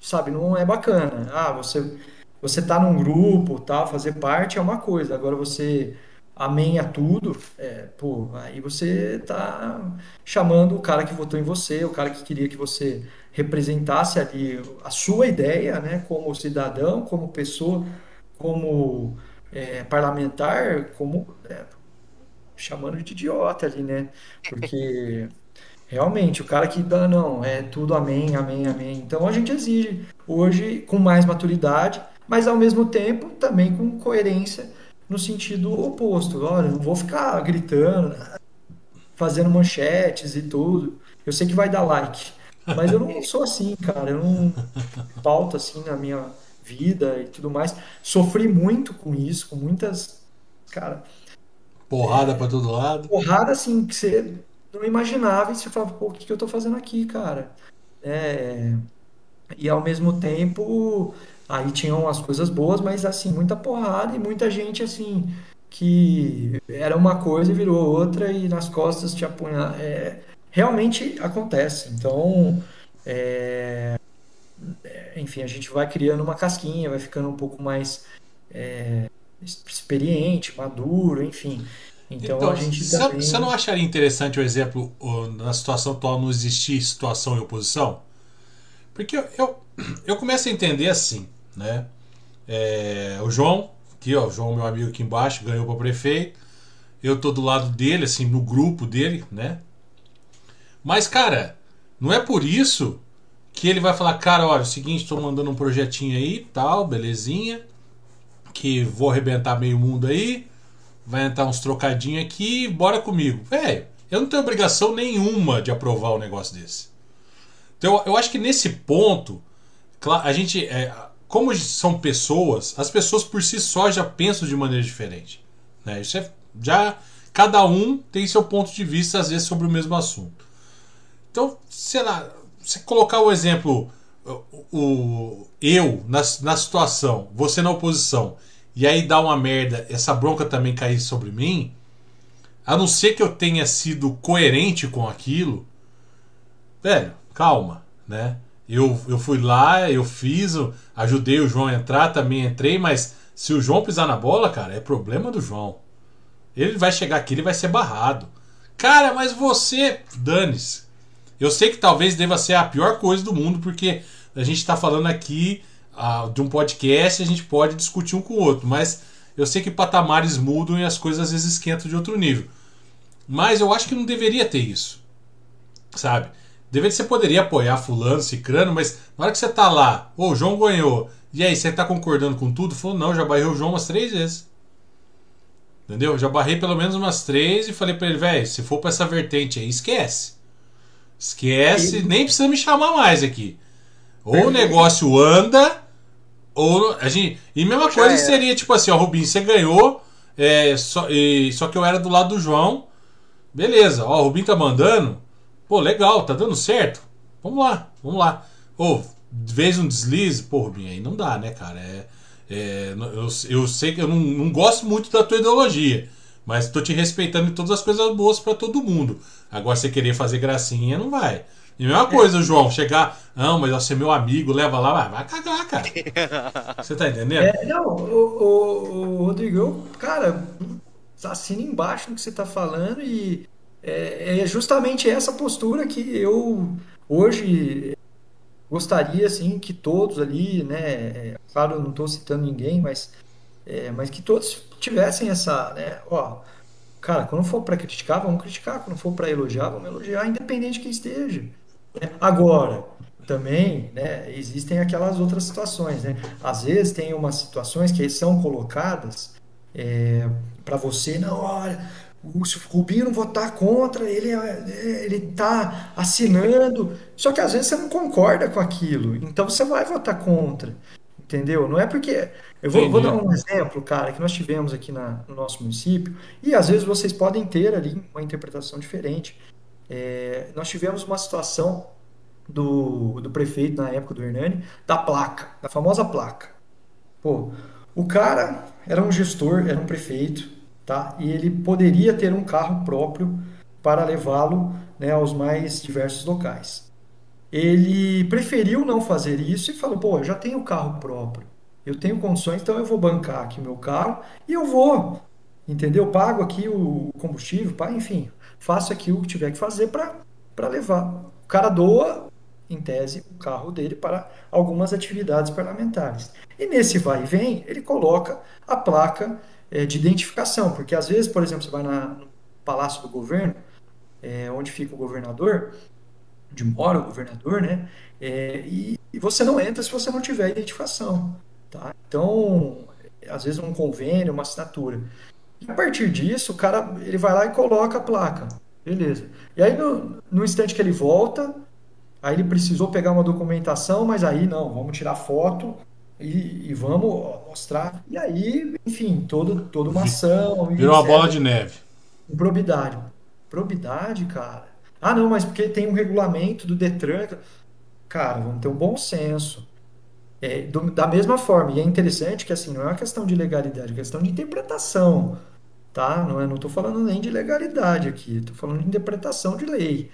Speaker 2: sabe, não é bacana. Ah, você você tá num grupo, tal, fazer parte é uma coisa. Agora você amém a tudo, é, pô, aí você tá chamando o cara que votou em você, o cara que queria que você representasse ali a sua ideia, né, como cidadão, como pessoa, como é, parlamentar, como é, chamando de idiota ali, né? Porque realmente o cara que dá não é tudo amém, amém, amém. Então a gente exige hoje com mais maturidade, mas ao mesmo tempo também com coerência no sentido oposto. Olha, não vou ficar gritando, fazendo manchetes e tudo. Eu sei que vai dar like, mas eu não sou assim, cara. Eu não pauto assim na minha vida e tudo mais. Sofri muito com isso, com muitas, cara.
Speaker 1: Porrada é, para todo lado.
Speaker 2: Porrada assim que você não imaginava e você falava, pô, o que, que eu tô fazendo aqui, cara? É... E ao mesmo tempo Aí tinham as coisas boas, mas assim, muita porrada e muita gente assim que era uma coisa e virou outra e nas costas te apunhar. É, realmente acontece. Então, é, enfim, a gente vai criando uma casquinha, vai ficando um pouco mais é, experiente, maduro, enfim. Então, então a gente
Speaker 1: você, também... você não acharia interessante o exemplo na situação atual não existir situação e oposição? Porque eu, eu, eu começo a entender assim, né? É, o João, aqui ó, o João, meu amigo aqui embaixo, ganhou para prefeito. Eu tô do lado dele, assim, no grupo dele, né? Mas, cara, não é por isso que ele vai falar, cara, olha, é o seguinte, estou mandando um projetinho aí, tal, belezinha, que vou arrebentar meio mundo aí, vai entrar uns trocadinhos aqui, bora comigo. Velho, eu não tenho obrigação nenhuma de aprovar um negócio desse. Então, eu acho que nesse ponto, a gente, é, como são pessoas, as pessoas por si só já pensam de maneira diferente. Né? Isso é já cada um tem seu ponto de vista às vezes sobre o mesmo assunto. Então, sei lá, você colocar o exemplo, o, o eu na, na situação, você na oposição, e aí dá uma merda, essa bronca também cair sobre mim, a não ser que eu tenha sido coerente com aquilo, velho, calma, né? Eu, eu fui lá, eu fiz, ajudei o João a entrar, também entrei, mas se o João pisar na bola, cara, é problema do João. Ele vai chegar aqui, ele vai ser barrado. Cara, mas você, dane-se. Eu sei que talvez deva ser a pior coisa do mundo, porque a gente está falando aqui uh, de um podcast, a gente pode discutir um com o outro, mas eu sei que patamares mudam e as coisas às vezes esquentam de outro nível. Mas eu acho que não deveria ter isso. Sabe? Deveria, você poderia apoiar fulano, cicrano, mas na hora que você tá lá, ô, o João ganhou, e aí, você tá concordando com tudo? Falou, não, já barrei o João umas três vezes. Entendeu? Já barrei pelo menos umas três e falei para ele, velho, se for pra essa vertente aí, esquece. Esquece, nem precisa me chamar mais aqui. Ou o negócio anda, ou a gente. E mesma coisa seria tipo assim, ó, Rubinho, você ganhou, é, só, e, só que eu era do lado do João. Beleza, ó, o Rubinho tá mandando. Pô, legal, tá dando certo. Vamos lá, vamos lá. Ou, vez um deslize, pô, Rubinho, aí não dá, né, cara? É, é, eu, eu sei que eu não, não gosto muito da tua ideologia. Mas tô te respeitando em todas as coisas boas para todo mundo. Agora, você querer fazer gracinha, não vai. E a mesma coisa, João, chegar, não, mas você é meu amigo, leva lá, vai, vai cagar, cara. Você tá entendendo?
Speaker 2: É, não, o, o, o Rodrigo, eu, cara, assina embaixo no que você tá falando e é, é, justamente essa postura que eu hoje gostaria, assim, que todos ali, né, é, claro, não estou citando ninguém, mas, é, mas que todos tivessem essa, né, ó, cara, quando for para criticar, vamos criticar, quando for para elogiar, vamos elogiar, independente de quem esteja. Agora, também, né, existem aquelas outras situações, né? Às vezes tem umas situações que são colocadas é, para você, não, olha, o Rubinho não votar contra, ele é, ele está assinando, só que às vezes você não concorda com aquilo, então você vai votar contra, entendeu? Não é porque eu vou, vou, dar um exemplo, cara, que nós tivemos aqui na, no nosso município, e às vezes vocês podem ter ali uma interpretação diferente. É, nós tivemos uma situação do, do prefeito, na época do Hernani, da placa, da famosa placa. Pô, o cara era um gestor, era um prefeito, tá? E ele poderia ter um carro próprio para levá-lo né, aos mais diversos locais. Ele preferiu não fazer isso e falou: pô, eu já tenho carro próprio eu tenho condições, então eu vou bancar aqui o meu carro e eu vou, entendeu? Pago aqui o combustível, pá, enfim, faço aqui o que tiver que fazer para levar. O cara doa, em tese, o carro dele para algumas atividades parlamentares. E nesse vai e vem, ele coloca a placa é, de identificação, porque às vezes, por exemplo, você vai na, no Palácio do Governo, é, onde fica o governador, onde mora o governador, né? É, e, e, você não entra se você não tiver identificação. Tá? Então, às vezes um convênio, uma assinatura. E a partir disso, o cara ele vai lá e coloca a placa. Beleza. E aí, no, no instante que ele volta, aí ele precisou pegar uma documentação, mas aí não, vamos tirar foto e, e vamos mostrar. E aí, enfim, todo, toda uma ação.
Speaker 1: Virou uma bola de neve.
Speaker 2: Probidade. Probidade, cara. Ah, não, mas porque tem um regulamento do Detran. Cara, vamos ter um bom senso. É, do, da mesma forma, e é interessante que assim, não é uma questão de legalidade, é uma questão de interpretação. Tá? Não estou não falando nem de legalidade aqui, estou falando de interpretação de lei.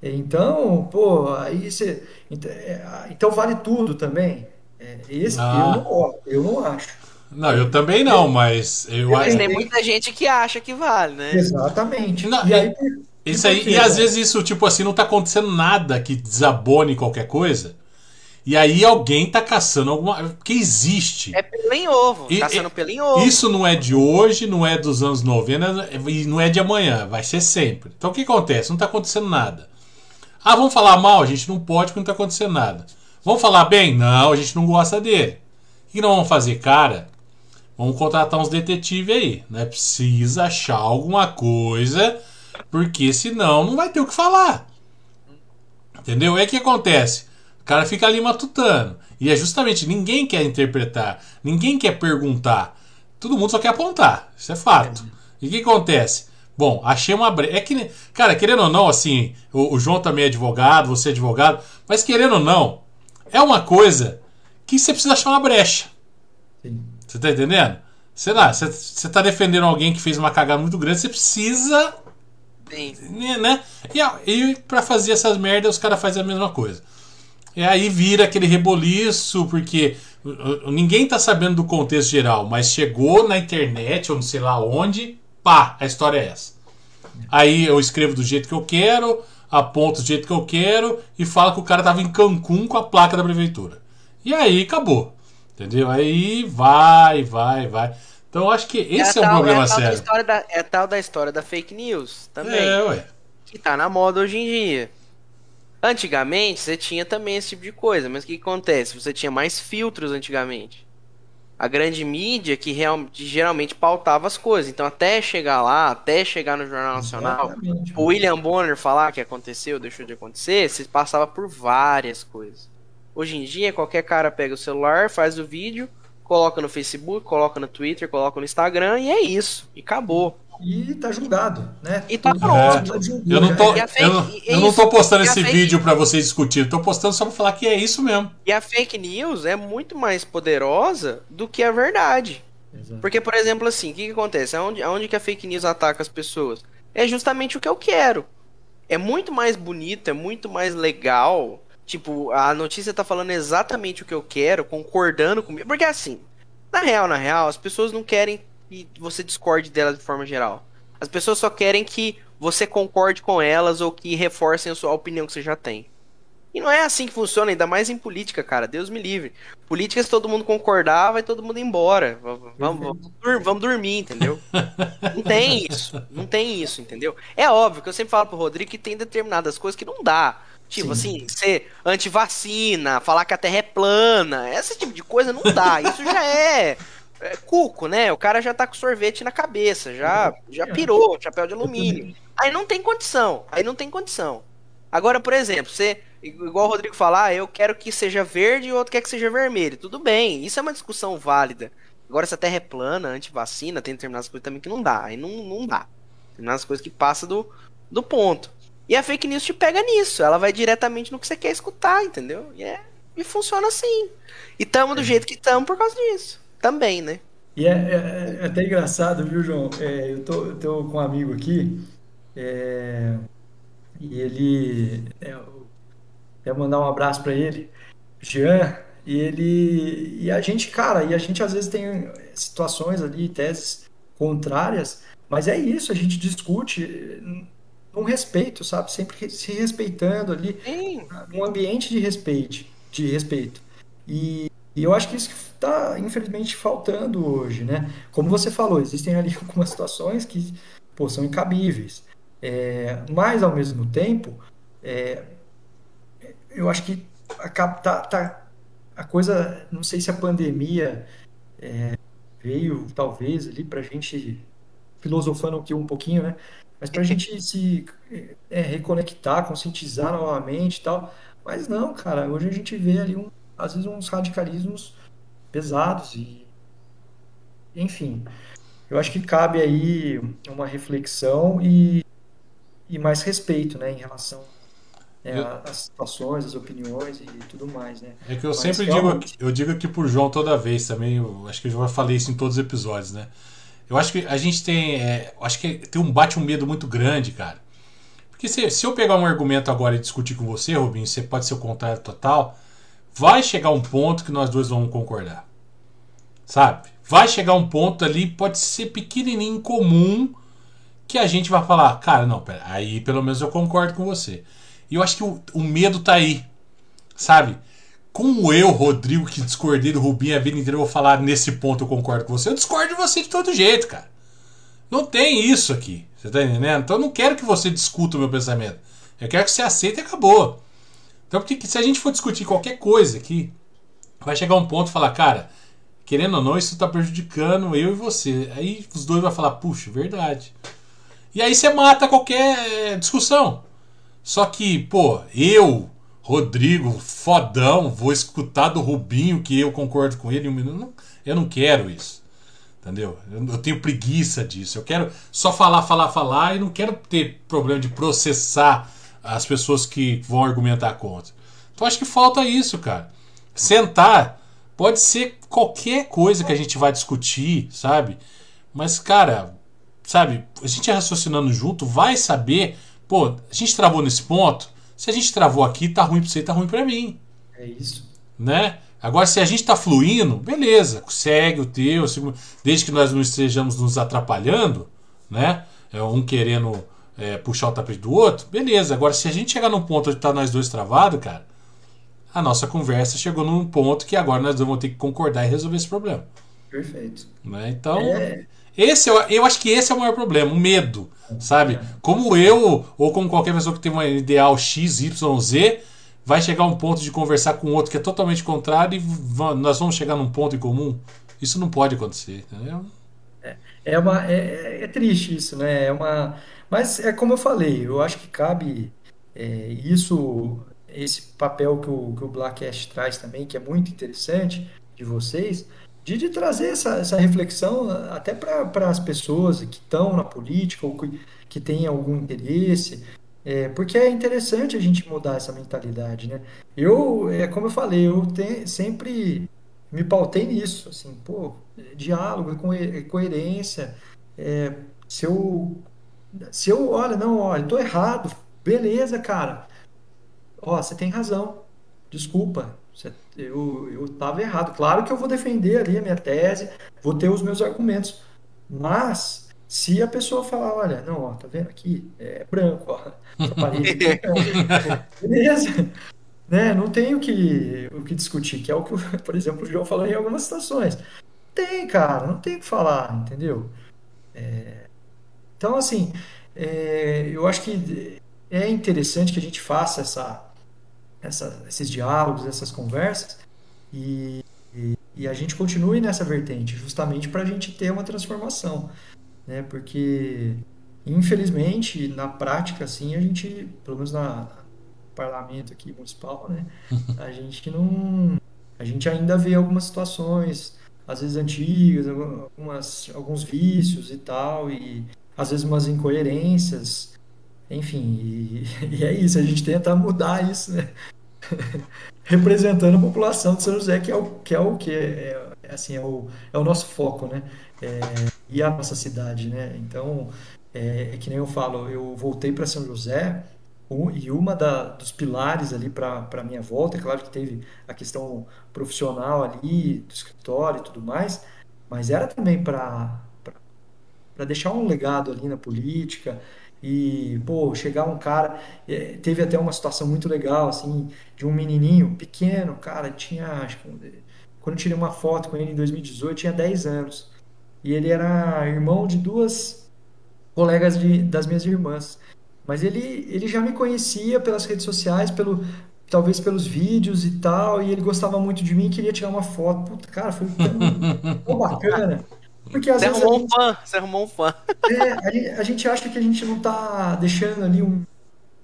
Speaker 2: Então, pô, aí você. É, então vale tudo também. É, esse ah. eu, não, eu não acho.
Speaker 1: Não, eu também não, mas eu
Speaker 3: Mas
Speaker 1: acho.
Speaker 3: tem muita gente que acha que vale, né?
Speaker 2: Exatamente.
Speaker 1: Não,
Speaker 2: e aí,
Speaker 1: Isso aí, e às vezes isso, tipo assim, não tá acontecendo nada que desabone qualquer coisa. E aí alguém tá caçando alguma. Que existe.
Speaker 3: É pelo em ovo,
Speaker 1: E-
Speaker 3: caçando pelo em ovo.
Speaker 1: Isso não é de hoje, não é dos anos 90 e não é de amanhã, vai ser sempre. Então o que acontece? Não tá acontecendo nada. Ah, vamos falar mal? A gente não pode porque não tá acontecendo nada. Vamos falar bem? Não, a gente não gosta dele. O que nós vamos fazer, cara? Vamos contratar uns detetives aí. Né? Precisa achar alguma coisa, porque senão não vai ter o que falar. Entendeu? É que acontece. O cara fica ali matutando. E é justamente, ninguém quer interpretar, ninguém quer perguntar. Todo mundo só quer apontar. Isso é fato. E o que acontece? Bom, achei uma brecha. É que, cara, querendo ou não, assim, o, o João também é advogado, você é advogado, mas querendo ou não, é uma coisa que você precisa achar uma brecha.
Speaker 2: Sim.
Speaker 1: Você tá entendendo? Sei lá, você, você tá defendendo alguém que fez uma cagada muito grande, você precisa
Speaker 3: Sim.
Speaker 1: né? E, a- e pra fazer essas merdas, os caras fazem a mesma coisa. E aí vira aquele reboliço, porque ninguém tá sabendo do contexto geral, mas chegou na internet, ou não sei lá onde, pá, a história é essa. Aí eu escrevo do jeito que eu quero, aponto do jeito que eu quero e falo que o cara tava em Cancún com a placa da prefeitura. E aí acabou. Entendeu? Aí vai, vai, vai. Então eu acho que esse é,
Speaker 3: a
Speaker 1: um
Speaker 3: tal-
Speaker 1: problema
Speaker 3: da
Speaker 1: sério.
Speaker 3: da- é tal da história da fake news também.
Speaker 1: É, ué.
Speaker 3: que tá na moda hoje em dia. Antigamente você tinha também esse tipo de coisa, mas o que acontece? Você tinha mais filtros antigamente. A grande mídia que, real, geralmente pautava as coisas. Então, até chegar lá, até chegar no Jornal Nacional,
Speaker 2: Exatamente.
Speaker 3: o William Bonner falar que aconteceu, deixou de acontecer, você passava por várias coisas. Hoje em dia, qualquer cara pega o celular, faz o vídeo, coloca no Facebook, coloca no Twitter, coloca no Instagram e é isso. E acabou.
Speaker 2: E tá julgado, né?
Speaker 3: E tá
Speaker 2: Todo
Speaker 3: pronto.
Speaker 2: mundo julgou,
Speaker 1: Eu não tô,
Speaker 3: fake-
Speaker 1: eu não,
Speaker 3: é
Speaker 1: eu não tô postando esse
Speaker 3: fake-
Speaker 1: vídeo pra vocês discutirem, tô postando só pra falar que é isso mesmo.
Speaker 3: E a fake news é muito mais poderosa do que a verdade.
Speaker 2: Exato.
Speaker 3: Porque, por exemplo, assim, o que, que acontece? Aonde, aonde que a fake news ataca as pessoas? É justamente o que eu quero. É muito mais bonito, é muito mais legal. Tipo, a notícia tá falando exatamente o que eu quero, concordando comigo. Porque assim, na real, na real, as pessoas não querem que você discorde delas de forma geral. As pessoas só querem que você concorde com elas ou que reforcem a sua opinião que você já tem. E não é assim que funciona, ainda mais em política, cara. Deus me livre. Política, se todo mundo concordar, vai todo mundo embora. Vamos, vamos, dur- vamos dormir, entendeu? Não tem isso. Não tem isso, entendeu? É óbvio que eu sempre falo pro Rodrigo que tem determinadas coisas que não dá. Tipo
Speaker 2: Sim.
Speaker 3: assim, ser antivacina, falar que a terra é plana, esse tipo de coisa não dá. Isso já é, é cuco, né? O cara já tá com sorvete na cabeça, já, já pirou, chapéu de alumínio. Aí não tem condição. Aí não tem condição. Agora, por exemplo, você, igual o Rodrigo falar, ah, eu quero que seja verde e o outro quer que seja vermelho. Tudo bem, isso é uma discussão válida. Agora, se a terra é plana, antivacina, tem determinadas coisas também que não dá. Aí não, não dá. Determinadas coisas que passam do, do ponto. E a fake news te pega nisso. Ela vai diretamente no que você quer escutar, entendeu? E, é, e funciona assim. E tamo do jeito que tamo por causa disso. Também, né?
Speaker 2: E é, é- é até engraçado, viu, João? É, eu, tô, eu tô com um amigo aqui, é, e ele. É, eu mandar um abraço para ele, Jean, e ele. E a gente, cara, e a gente às vezes tem situações ali, teses contrárias, mas é isso, a gente discute num respeito, sabe? Sempre se respeitando ali
Speaker 3: Sim.
Speaker 2: um ambiente de respeito, de respeito. E, e eu acho que isso está, infelizmente, faltando hoje, né? Como você falou, existem ali algumas situações que, pô, são incabíveis. É, mas, ao mesmo tempo, é, eu acho que a, tá, tá- a coisa, não sei se a pandemia é, veio, talvez, ali para a gente, filosofando aqui um pouquinho, né? Mas para a gente se é, reconectar, conscientizar novamente e tal. Mas não, cara, hoje a gente vê ali, um, às vezes, uns radicalismos pesados e, enfim, eu acho que cabe aí uma reflexão e, e mais respeito, né, em relação né,
Speaker 1: Eu-
Speaker 2: às situações, às opiniões e tudo mais, né?
Speaker 1: É que eu
Speaker 2: Mas
Speaker 1: sempre digo,
Speaker 2: realmente-
Speaker 1: aqui- eu digo aqui pro João toda vez também, eu acho que eu já falei isso em todos os episódios, né? Eu acho que a gente tem, é, acho que tem um bate um medo muito grande, cara. Porque se, se eu pegar um argumento agora e discutir com você, Rubinho, você pode ser o contrário total, vai chegar um ponto que nós dois vamos concordar. Sabe? vai chegar um ponto ali, pode ser pequenininho, comum, que a gente vai falar, cara, não, pera, aí pelo menos eu concordo com você. E eu acho que o, o medo tá aí, sabe? Como eu, Rodrigo, que discordei do Rubinho a vida inteira, vou falar nesse ponto eu concordo com você. Eu discordo de você de todo jeito, cara. Não tem isso aqui. Você tá entendendo? Então eu não quero que você discuta o meu pensamento. Eu quero que você aceite e acabou. Então, porque se a gente for discutir qualquer coisa aqui, vai chegar um ponto e falar, cara, querendo ou não, isso está prejudicando eu e você. Aí os dois vão falar, puxa, verdade. E aí você mata qualquer discussão. Só que, pô, eu, Rodrigo, fodão, vou escutar do Rubinho que eu concordo com ele minuto. Eu não quero isso. Entendeu? Eu tenho preguiça disso. Eu quero só falar, falar, falar e não quero ter problema de processar as pessoas que vão argumentar contra. Então acho que falta isso, cara. Sentar pode ser qualquer coisa que a gente vai discutir, sabe? Mas, cara, sabe, a gente raciocinando junto vai saber, pô, a gente travou nesse ponto. Se a gente travou aqui, tá ruim pra você, tá ruim pra mim.
Speaker 2: É isso.
Speaker 1: Né? Agora, se a gente tá fluindo, beleza, segue o teu, desde que nós não estejamos nos atrapalhando, né? É um querendo é, puxar o tapete do outro, beleza. Agora, se a gente chegar num ponto onde tá nós dois travados, cara, a nossa conversa chegou num ponto que agora nós vamos ter que concordar e resolver esse problema.
Speaker 2: Perfeito.
Speaker 1: Né? Então, é... esse eu, eu acho que esse é o maior problema, o medo, sabe? Como eu, ou como qualquer pessoa que tem um ideal X, Y, Z, vai chegar um ponto de conversar com outro que é totalmente contrário e nós vamos chegar num ponto em comum. Isso não pode acontecer, entendeu?
Speaker 2: É, é, uma, é, é triste isso, né? É uma, mas é como eu falei, eu acho que cabe é, isso, esse papel que o, que o Blackcast traz também, que é muito interessante de vocês, de, de trazer essa, essa reflexão até para as pessoas que estão na política ou que, que têm algum interesse, é, porque é interessante a gente mudar essa mentalidade, né? Eu, é como eu falei, eu te, sempre me pautei nisso, assim, pô, diálogo, coerência, é, se eu se eu, olha, não, olha, tô errado, beleza, cara. Ó, você tem razão. Desculpa, eu, eu tava errado. Claro que eu vou defender ali a minha tese, vou ter os meus argumentos. Mas, se a pessoa falar, olha, não, ó, tá vendo aqui? É branco, ó. Essa parede beleza. Né? Não tem o que, o que discutir, que é o que, por exemplo, o João falou em algumas situações. Tem, cara, não tem o que falar, entendeu? É, então, assim, é, eu acho que é interessante que a gente faça essa, essa, esses diálogos, essas conversas e, e, e, a gente continue nessa vertente, justamente para a gente ter uma transformação, né? Porque, infelizmente, na prática, assim, a gente, pelo menos na parlamento aqui municipal, né? A gente não, a gente ainda vê algumas situações, às vezes antigas, algumas, alguns vícios e tal, e às vezes umas incoerências, enfim, e, e é isso, a gente tenta mudar isso, né? representando a população de São José, que é o que é o que é, é assim é o, é o nosso foco, né? É, e a nossa cidade, né? Então é, é que nem eu falo, eu voltei para São José um, e uma da, dos pilares ali para a minha volta, é claro que teve a questão profissional ali do escritório e tudo mais, mas era também para para deixar um legado ali na política e pô chegar um cara é, teve até uma situação muito legal assim de um menininho pequeno cara tinha acho que quando eu tirei uma foto com ele em 2018 tinha 10 anos. E ele era irmão de duas colegas de, das minhas irmãs. Mas ele ele já me conhecia pelas redes sociais pelo talvez pelos vídeos e tal e ele gostava muito de mim queria tirar uma foto. Puta, cara foi tão, tão bacana
Speaker 3: porque às você vezes arrumou gente, um fã, você arrumou um fã.
Speaker 2: É, a, gente acha que a gente não tá deixando ali um,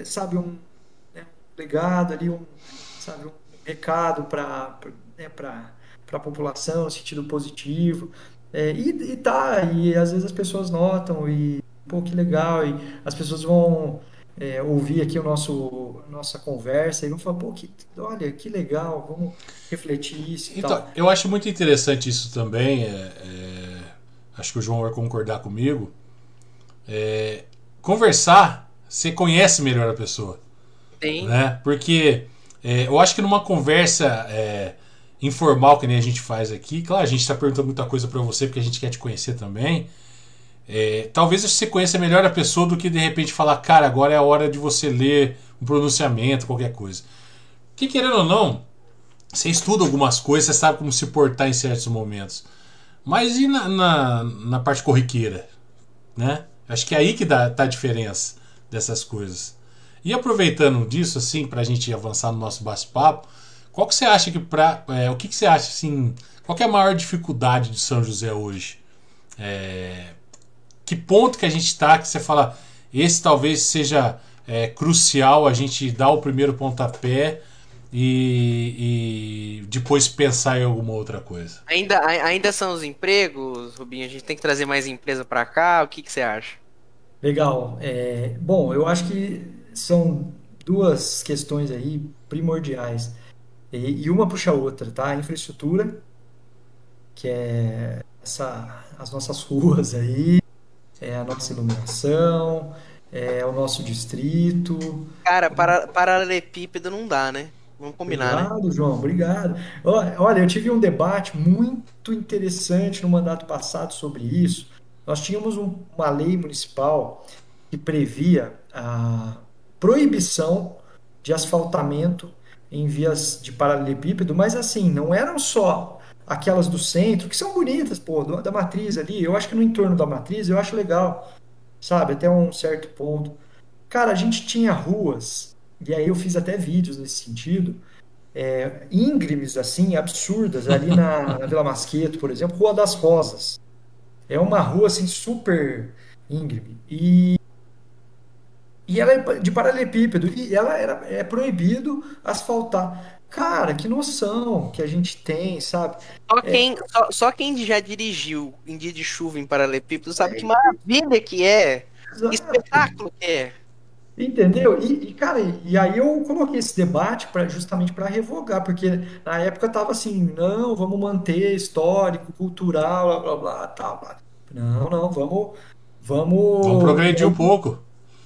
Speaker 2: sabe, um, né, um legado ali, um, sabe, um recado para né, para a população, no sentido positivo. É, e, e tá, e às vezes as pessoas notam e, pô, que legal, e as pessoas vão é, ouvir aqui o nosso nossa conversa e vão falar, pô, que, olha, que legal, vamos refletir isso
Speaker 1: então,
Speaker 2: tal.
Speaker 1: Eu acho muito interessante isso também, é, é acho que o João vai concordar comigo. É, conversar, você conhece melhor a pessoa.
Speaker 3: Sim.
Speaker 1: Né? Porque é, eu acho que numa conversa é, informal que nem a gente faz aqui. Claro, a gente está perguntando muita coisa para você porque a gente quer te conhecer também. É, talvez você conheça melhor a pessoa do que de repente falar, cara, agora é a hora de você ler um pronunciamento, qualquer coisa. Que querendo ou não, você estuda algumas coisas, você sabe como se portar em certos momentos. Mas e na, na, na parte corriqueira? Né? Acho que é aí que dá, tá a diferença dessas coisas. E aproveitando disso, assim, para a gente avançar no nosso bate-papo, qual que você acha que pra, é, o que, que você acha assim? Qual é a maior dificuldade de São José hoje? É, que ponto que a gente está que você fala esse talvez seja é, crucial a gente dar o primeiro pontapé e, e, depois pensar em alguma outra coisa.
Speaker 3: Ainda, ainda são os empregos, Rubinho? A gente tem que trazer mais empresa para cá? O que, que você acha?
Speaker 2: Legal. É, bom, eu acho que são duas questões aí primordiais. E, e uma puxa a outra, tá? A infraestrutura, que é essa, as nossas ruas aí, é a nossa iluminação, é o nosso distrito.
Speaker 3: Cara, para, paralelepípedo não dá, né? Vamos combinar,
Speaker 2: né? obrigado? João, obrigado. Olha, eu tive um debate muito interessante no mandato passado sobre isso. Nós tínhamos um, uma lei municipal que previa a proibição de asfaltamento em vias de paralelepípedo, mas assim, não eram só aquelas do centro, que são bonitas, pô, da matriz ali. Eu acho que no entorno da matriz eu acho legal, sabe? Até um certo ponto. Cara, a gente tinha ruas, e aí eu fiz até vídeos nesse sentido, é, íngremes, assim, absurdas, ali na, na Vila Masqueto, por exemplo, Rua das Rosas. É uma rua, assim, super íngreme. E e ela é de paralelepípedo e ela era, é proibido asfaltar. Cara, que noção que a gente tem, sabe?
Speaker 3: Só é. quem, é... só, só, quem já dirigiu em dia de chuva em paralelepípedo sabe é. que maravilha que é. Que espetáculo que é.
Speaker 2: Entendeu? E, e, cara, e aí eu coloquei esse debate para justamente para revogar, porque na época tava assim, não, vamos manter histórico, cultural, blá blá blá, tal. Não, não, vamos vamos
Speaker 1: Vamos progredir um pouco.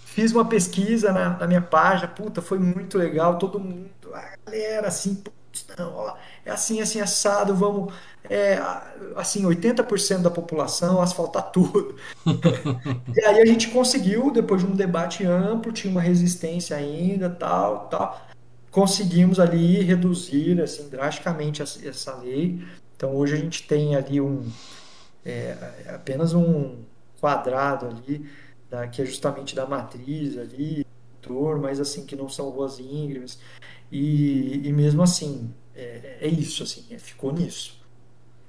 Speaker 2: Fiz uma pesquisa na, na, minha página, puta, foi muito legal, todo mundo, a galera assim, não, ó, é assim, assim, assado, vamos, é, assim, 80% da população asfaltar tudo. e aí a gente conseguiu, depois de um debate amplo, tinha uma resistência ainda, tal, tal, conseguimos ali reduzir, assim, drasticamente essa lei. Então hoje a gente tem ali um, é, apenas um quadrado ali, da, que é justamente da matriz ali, mas assim, que não são ruas íngremes. E, e mesmo assim, é, é isso, assim, é, ficou nisso.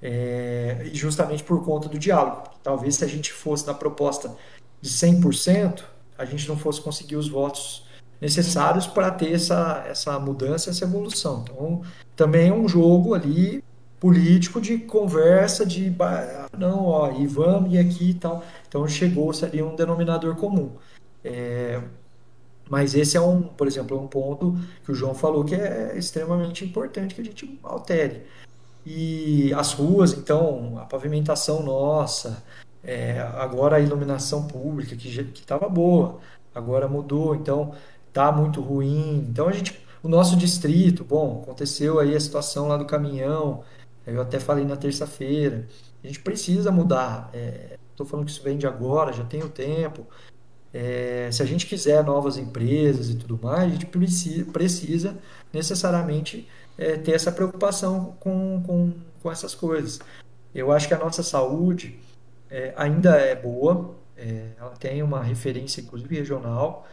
Speaker 2: É, justamente por conta do diálogo. Talvez se a gente fosse na proposta de 100%, a gente não fosse conseguir os votos necessários para ter essa, essa mudança, essa evolução. Então, também é um jogo ali político de conversa de não, ó, e vamos e aqui e tal. Então chegou-se ali um denominador comum. É, mas esse é um, por exemplo, é um ponto que o João falou que é extremamente importante que a gente altere. E as ruas, então, a pavimentação nossa, é, agora a iluminação pública, que estava boa, agora mudou, então tá muito ruim. Então a gente, o nosso distrito, bom, aconteceu aí a situação lá do caminhão, eu até falei na terça-feira. A gente precisa mudar. Estou é, falando que isso vem de agora, já tem o tempo. É, se a gente quiser novas empresas e tudo mais, a gente precisa, precisa necessariamente é, ter essa preocupação com, com, com essas coisas. Eu acho que a nossa saúde é, ainda é boa, é, ela tem uma referência, inclusive regional.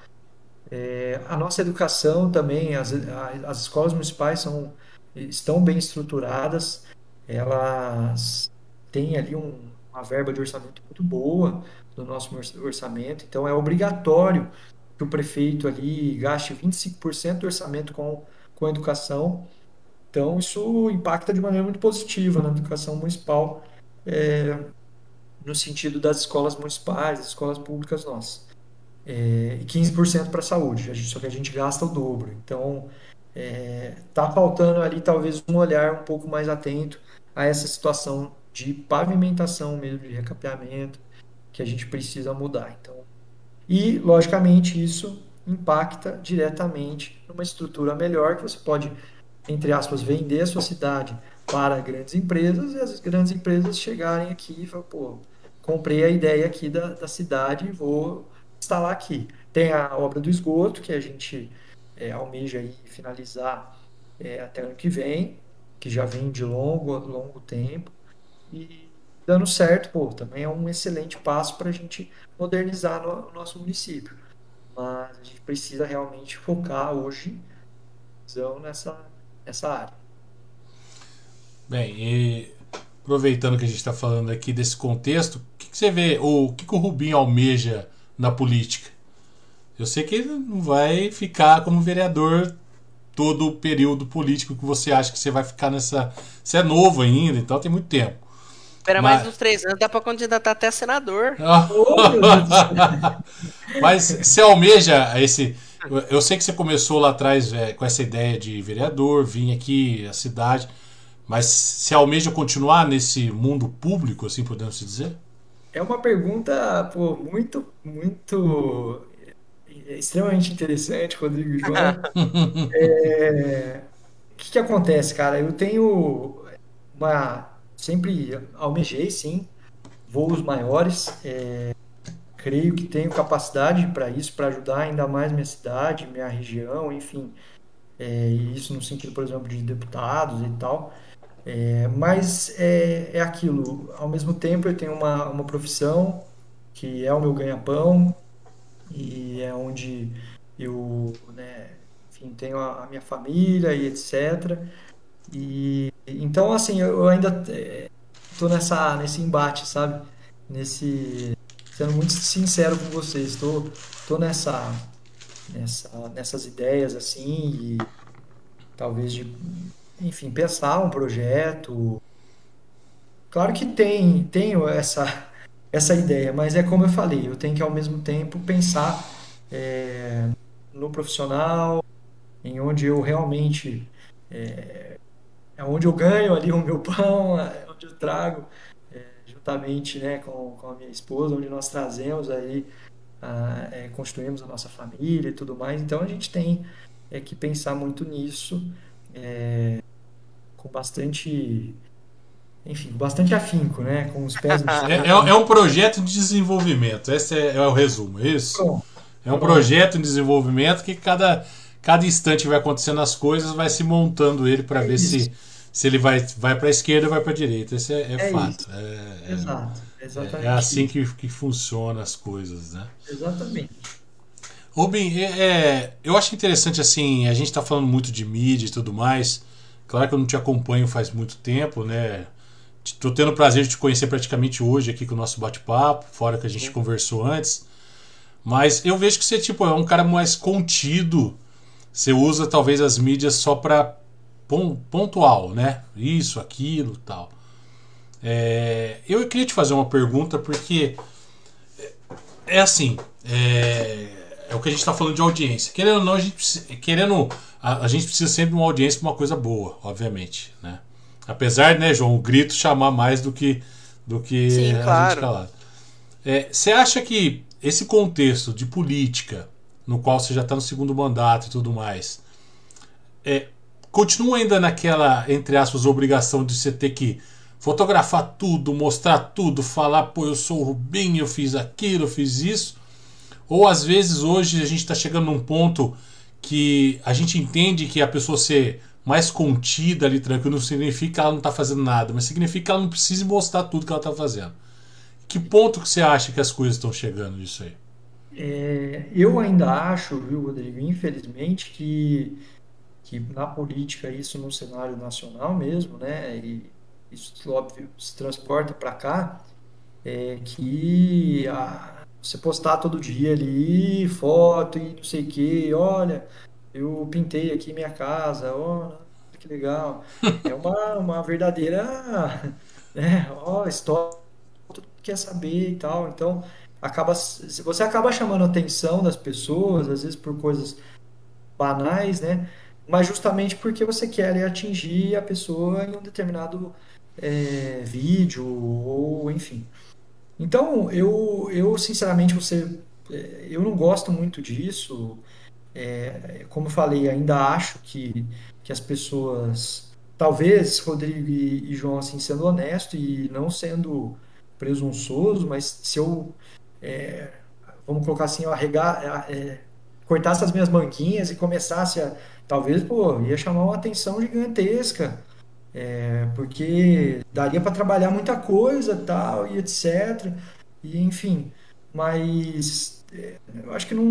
Speaker 2: É, a nossa educação também, as, as escolas municipais são, estão bem estruturadas, elas têm ali um, uma verba de orçamento muito boa no nosso orçamento, então é obrigatório que o prefeito ali gaste 25% do orçamento com, com educação. Então, isso impacta de maneira muito positiva na educação municipal, é, no sentido das escolas municipais, das escolas públicas nossas. É, e 15% para a saúde, só que a gente gasta o dobro. Então, está é, tá faltando ali talvez um olhar um pouco mais atento a essa situação de pavimentação mesmo, de recapeamento, que a gente precisa mudar. Então, e, logicamente, isso impacta diretamente numa estrutura melhor que você pode, entre aspas, vender a sua cidade para grandes empresas e as grandes empresas chegarem aqui e falar, pô, comprei a ideia aqui da, da cidade e vou instalar aqui. Tem a obra do esgoto, que a gente é, almeja aí finalizar é, até ano que vem, que já vem de longo, longo tempo. E dando certo, pô, também é um excelente passo para a gente modernizar no, o nosso município. Mas a gente precisa realmente focar hoje nessa, nessa área.
Speaker 1: Bem, e aproveitando que a gente está falando aqui desse contexto, o que, que você vê, ou o que, que o Rubinho almeja na política? Eu sei que ele não vai ficar como vereador todo o período político que você acha que você vai ficar nessa. Você é novo ainda, então tem muito tempo.
Speaker 3: Espera Mas... mais uns três anos, dá para candidatar até senador.
Speaker 1: Mas você almeja esse. Eu sei que você começou lá atrás é, com essa ideia de vereador, vir aqui a cidade, mas você almeja continuar nesse mundo público, assim podemos dizer?
Speaker 2: É uma pergunta pô, muito, muito extremamente interessante, Rodrigo João. é, o que, que acontece, cara? Eu tenho uma sempre almejei, sim, voos maiores. É, creio que tenho capacidade para isso, para ajudar ainda mais minha cidade, minha região, enfim. É, isso no sentido, por exemplo, de deputados e tal. É, mas é, é aquilo, ao mesmo tempo eu tenho uma, uma profissão que é o meu ganha-pão e é onde eu, né, enfim, tenho a, a minha família e etc. E então, assim, eu ainda estou é, nessa, nesse embate, sabe? Nesse. Sendo muito sincero com vocês, estou tô, tô nessa, nessa, nessas ideias, assim, e talvez de, enfim, pensar um projeto. Claro que tem, tenho essa, essa ideia, mas é como eu falei, eu tenho que ao mesmo tempo pensar é, no profissional, em onde eu realmente é, é onde eu ganho ali o meu pão, é onde eu trago, juntamente né, com, com a minha esposa, onde nós trazemos aí, a, é, construímos a nossa família e tudo mais. Então a gente tem é, que pensar muito nisso, é, com bastante enfim, bastante afinco, né? Com os pés no
Speaker 1: chão. É, é, um projeto de desenvolvimento, esse é, é o resumo, é isso? Pronto. É um projeto em desenvolvimento que cada, cada instante vai acontecendo as coisas, vai se montando ele para ver isso. se se ele vai, vai para a esquerda ou vai para a direita. Isso é, é, é fato. É,
Speaker 2: é, Exato. Exatamente.
Speaker 1: É, assim que, que funcionam as coisas, né?
Speaker 2: Exatamente.
Speaker 1: Rubem, é, eu acho interessante assim, a gente está falando muito de mídia e tudo mais. Claro que eu não te acompanho faz muito tempo, né? Estou tendo o prazer de te conhecer praticamente hoje aqui com o nosso bate-papo, fora que a gente Sim. conversou antes. Mas eu vejo que você tipo, é um cara mais contido. Você usa talvez as mídias só para pontual, né? Isso, aquilo, tal. É, eu queria te fazer uma pergunta porque é assim, é, é o que a gente está falando de audiência. Querendo ou não, a gente, querendo, a, a gente precisa sempre de uma audiência para uma coisa boa, obviamente, né? Apesar, né, João, o grito chamar mais do que do que
Speaker 3: Sim, a claro. gente calado.
Speaker 1: É, você acha que esse contexto de política, no qual você já está no segundo mandato e tudo mais, é, continua ainda naquela, entre aspas, obrigação de você ter que fotografar tudo, mostrar tudo, falar, pô, eu sou o Rubinho, eu fiz aquilo, eu fiz isso. Ou às vezes hoje a gente está chegando num ponto que a gente entende que a pessoa ser mais contida ali, tranquilo, não significa que ela não está fazendo nada, mas significa que ela não precisa mostrar tudo que ela está fazendo. Que ponto que você acha que as coisas estão chegando nisso aí?
Speaker 2: É, eu ainda acho, viu, Rodrigo, infelizmente, que que na política isso no cenário nacional mesmo, né, e isso óbvio se transporta para cá, é que a, você postar todo dia ali foto e não sei o que, olha, eu pintei aqui minha casa, ó, que legal, é uma, uma verdadeira, né, ó, história, tudo quer saber e tal, então acaba você acaba chamando a atenção das pessoas às vezes por coisas banais, né? Mas justamente porque você quer atingir a pessoa em um determinado é, vídeo ou enfim. Então, eu, eu sinceramente, você, é, eu não gosto muito disso. É, como eu falei, ainda acho que, que as pessoas talvez, Rodrigo e, João, assim, sendo honesto e não sendo presunçoso, mas se eu, é, vamos colocar assim, eu arregar, é, cortasse as minhas manguinhas e começasse a, talvez, pô, ia chamar uma atenção gigantesca, é, porque daria para trabalhar muita coisa, tal, e etc. E enfim, mas é, eu acho que não,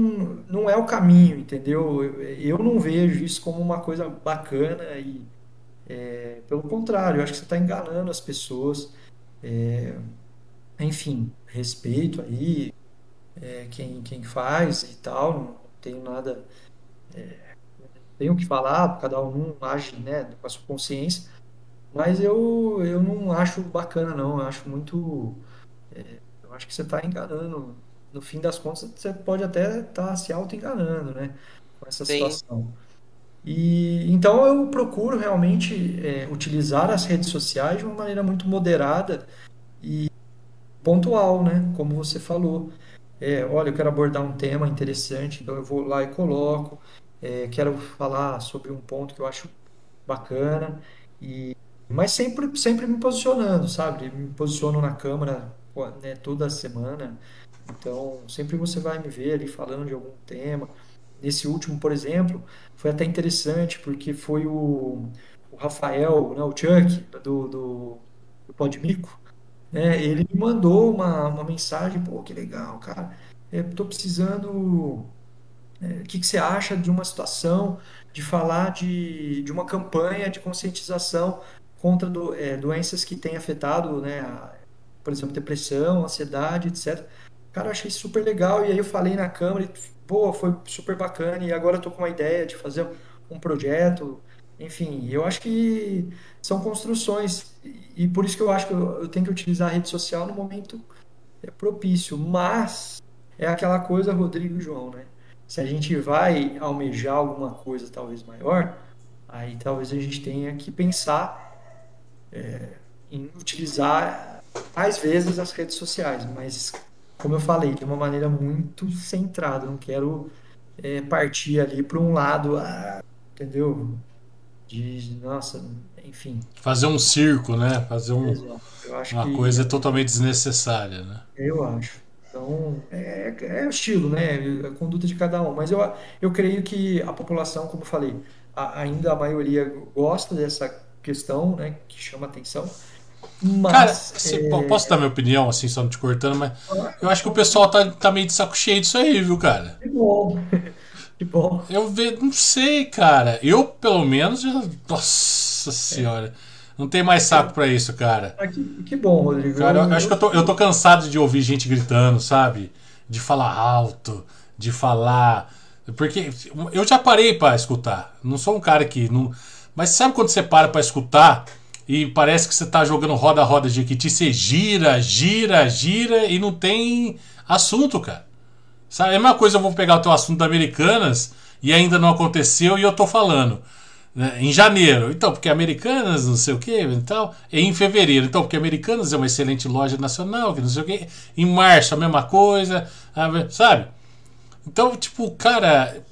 Speaker 2: não é o caminho, entendeu? Eu, eu não vejo isso como uma coisa bacana e é, pelo contrário, eu acho que você está enganando as pessoas. É, enfim, respeito aí é, quem, quem faz e tal, não tenho nada. Tenho que falar, cada um age né, com a sua consciência, mas eu, eu não acho bacana, não. Eu acho muito. É, eu acho que você está enganando. No fim das contas, você pode até estar tá se auto-enganando, né? Com essa Sim. situação. E então eu procuro realmente é, utilizar as redes sociais de uma maneira muito moderada e pontual, né? Como você falou. É, olha, eu quero abordar um tema interessante, então eu vou lá e coloco. É, quero falar sobre um ponto que eu acho bacana e mas sempre sempre me posicionando, sabe? Me posiciono na câmera né, toda semana. Então sempre você vai me ver ali falando de algum tema. Nesse último, por exemplo, foi até interessante porque foi o, o Rafael, né, o Chuck do, do, do Podmico, né, ele me mandou uma, uma mensagem, pô, que legal, cara, estou precisando é, o que, que, você acha de uma situação de falar de, de uma campanha de conscientização contra do, é, doenças que têm afetado, né, a, por exemplo, depressão, ansiedade, etc. Cara, eu achei super legal. E aí eu falei na Câmara, pô, foi super bacana. E agora eu tô com uma ideia de fazer um projeto. Enfim, eu acho que são construções. E por isso que eu acho que eu, eu tenho que utilizar a rede social no momento é, propício. Mas é aquela coisa, Rodrigo e João, né? Se a gente vai almejar alguma coisa talvez maior, aí talvez a gente tenha que pensar é, em utilizar mais vezes as redes sociais, mas como eu falei, de uma maneira muito centrada. Não quero é, partir ali para um lado, ah, entendeu? De, nossa, enfim.
Speaker 1: Fazer um circo, né? Fazer um, uma que, coisa totalmente desnecessária, né?
Speaker 2: Eu acho. Então, é, é o estilo, né? A conduta de cada um. Mas eu, eu creio que a população, como eu falei, a, ainda a maioria gosta dessa questão, né? Que chama atenção.
Speaker 1: Mas, Cara, é... posso dar minha opinião, assim, só não te cortando, mas eu acho que o pessoal tá, tá meio de saco cheio disso aí, viu, cara?
Speaker 2: Que bom. Que bom.
Speaker 1: Eu ve... não sei, cara. Eu, pelo menos, já... nossa senhora. Não tem mais saco para isso, cara.
Speaker 2: Ah, que, que, bom, Rodrigo.
Speaker 1: Cara, eu, eu acho que eu tô, eu tô cansado de ouvir gente gritando, sabe? De falar alto, de falar. Porque eu já parei para escutar. Não sou um cara que. Não... Mas sabe quando você para para escutar e parece que você está jogando roda-roda de Jequiti, você gira, gira, gira e não tem assunto, cara. Sabe? É a mesma coisa eu vou pegar o teu assunto da Americanas e ainda não aconteceu e eu tô falando. Né? Em janeiro, então, porque Americanas, não sei o que, então, em fevereiro, então, porque Americanas é uma excelente loja nacional, que não sei o que, em março a mesma coisa, sabe? Então, tipo, cara,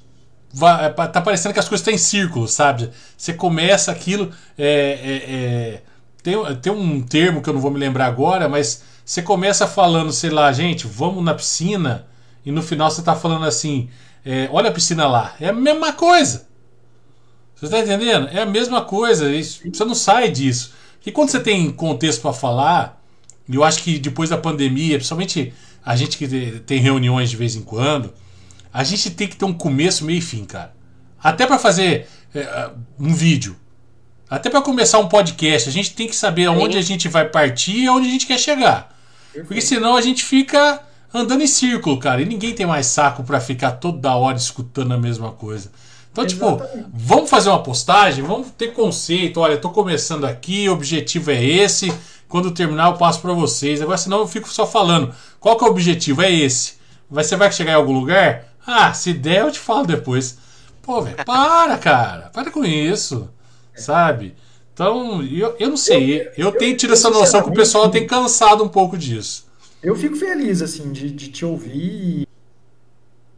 Speaker 1: é, tá parecendo que as coisas estão em círculo, sabe? Você começa aquilo. É, é, é, tem, tem um termo que eu não vou me lembrar agora, mas você começa falando, sei lá, gente, vamos na piscina, e no final você tá falando assim: é, olha a piscina lá. É a mesma coisa. Você está entendendo? É a mesma coisa. Isso, você não sai disso. E quando você tem contexto para falar, eu acho que depois da pandemia, principalmente a gente que tem reuniões de vez em quando a gente tem que ter um começo, meio e fim, cara. Até para fazer é, um vídeo. Até para começar um podcast, a gente tem que saber aonde a gente vai partir e aonde a gente quer chegar. Porque senão a gente fica andando em círculo, cara. E ninguém tem mais saco para ficar toda hora escutando a mesma coisa. Então, tipo, Exatamente. tipo, vamos fazer uma postagem, vamos ter conceito. Olha, eu tô começando aqui, o objetivo é esse. Quando terminar, eu passo para vocês. Agora, senão eu fico só falando. Qual que é o objetivo? É esse. Você vai chegar em algum lugar? Ah, se der, eu te falo depois. Pô, velho, para, cara. Para com isso. Sabe? Então, eu, eu não sei. Eu, eu tenho tido essa noção que o pessoal tem cansado um pouco disso.
Speaker 2: Eu fico feliz, assim, de, de te ouvir.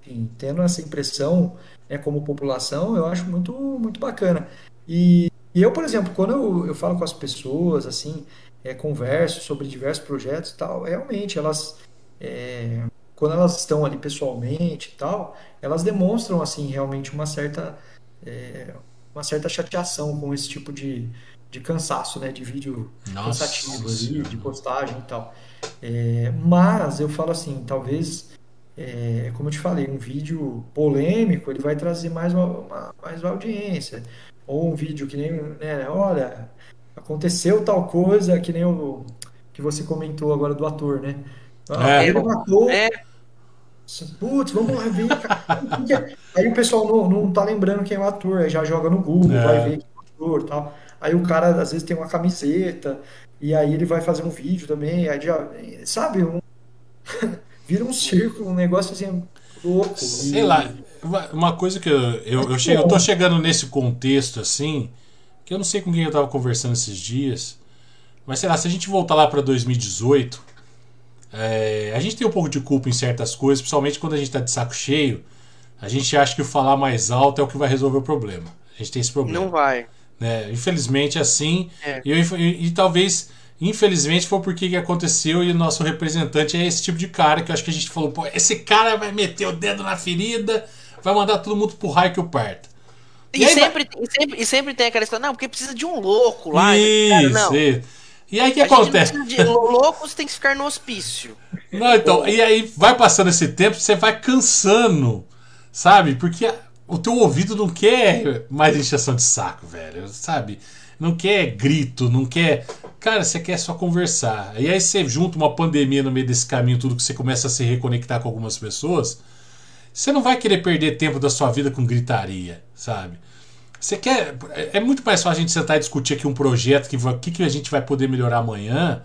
Speaker 2: Enfim, tendo essa impressão né, como população, eu acho muito, muito bacana. E E eu, por exemplo, quando eu, eu falo com as pessoas, assim, é, converso sobre diversos projetos e tal, realmente elas, é, quando elas estão ali pessoalmente e tal, elas demonstram, assim, realmente uma certa, é, uma certa chateação com esse tipo de, de cansaço, né, de vídeo
Speaker 1: Nossa
Speaker 2: cansativo ali,
Speaker 1: Senhora.
Speaker 2: de postagem e tal. É, mas eu falo assim, talvez, é, como eu te falei, um vídeo polêmico, ele vai trazer mais uma, uma- mais audiência. Ou um vídeo que nem, né, olha, aconteceu tal coisa, que nem o que você comentou agora do ator, né? Ah,
Speaker 1: É.
Speaker 2: ele matou,
Speaker 3: É,
Speaker 2: putz, vamos lá ver, cara. Aí o pessoal não, não tá lembrando quem é o ator, aí já joga no Google,
Speaker 1: É.
Speaker 2: vai ver quem é o ator e tal. Aí o cara às vezes tem uma camiseta, e aí ele vai fazer um vídeo também, aí já, sabe, um- vira um círculo, um negócio assim louco.
Speaker 1: Sei
Speaker 2: E-
Speaker 1: lá, uma- coisa que eu, eu, eu, che- eu tô chegando nesse contexto assim, que eu não sei com quem eu tava conversando esses dias, mas sei lá, se a gente voltar lá pra 2018, é, a gente tem um pouco de culpa em certas coisas, principalmente quando a gente tá de saco cheio, a gente acha que o falar mais alto é o que vai resolver o problema. A gente tem esse problema.
Speaker 3: não vai.
Speaker 1: né? Infelizmente é assim.
Speaker 3: É.
Speaker 1: E, eu- e- e talvez, infelizmente, foi porque que aconteceu e o nosso representante é esse tipo de cara que eu acho que a gente falou, pô, esse cara vai meter o dedo na ferida, vai mandar todo mundo pro raio que o parta.
Speaker 3: E,
Speaker 1: E
Speaker 3: sempre, e, sempre, e sempre tem aquela história, não, porque precisa de um louco lá. Cara,
Speaker 1: Isso,
Speaker 3: não.
Speaker 1: isso. E aí o que
Speaker 3: A
Speaker 1: acontece?
Speaker 3: de loucos tem que ficar no hospício.
Speaker 1: Não, então, e aí vai passando esse tempo, você vai cansando, sabe? Porque o teu ouvido não quer mais encheção de saco, velho, sabe? Não quer grito, não quer. Cara, você quer só conversar. E aí você junta uma pandemia no meio desse caminho, tudo que você começa a se reconectar com algumas pessoas, você não vai querer perder tempo da sua vida com gritaria, sabe? Você quer. É muito mais fácil a gente sentar e discutir aqui um projeto que o que, que a gente vai poder melhorar amanhã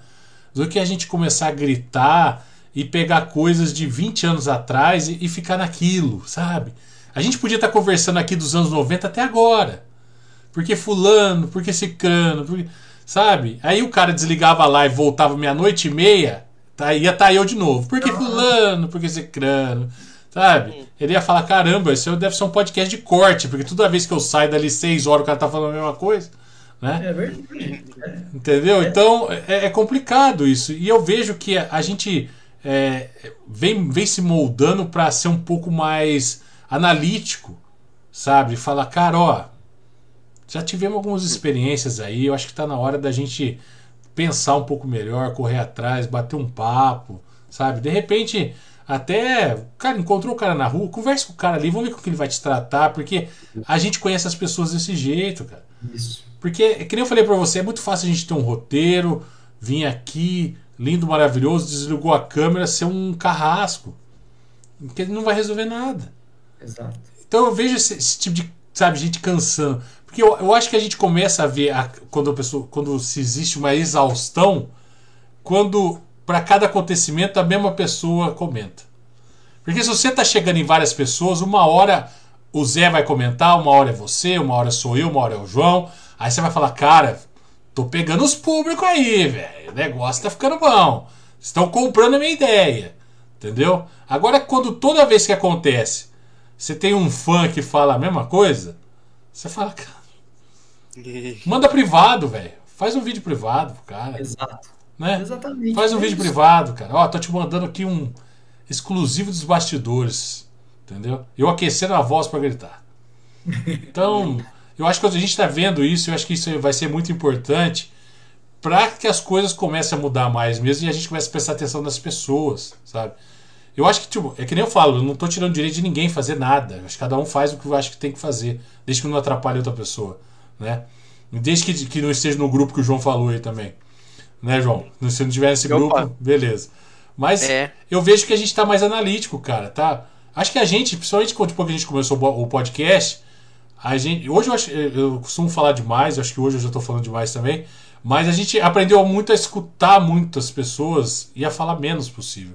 Speaker 1: do que a gente começar a gritar e pegar coisas de 20 anos atrás e, e ficar naquilo, sabe? A gente podia estar conversando aqui dos anos 90 até agora. Porque fulano, porque cicrano, porque, sabe? Aí o cara desligava a live, voltava meia-noite e meia, tá, ia estar eu de novo. Porque fulano, porque cicrano, sabe? Ele ia falar, caramba, isso deve ser um podcast de corte, porque toda vez que eu saio dali seis horas o cara tá falando a mesma coisa, né?
Speaker 2: É verdade.
Speaker 1: Entendeu? Então é, é complicado isso. E eu vejo que a, a gente é, vem, vem se moldando para ser um pouco mais analítico, sabe? Falar, cara, ó, já tivemos algumas experiências aí, eu acho que tá na hora da gente pensar um pouco melhor, correr atrás, bater um papo, sabe? De repente, até, cara, encontrou o cara na rua, conversa com o cara ali, vamos ver como que ele vai te tratar, porque a gente conhece as pessoas desse jeito, cara.
Speaker 2: Isso.
Speaker 1: Porque, que nem eu falei pra você, é muito fácil a gente ter um roteiro, vir aqui, lindo, maravilhoso, desligou a câmera, ser um carrasco. Que não vai resolver nada.
Speaker 2: Exato.
Speaker 1: Então eu vejo esse, esse tipo de, sabe, gente cansando. Porque eu, eu acho que a gente começa a ver a- quando a pessoa, quando se existe uma exaustão, quando para cada acontecimento a mesma pessoa comenta. Porque se você tá chegando em várias pessoas, uma hora o Zé vai comentar, uma hora é você, uma hora sou eu, uma hora é o João. Aí você vai falar, cara, tô pegando os públicos aí, velho. O negócio tá ficando bom. Estão comprando a minha ideia. Entendeu? Agora, quando toda vez que acontece, você tem um fã que fala a mesma coisa, você fala, cara, manda privado, velho. Faz um vídeo privado pro cara.
Speaker 2: Exato.
Speaker 1: Né?
Speaker 2: Exatamente.
Speaker 1: Faz um
Speaker 2: É
Speaker 1: vídeo
Speaker 2: isso.
Speaker 1: privado, cara. Ó, tô te mandando aqui um exclusivo dos bastidores. Entendeu? Eu aquecendo a voz pra gritar. Então, eu acho que a gente tá vendo isso, eu acho que isso vai ser muito importante para que as coisas comecem a mudar mais mesmo e a gente comece a prestar atenção nas pessoas, sabe? Eu acho que, tipo, é que nem eu falo, eu não tô tirando direito de ninguém fazer nada. Eu acho que cada um faz o que eu acho que tem que fazer, desde que não atrapalhe outra pessoa, né? Desde que, que não esteja no grupo que o João falou aí também. Né, João? Se não tiver nesse
Speaker 3: Opa.
Speaker 1: grupo, beleza. Mas
Speaker 3: É.
Speaker 1: eu vejo que a gente tá mais analítico, cara, tá? Acho que a gente, principalmente quando depois que a gente começou o podcast, a gente. Hoje eu, acho, eu costumo falar demais, acho que hoje eu já tô falando demais também. Mas a gente aprendeu muito a escutar muitas pessoas e a falar menos possível.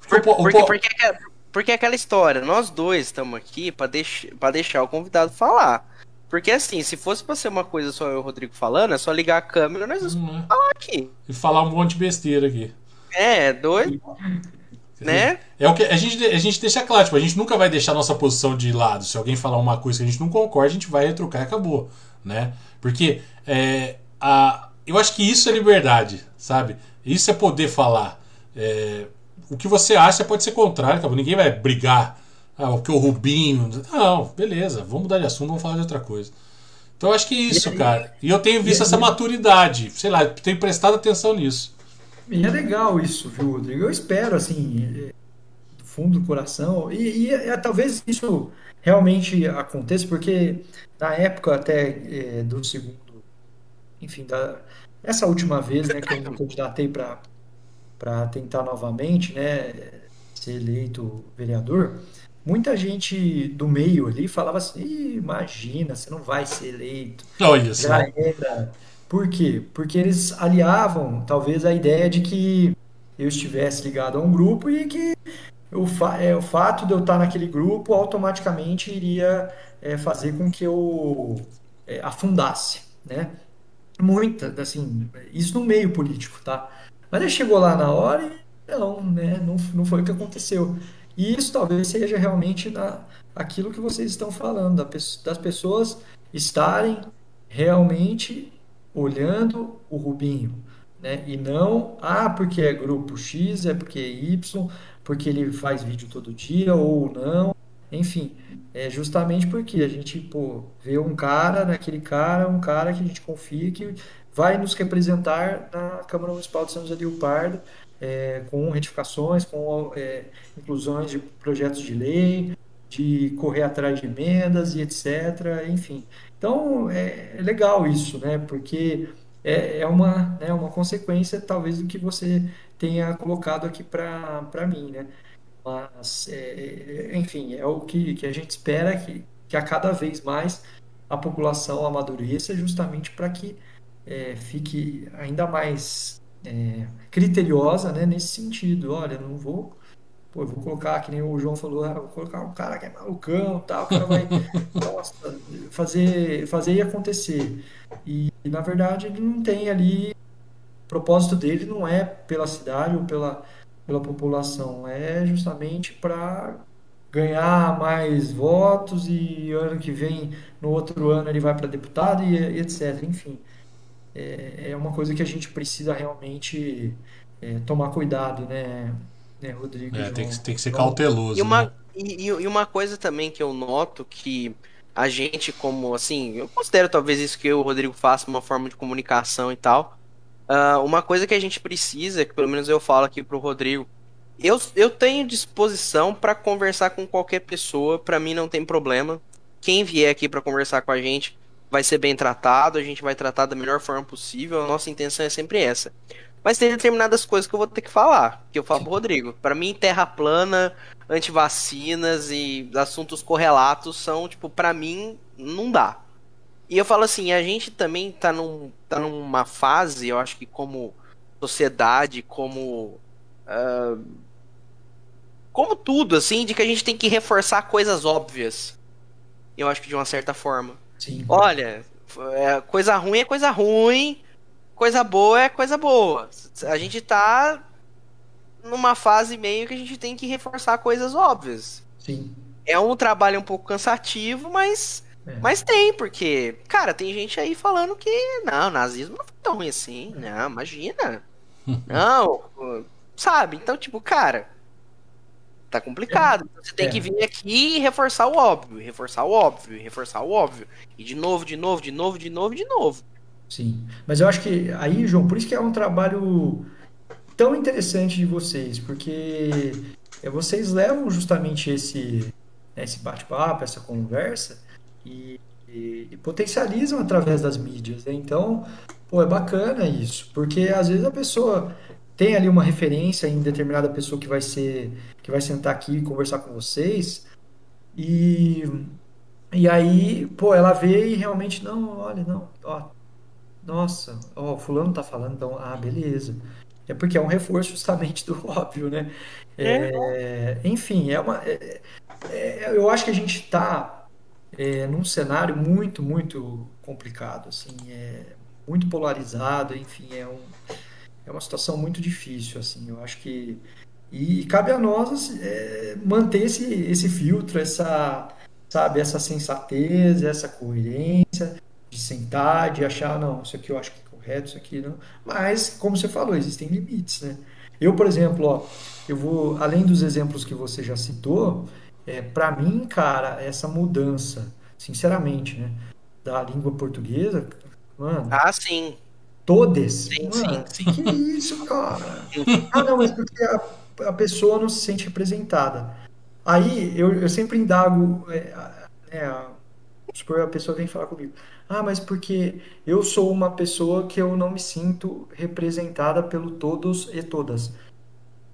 Speaker 1: Porque,
Speaker 3: Por-
Speaker 1: o o
Speaker 3: porque,
Speaker 1: po-
Speaker 3: porque, aquela- porque é aquela história, nós dois estamos aqui pra deix, pra deixar o convidado falar. Porque assim, se fosse pra ser uma coisa só eu e o Rodrigo falando, é só ligar a câmera e nós vamos
Speaker 1: Hum, né?
Speaker 3: falar aqui.
Speaker 1: E falar um monte de besteira aqui.
Speaker 3: É, dois. né?
Speaker 1: É o que a gente, a gente deixa claro, tipo, a gente nunca vai deixar nossa posição de lado. Se alguém falar uma coisa que a gente não concorda, a gente vai retrucar e acabou, né? Porque é, a, eu acho que isso é liberdade, sabe? Isso é poder falar. É, o que você acha pode ser contrário, acabou. Ninguém vai brigar. Ah, o que o Rubinho. Não, beleza, vamos mudar de assunto, vamos falar de outra coisa. Então eu acho que é isso, e, cara. E eu tenho visto essa maturidade. Sei lá, tenho prestado atenção nisso.
Speaker 2: E é legal isso, viu, Rodrigo? Eu espero, assim, do fundo do coração. E, e é, talvez isso realmente aconteça, porque na época até é, do segundo. Enfim, da, essa última vez né, que eu me candidatei para tentar novamente né, ser eleito vereador, muita gente do meio ali falava assim: imagina, você não vai ser eleito.
Speaker 1: Olha só. Já
Speaker 2: era. Por quê? Porque eles aliavam, talvez, a ideia de que eu estivesse ligado a um grupo e que o, fa é, o fato de eu estar naquele grupo automaticamente iria é, fazer com que eu é, afundasse, né? Muita, assim, isso no meio político, tá? Mas ele chegou lá na hora e não, né? Não, não foi o que aconteceu. E isso talvez seja realmente na, aquilo que vocês estão falando, das pessoas estarem realmente olhando o Rubinho, né? E não, ah, porque é grupo X, é porque é Y, porque ele faz vídeo todo dia ou não. Enfim, é justamente porque a gente pô, vê um cara, naquele cara, um cara que a gente confia que vai nos representar na Câmara Municipal de São José do Rio Pardo, é, com retificações, com é, inclusões de projetos de lei, de correr atrás de emendas e etc. Enfim, então é, é legal isso, né? Porque é, é uma, né, uma consequência talvez do que você tenha colocado aqui para mim, né? Mas, é, é, enfim, é o que, que a gente espera que, que a cada vez mais a população amadureça justamente para que é, fique ainda mais é, criteriosa né, nesse sentido. Olha, não vou, pô, vou colocar, que nem o João falou, ah, vou colocar um cara que é malucão, tal, o cara vai nossa, fazer, fazer e acontecer. E, e, na verdade ele não tem ali, o propósito dele não é pela cidade ou pela, pela população, é justamente para ganhar mais votos e ano que vem, no outro ano ele vai para deputado e, e etc. Enfim é, é uma coisa que a gente precisa realmente é, tomar cuidado, né, né Rodrigo?
Speaker 1: É, tem, que, tem que ser cauteloso.
Speaker 3: E uma,
Speaker 1: né?
Speaker 3: e, e uma coisa também que eu noto que a gente, como assim, eu considero talvez isso que o Rodrigo faça uma forma de comunicação e tal. Uh, uma coisa que a gente precisa, que pelo menos eu falo aqui pro Rodrigo, eu, eu tenho disposição para conversar com qualquer pessoa, para mim não tem problema. Quem vier aqui para conversar com a gente, vai ser bem tratado, a gente vai tratar da melhor forma possível, a nossa intenção é sempre essa. Mas tem determinadas coisas que eu vou ter que falar, que eu falo pro Rodrigo. Para mim, terra plana, antivacinas e assuntos correlatos são, tipo, para mim, não dá. E eu falo assim, a gente também tá, num, tá numa fase, eu acho que como sociedade, como. Uh, como tudo, assim, de que a gente tem que reforçar coisas óbvias. Eu acho que de uma certa forma. Sim. Olha, é, coisa ruim é coisa ruim, coisa boa é coisa boa. A gente tá numa fase meio que a gente tem que reforçar coisas óbvias.
Speaker 2: Sim.
Speaker 3: É um trabalho um pouco cansativo, mas é. mas tem, porque, cara, tem gente aí falando que não, nazismo não foi tão ruim assim. Não, imagina. não, sabe? Então, tipo, cara, tá complicado. É. Você tem é. que vir aqui e reforçar o óbvio, reforçar o óbvio, reforçar o óbvio. E de novo, de novo, de novo, de novo, de novo.
Speaker 2: Sim. Mas eu acho que aí, João, por isso que é um trabalho tão interessante de vocês, porque é, vocês levam justamente esse, esse bate-papo, essa conversa e, e, e, potencializam através das mídias. Né? Então, pô, é bacana isso, porque às vezes a pessoa tem ali uma referência em determinada pessoa que vai ser que vai sentar aqui e conversar com vocês. E e aí pô ela vê e realmente não olha não ó nossa ó fulano tá falando então ah beleza. É porque é um reforço justamente do óbvio né? É, enfim é uma é, é, eu acho que a gente está é, num cenário muito muito complicado assim é muito polarizado enfim é um é uma situação muito difícil, assim. Eu acho que E cabe a nós é, manter esse, esse filtro, essa, sabe, essa sensatez, essa coerência de sentar, de achar, não, isso aqui eu acho que é correto, isso aqui não. Mas, como você falou, existem limites, né? Eu, por exemplo, ó, eu vou, além dos exemplos que você já citou, é, para mim, cara, essa mudança, sinceramente, né, da língua portuguesa, mano.
Speaker 3: Ah, sim.
Speaker 2: Todes.
Speaker 3: Sim,
Speaker 2: mano,
Speaker 3: sim, sim.
Speaker 2: Que isso, cara? ah, não, mas porque a, a pessoa não se sente representada. Aí eu, eu sempre indago, é, é, supor, a pessoa vem falar comigo. Ah, mas porque eu sou uma pessoa que eu não me sinto representada pelo todos e todas.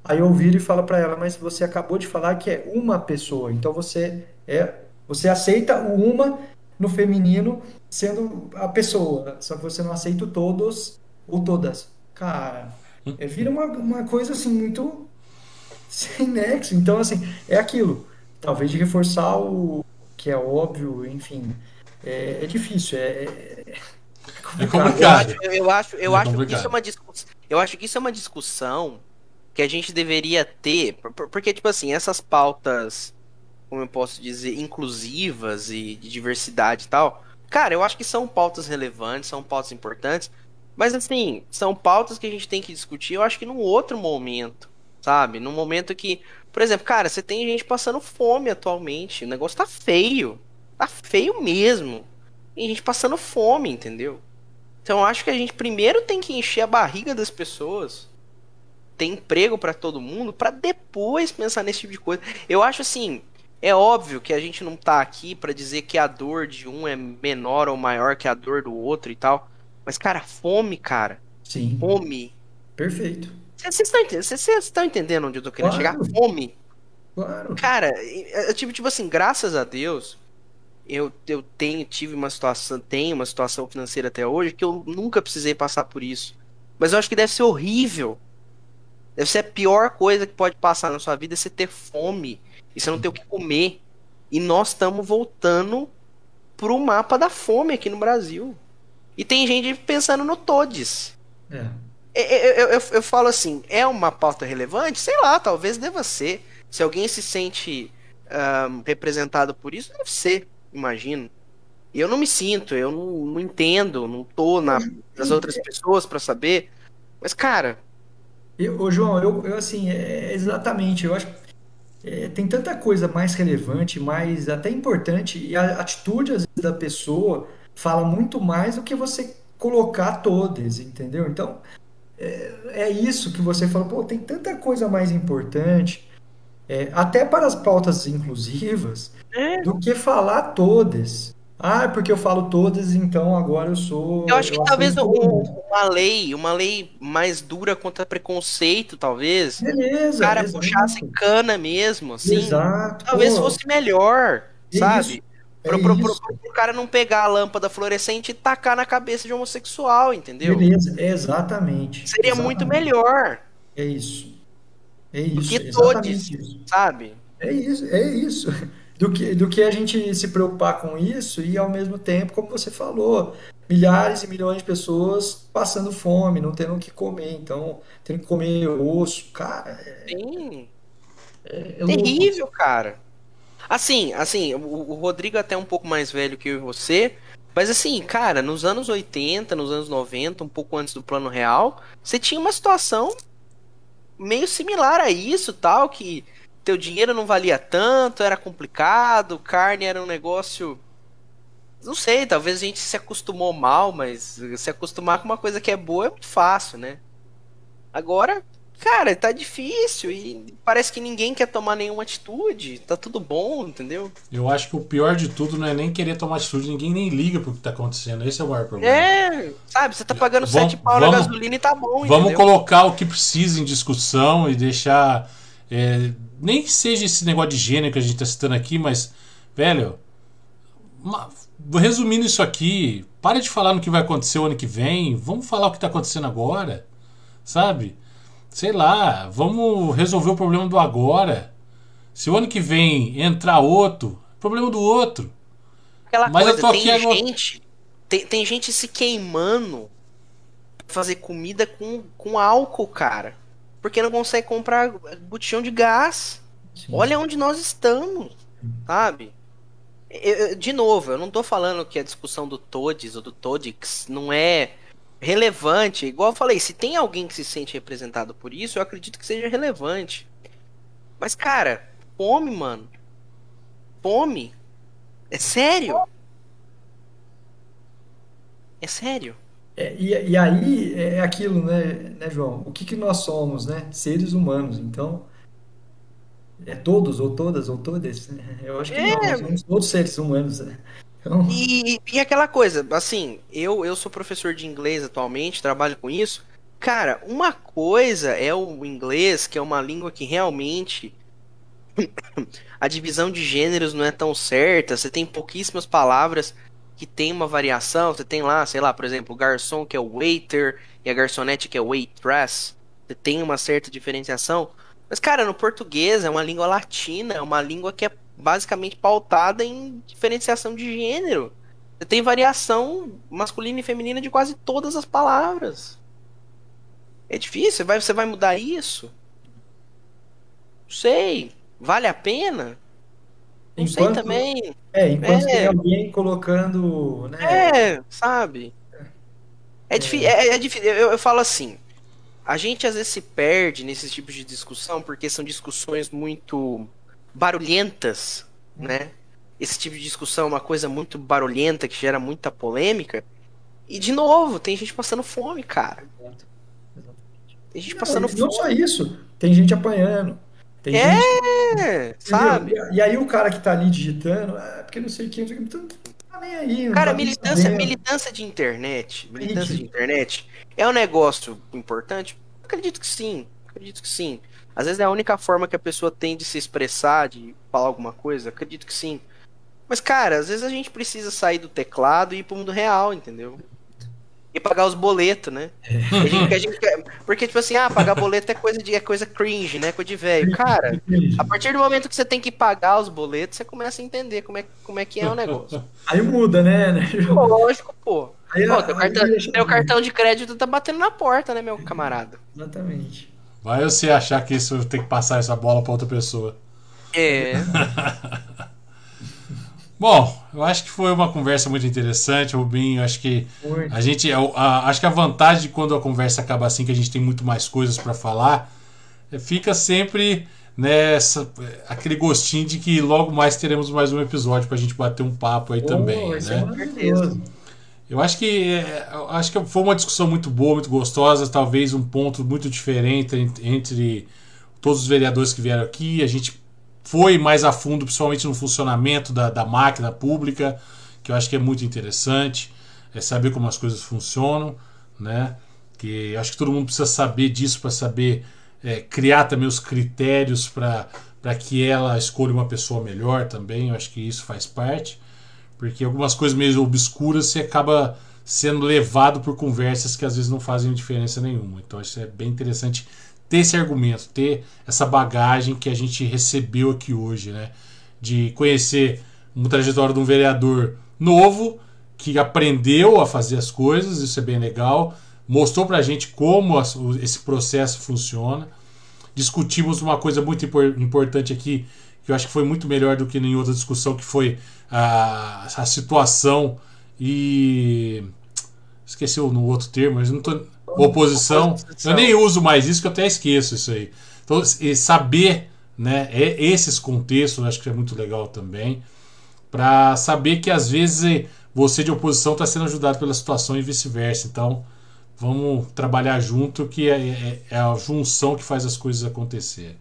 Speaker 2: Aí eu viro e falo para ela, mas você acabou de falar que é uma pessoa, então você é, você aceita o uma no feminino sendo a pessoa, só que você não aceita todos ou todas. Cara, é, vira uma, uma coisa assim muito sem nexo. Então, assim, é aquilo. Talvez de reforçar o que é óbvio, enfim. É, é difícil, é, é,
Speaker 1: É
Speaker 3: Eu
Speaker 1: complicado.
Speaker 3: acho, eu acho, eu
Speaker 1: É
Speaker 3: acho que
Speaker 1: complicado.
Speaker 3: isso é uma discussão. Eu acho que isso é uma discussão que a gente deveria ter, por- por- porque, tipo assim, essas pautas, como eu posso dizer, inclusivas e de diversidade e tal, cara, eu acho que são pautas relevantes, são pautas importantes, mas assim, são pautas que a gente tem que discutir, eu acho que num outro momento, sabe? Num momento que, por exemplo, cara, você tem gente passando fome atualmente, o negócio tá feio, tá feio mesmo. Tem gente passando fome, entendeu? Então eu acho que a gente primeiro tem que encher a barriga das pessoas, ter emprego pra todo mundo, pra depois pensar nesse tipo de coisa. Eu acho assim, é óbvio que a gente não tá aqui pra dizer que a dor de um é menor ou maior que a dor do outro e tal. Mas, cara, fome, cara.
Speaker 2: Sim,
Speaker 3: Fome.
Speaker 2: perfeito.
Speaker 3: Vocês estão entendendo, vocês estão entendendo onde eu tô querendo
Speaker 2: Claro.
Speaker 3: chegar? Fome.
Speaker 2: Claro.
Speaker 3: Cara, eu tive, tipo assim, graças a Deus, eu, eu tenho, tive uma situação, tenho uma situação financeira até hoje que eu nunca precisei passar por isso. Mas eu acho que deve ser horrível. Deve ser a pior coisa que pode passar na sua vida é você ter fome e você não ter o que comer. E nós estamos voltando pro mapa da fome aqui no Brasil. E tem gente pensando no Todes.
Speaker 2: É.
Speaker 3: Eu, eu, eu, eu falo assim, é uma pauta relevante? Sei lá, talvez deva ser. Se alguém se sente ahn, representado por isso, deve ser, imagino. E eu não me sinto, eu não, não entendo, não tô na, nas outras pessoas pra saber. Mas, cara,
Speaker 2: Eu, ô, João, eu, eu, assim, é, exatamente, eu acho que é, tem tanta coisa mais relevante, mais até importante, e a atitude, às vezes, da pessoa fala muito mais do que você colocar todas, entendeu? Então, é, é isso que você fala, pô, tem tanta coisa mais importante, é, até para as pautas inclusivas,
Speaker 3: É.
Speaker 2: do que falar todas. Ah, porque eu falo todas, então agora eu sou.
Speaker 3: eu acho que
Speaker 2: eu
Speaker 3: talvez um- uma lei, uma lei mais dura contra preconceito, talvez.
Speaker 2: Beleza,
Speaker 3: O cara
Speaker 2: exato.
Speaker 3: puxasse cana mesmo, assim.
Speaker 2: Exato.
Speaker 3: Talvez
Speaker 2: pô,
Speaker 3: fosse melhor,
Speaker 2: é
Speaker 3: sabe?
Speaker 2: isso, é
Speaker 3: Pro, pro, pro, pro cara não pegar a lâmpada fluorescente e tacar na cabeça de homossexual, entendeu?
Speaker 2: Beleza, exatamente.
Speaker 3: Seria muito
Speaker 2: exatamente.
Speaker 3: melhor,
Speaker 2: É isso. É isso,
Speaker 3: que
Speaker 2: exatamente
Speaker 3: todos. sabe?
Speaker 2: É isso, é isso. Do que, do que a gente se preocupar com isso e ao mesmo tempo, como você falou, milhares e milhões de pessoas passando fome, não tendo o que comer, então tendo que comer osso, cara, é,
Speaker 3: Sim,
Speaker 2: é louco.
Speaker 3: terrível, cara. Assim, assim, o, o Rodrigo é até um pouco mais velho que eu e você, mas assim, cara, nos anos 80, nos anos 90, um pouco antes do Plano Real, você tinha uma situação meio similar a isso, tal, que teu dinheiro não valia tanto, era complicado, carne era um negócio. Não sei, talvez a gente se acostumou mal, mas se acostumar com uma coisa que é boa é muito fácil, né? Agora, cara, tá difícil e parece que ninguém quer tomar nenhuma atitude. Tá tudo bom, entendeu?
Speaker 1: Eu acho que o pior de tudo não é nem querer tomar atitude, ninguém nem liga pro que tá acontecendo. Esse é o maior problema.
Speaker 3: É, sabe, você tá pagando
Speaker 1: Vamos-
Speaker 3: 7 pau na gasolina e tá bom,
Speaker 1: Vamos
Speaker 3: entendeu?
Speaker 1: colocar o que precisa em discussão e deixar. é, nem que seja esse negócio de gênero que a gente tá citando aqui, mas, velho, uma- resumindo isso aqui, para de falar no que vai acontecer o ano que vem, vamos falar o que tá acontecendo agora, sabe? Sei lá, vamos resolver o problema do agora. Se o ano que vem entrar outro, problema do outro.
Speaker 3: Aquela
Speaker 1: Mas eu
Speaker 3: coisa,
Speaker 1: tô
Speaker 3: tem
Speaker 1: aqui agora-
Speaker 3: gente. Tem, tem gente se queimando fazer comida com, com álcool, cara. Porque não consegue comprar botijão de gás. Sim. Olha onde nós estamos, sabe? Eu, de novo, eu não tô falando que a discussão do Todes ou do Todix não é relevante. Igual eu falei, se tem alguém que se sente representado por isso, eu acredito que seja relevante. Mas, cara, fome, mano. Fome. É sério. É sério.
Speaker 2: É, e, e aí é aquilo, né, né, João? O que, que nós somos, né? Seres humanos. Então, é todos, ou todas, ou todas. Né? Eu acho que é... nós somos todos seres humanos, né?
Speaker 3: Então... E, e aquela coisa, assim, eu, eu sou professor de inglês atualmente, trabalho com isso. Cara, uma coisa é o inglês, que é uma língua que realmente a divisão de gêneros não é tão certa, você tem pouquíssimas palavras que tem uma variação, você tem lá, sei lá, por exemplo, o garçom que é o waiter e a garçonete que é o waitress, você tem uma certa diferenciação. Mas, cara, no português é uma língua latina, é uma língua que é basicamente pautada em diferenciação de gênero. Você tem variação masculina e feminina de quase todas as palavras. É difícil, você vai, mudar isso? Não sei. Vale a pena? Não enquanto, sei também.
Speaker 2: É, enquanto é, tem alguém colocando. Né?
Speaker 3: É, sabe? É, é. difícil. É, é difícil. Eu, eu falo assim. A gente às vezes se perde nesses tipos de discussão porque são discussões muito barulhentas, hum. né? Esse tipo de discussão é uma coisa muito barulhenta que gera muita polêmica. E de novo, tem gente passando fome, cara. Tem gente passando não, fome.
Speaker 2: Não só isso, tem gente apanhando. Tem
Speaker 3: é, gente, sabe?
Speaker 2: E aí o cara que tá ali digitando, é porque não sei o que, não sei o que, então, tá nem aí.
Speaker 3: Cara, tá militância, militância de internet, militância de internet é um negócio importante? Acredito que sim, acredito que sim. Às vezes é a única forma que a pessoa tem de se expressar, de falar alguma coisa, acredito que sim. Mas, cara, às vezes a gente precisa sair do teclado e ir pro mundo real, entendeu? E pagar os boletos, né? É. A gente, a gente, porque, tipo assim, ah, pagar boleto é coisa de é coisa cringe, né? Coisa de velho. Cara, a partir do momento que você tem que pagar os boletos, você começa a entender como é, como é que é o negócio.
Speaker 2: Aí muda, né?
Speaker 3: Lógico, pô. Aí, pô teu, cartão, teu cartão de crédito tá batendo na porta, né, meu camarada?
Speaker 2: Exatamente.
Speaker 1: Vai você achar que isso tem que passar essa bola pra outra pessoa.
Speaker 3: É.
Speaker 1: Bom, eu acho que foi uma conversa muito interessante, Rubinho. Acho que a gente, a, a, acho que a vantagem de quando a conversa acaba assim, que a gente tem muito mais coisas para falar, é, fica sempre nessa aquele gostinho de que logo mais teremos mais um episódio para a gente bater um papo aí oh, também, né? Eu acho que é, acho que foi uma discussão muito boa, muito gostosa, talvez um ponto muito diferente entre todos os vereadores que vieram aqui. A gente foi mais a fundo, principalmente no funcionamento da, da máquina pública, que eu acho que é muito interessante, é saber como as coisas funcionam, né? Que acho que todo mundo precisa saber disso para saber é, criar também os critérios para que ela escolha uma pessoa melhor também. Eu acho que isso faz parte, porque algumas coisas meio obscuras você acaba sendo levado por conversas que às vezes não fazem diferença nenhuma. Então isso é bem interessante ter esse argumento, ter essa bagagem que a gente recebeu aqui hoje, né? De conhecer uma trajetória de um vereador novo que aprendeu a fazer as coisas, isso é bem legal. Mostrou pra gente como esse processo funciona. Discutimos uma coisa muito importante aqui, que eu acho que foi muito melhor do que em outra discussão, que foi a, a situação e. Esqueci no outro termo, mas não tô Oposição. Eu nem uso mais isso, que eu até esqueço isso aí. Então, saber né, é, esses contextos, acho que é muito legal também. Para saber que às vezes você de oposição está sendo ajudado pela situação e vice-versa. Então, vamos trabalhar junto, que é, é, é, a junção que faz as coisas acontecerem.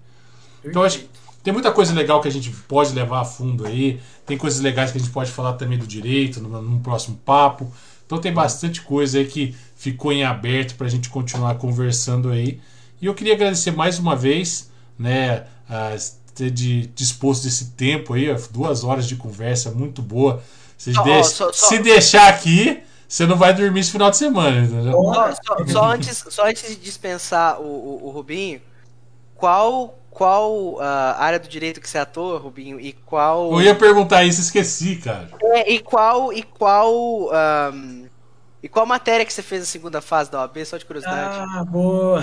Speaker 1: Então, acho que tem muita coisa legal que a gente pode levar a fundo aí. Tem coisas legais que a gente pode falar também do direito, num, num próximo papo. Então, tem bastante coisa aí que ficou em aberto para a gente continuar conversando aí. E eu queria agradecer mais uma vez, né, a ter de, disposto esse tempo aí, duas horas de conversa muito boa. Se, oh, de, só, só... se deixar aqui, você não vai dormir esse final de semana, entendeu?
Speaker 3: Só, só antes, só antes de dispensar o, o, o Rubinho, qual qual uh, área do direito que você atua, Rubinho, e qual...
Speaker 1: Eu ia perguntar isso, esqueci, cara.
Speaker 3: É, e qual, e qual um, E qual matéria que você fez na segunda fase da OAB, só de curiosidade?
Speaker 2: Ah, boa!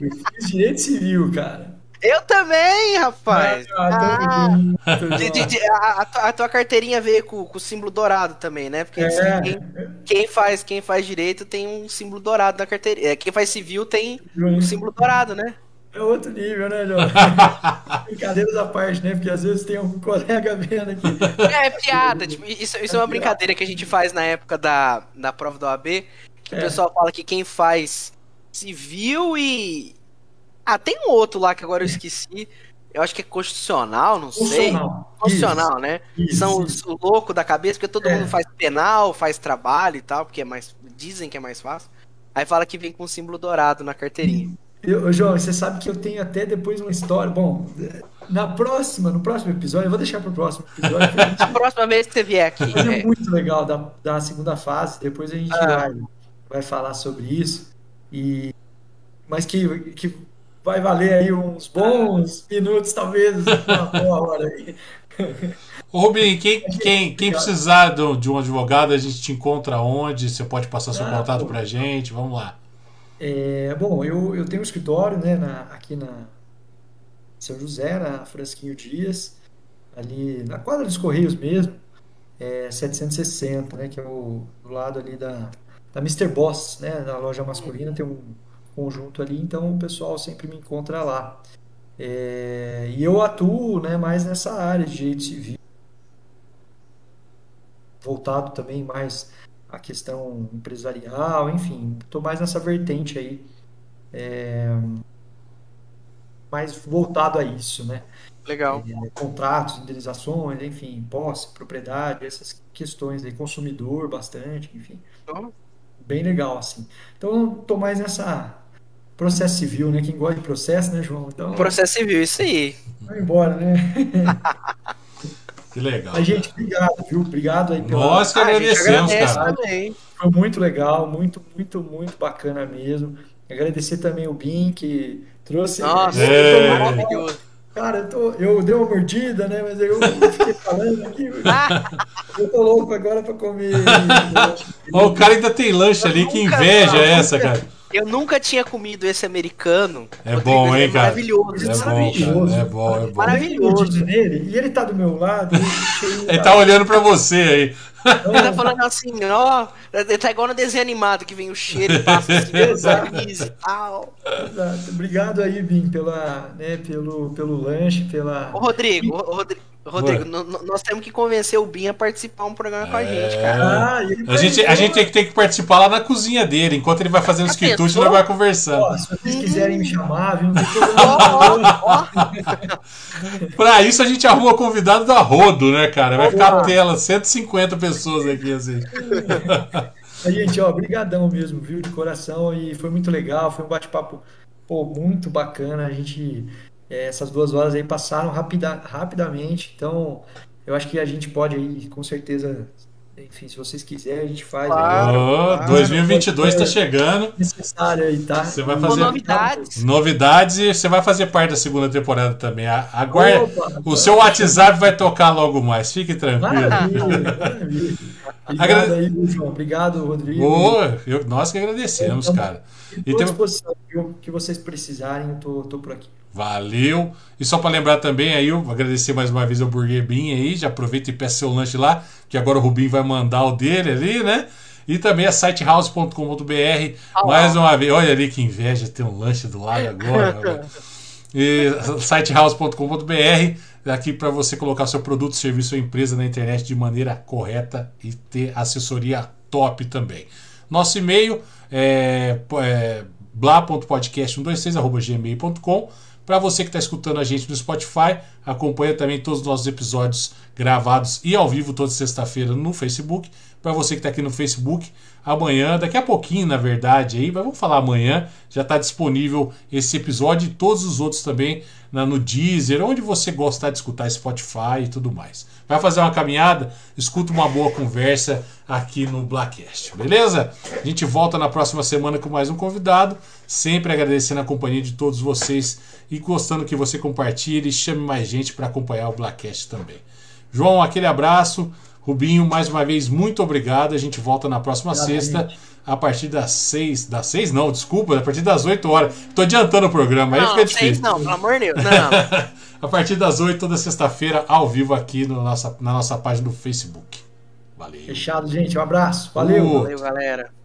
Speaker 2: Eu fiz direito civil, cara.
Speaker 3: Eu também, rapaz!
Speaker 2: Ah,
Speaker 3: Ah, de- de- de- a, a tua- a tua carteirinha veio com, com o símbolo dourado também, né? Porque
Speaker 2: É.
Speaker 3: quem, quem faz, quem faz direito tem um símbolo dourado na carteirinha. É, Quem faz civil tem um símbolo dourado, né?
Speaker 2: É outro nível, né, João? Brincadeiras à parte, né? Porque às vezes tem um colega vendo aqui.
Speaker 3: É, piada. Tipo, isso, isso é uma brincadeira que a gente faz na época da, da prova da OAB. Que
Speaker 2: É.
Speaker 3: o pessoal fala que quem faz civil e. Ah, tem um outro lá que agora eu esqueci. Eu acho que é constitucional, não sei.
Speaker 2: Funcional.
Speaker 3: Constitucional, né?
Speaker 2: Isso,
Speaker 3: São
Speaker 2: isso.
Speaker 3: os loucos da cabeça, porque todo
Speaker 2: É.
Speaker 3: mundo faz penal, faz trabalho e tal, porque é mais. Dizem que é mais fácil. Aí fala que vem com o símbolo dourado na carteirinha.
Speaker 2: Eu, ô, João, você sabe que eu tenho até depois uma história. Bom, na próxima, no próximo episódio, eu vou deixar para o próximo episódio. a gente
Speaker 3: A próxima vez que você vier aqui.
Speaker 2: É muito legal da, da segunda fase. Depois a gente
Speaker 3: Ah.
Speaker 2: vai, vai falar sobre isso. E, mas que, que vai valer aí uns bons minutos, talvez uma boa hora aí.
Speaker 1: Ô, Rubinho, quem, quem, quem precisar de um advogado, a gente te encontra onde? Você pode passar seu
Speaker 2: Ah,
Speaker 1: contato
Speaker 2: pô.
Speaker 1: pra gente? Vamos lá.
Speaker 2: É, bom, eu, eu tenho um escritório né, na- aqui na São José, na Francisquinho Dias, ali na quadra dos Correios mesmo, é 760, né, que é o, do lado ali da, da Mr. Boss, né, da loja masculina, tem um conjunto ali, então o pessoal sempre me encontra lá. É, e eu atuo né, mais nessa área de direito civil, voltado também mais à questão empresarial, enfim, estou mais nessa vertente aí, é, mais voltado a isso, né?
Speaker 3: legal.
Speaker 2: É, contratos, indenizações, enfim, posse, propriedade, essas questões aí, consumidor bastante, enfim,
Speaker 3: Então,
Speaker 2: bem legal assim. Então, estou mais nessa processo civil, né? Quem gosta de processo, né, João? Então,
Speaker 3: Processo civil, isso aí.
Speaker 2: vai embora, né?
Speaker 1: Que legal.
Speaker 2: Mas, gente, obrigado, viu? Obrigado aí pela...
Speaker 1: Nós que
Speaker 3: Ah,
Speaker 1: agradecemos,
Speaker 3: agradece
Speaker 1: cara.
Speaker 3: também.
Speaker 2: Foi muito legal, muito, muito, muito bacana mesmo. Agradecer também o Bin, que trouxe.
Speaker 3: Nossa,
Speaker 1: É.
Speaker 3: maravilhoso.
Speaker 2: Cara, eu, tô, eu dei uma mordida, né? Mas eu fiquei falando aqui. Eu tô louco agora pra comer.
Speaker 1: Ó, o cara ainda tem lanche ali, que inveja é
Speaker 3: nunca-
Speaker 1: essa, cara?
Speaker 3: eu nunca tinha comido esse americano.
Speaker 1: É
Speaker 3: Rodrigo,
Speaker 1: bom,
Speaker 3: ele
Speaker 1: hein, cara?
Speaker 3: Maravilhoso.
Speaker 1: É
Speaker 3: esse
Speaker 1: bom. É bom, é bom.
Speaker 3: Maravilhoso.
Speaker 2: Nele e ele tá do meu lado. ele
Speaker 1: tá olhando pra você aí.
Speaker 3: Ele tá falando assim, ó, ele tá igual no desenho animado que vem o cheiro e passa assim,
Speaker 2: Exato.
Speaker 3: camisa e tal.
Speaker 2: Exato. Obrigado aí, Bin, pela, né, pelo, pelo lanche, pela.
Speaker 3: Ô, Rodrigo, ô, Rodrigo, Rodrigo, nós temos que convencer o Bin a participar um programa com a gente, cara.
Speaker 2: Ah,
Speaker 1: A gente, a gente tem que, tem que participar lá na cozinha dele. Enquanto ele vai fazendo os quitutes, nós vai conversando.
Speaker 2: Ó, se vocês quiserem me chamar, viu?
Speaker 1: Pra isso a gente arruma convidado da Rodo, né, cara? Vai ficar a tela, 150 pessoas aqui, assim.
Speaker 2: Gente, ó, brigadão mesmo, viu, de coração, e foi muito legal, foi um bate-papo, pô, muito bacana, a gente, é, essas duas horas aí passaram rapida, rapidamente, então, eu acho que a gente pode aí, com certeza, enfim, se vocês quiserem, a gente faz aí,
Speaker 3: Claro.
Speaker 1: Ô,
Speaker 3: claro.
Speaker 1: 2022 tá chegando.
Speaker 2: necessário aí, tá?
Speaker 1: Você vai
Speaker 3: Com
Speaker 1: fazer-
Speaker 3: novidades.
Speaker 1: Novidades e você vai fazer parte da segunda temporada também. A- Aguarda.
Speaker 2: Opa,
Speaker 1: O seu WhatsApp vai tocar logo mais. Fique tranquilo.
Speaker 2: Maravilha, maravilha. Obrigado aí, João, obrigado, Rodrigo.
Speaker 1: Ô, eu- nós que agradecemos, cara. E
Speaker 2: Estou à
Speaker 1: tem-
Speaker 2: disposição, viu? O que vocês precisarem, eu tô, tô por aqui.
Speaker 1: Valeu. E só para lembrar também aí, eu vou agradecer mais uma vez ao Burger Bean aí. Já aproveita e peça seu lanche lá, que agora o Rubinho vai mandar o dele ali, né? E também a sitehouse.com.br.
Speaker 3: Ah,
Speaker 1: mais uma vez, olha ali que inveja ter um lanche do lado agora. e sitehouse.com.br aqui para você colocar seu produto, serviço ou empresa na internet de maneira correta e ter assessoria top também. Nosso e-mail é, é bla.podcast126.gmail.com para você que está escutando a gente no Spotify, acompanha também todos os nossos episódios gravados e ao vivo toda sexta-feira no Facebook. Para você que está aqui no Facebook, amanhã, daqui a pouquinho, na verdade, aí, mas vamos falar amanhã, já está disponível esse episódio e todos os outros também na, no Deezer, onde você gostar de escutar Spotify e tudo mais. Vai fazer uma caminhada, escuta uma boa conversa aqui no Blackcast, beleza? A gente volta na próxima semana com mais um convidado, sempre agradecendo a companhia de todos vocês e gostando que você compartilhe e chame mais gente para acompanhar o Blackcast também. João, aquele abraço. Rubinho, mais uma vez, muito obrigado. A gente volta na próxima sexta,
Speaker 2: gente.
Speaker 1: a partir das seis. Das seis, não, desculpa, a partir das 8 horas. Tô adiantando o programa, aí
Speaker 3: Não,
Speaker 1: fica
Speaker 3: vocês
Speaker 1: difícil.
Speaker 3: não, pelo amor de Deus. Não.
Speaker 1: a partir das 8, toda sexta-feira, ao vivo aqui no nossa, na nossa página do Facebook. Valeu.
Speaker 2: Fechado, gente. Um abraço. Valeu.
Speaker 1: Uh.
Speaker 3: Valeu, galera.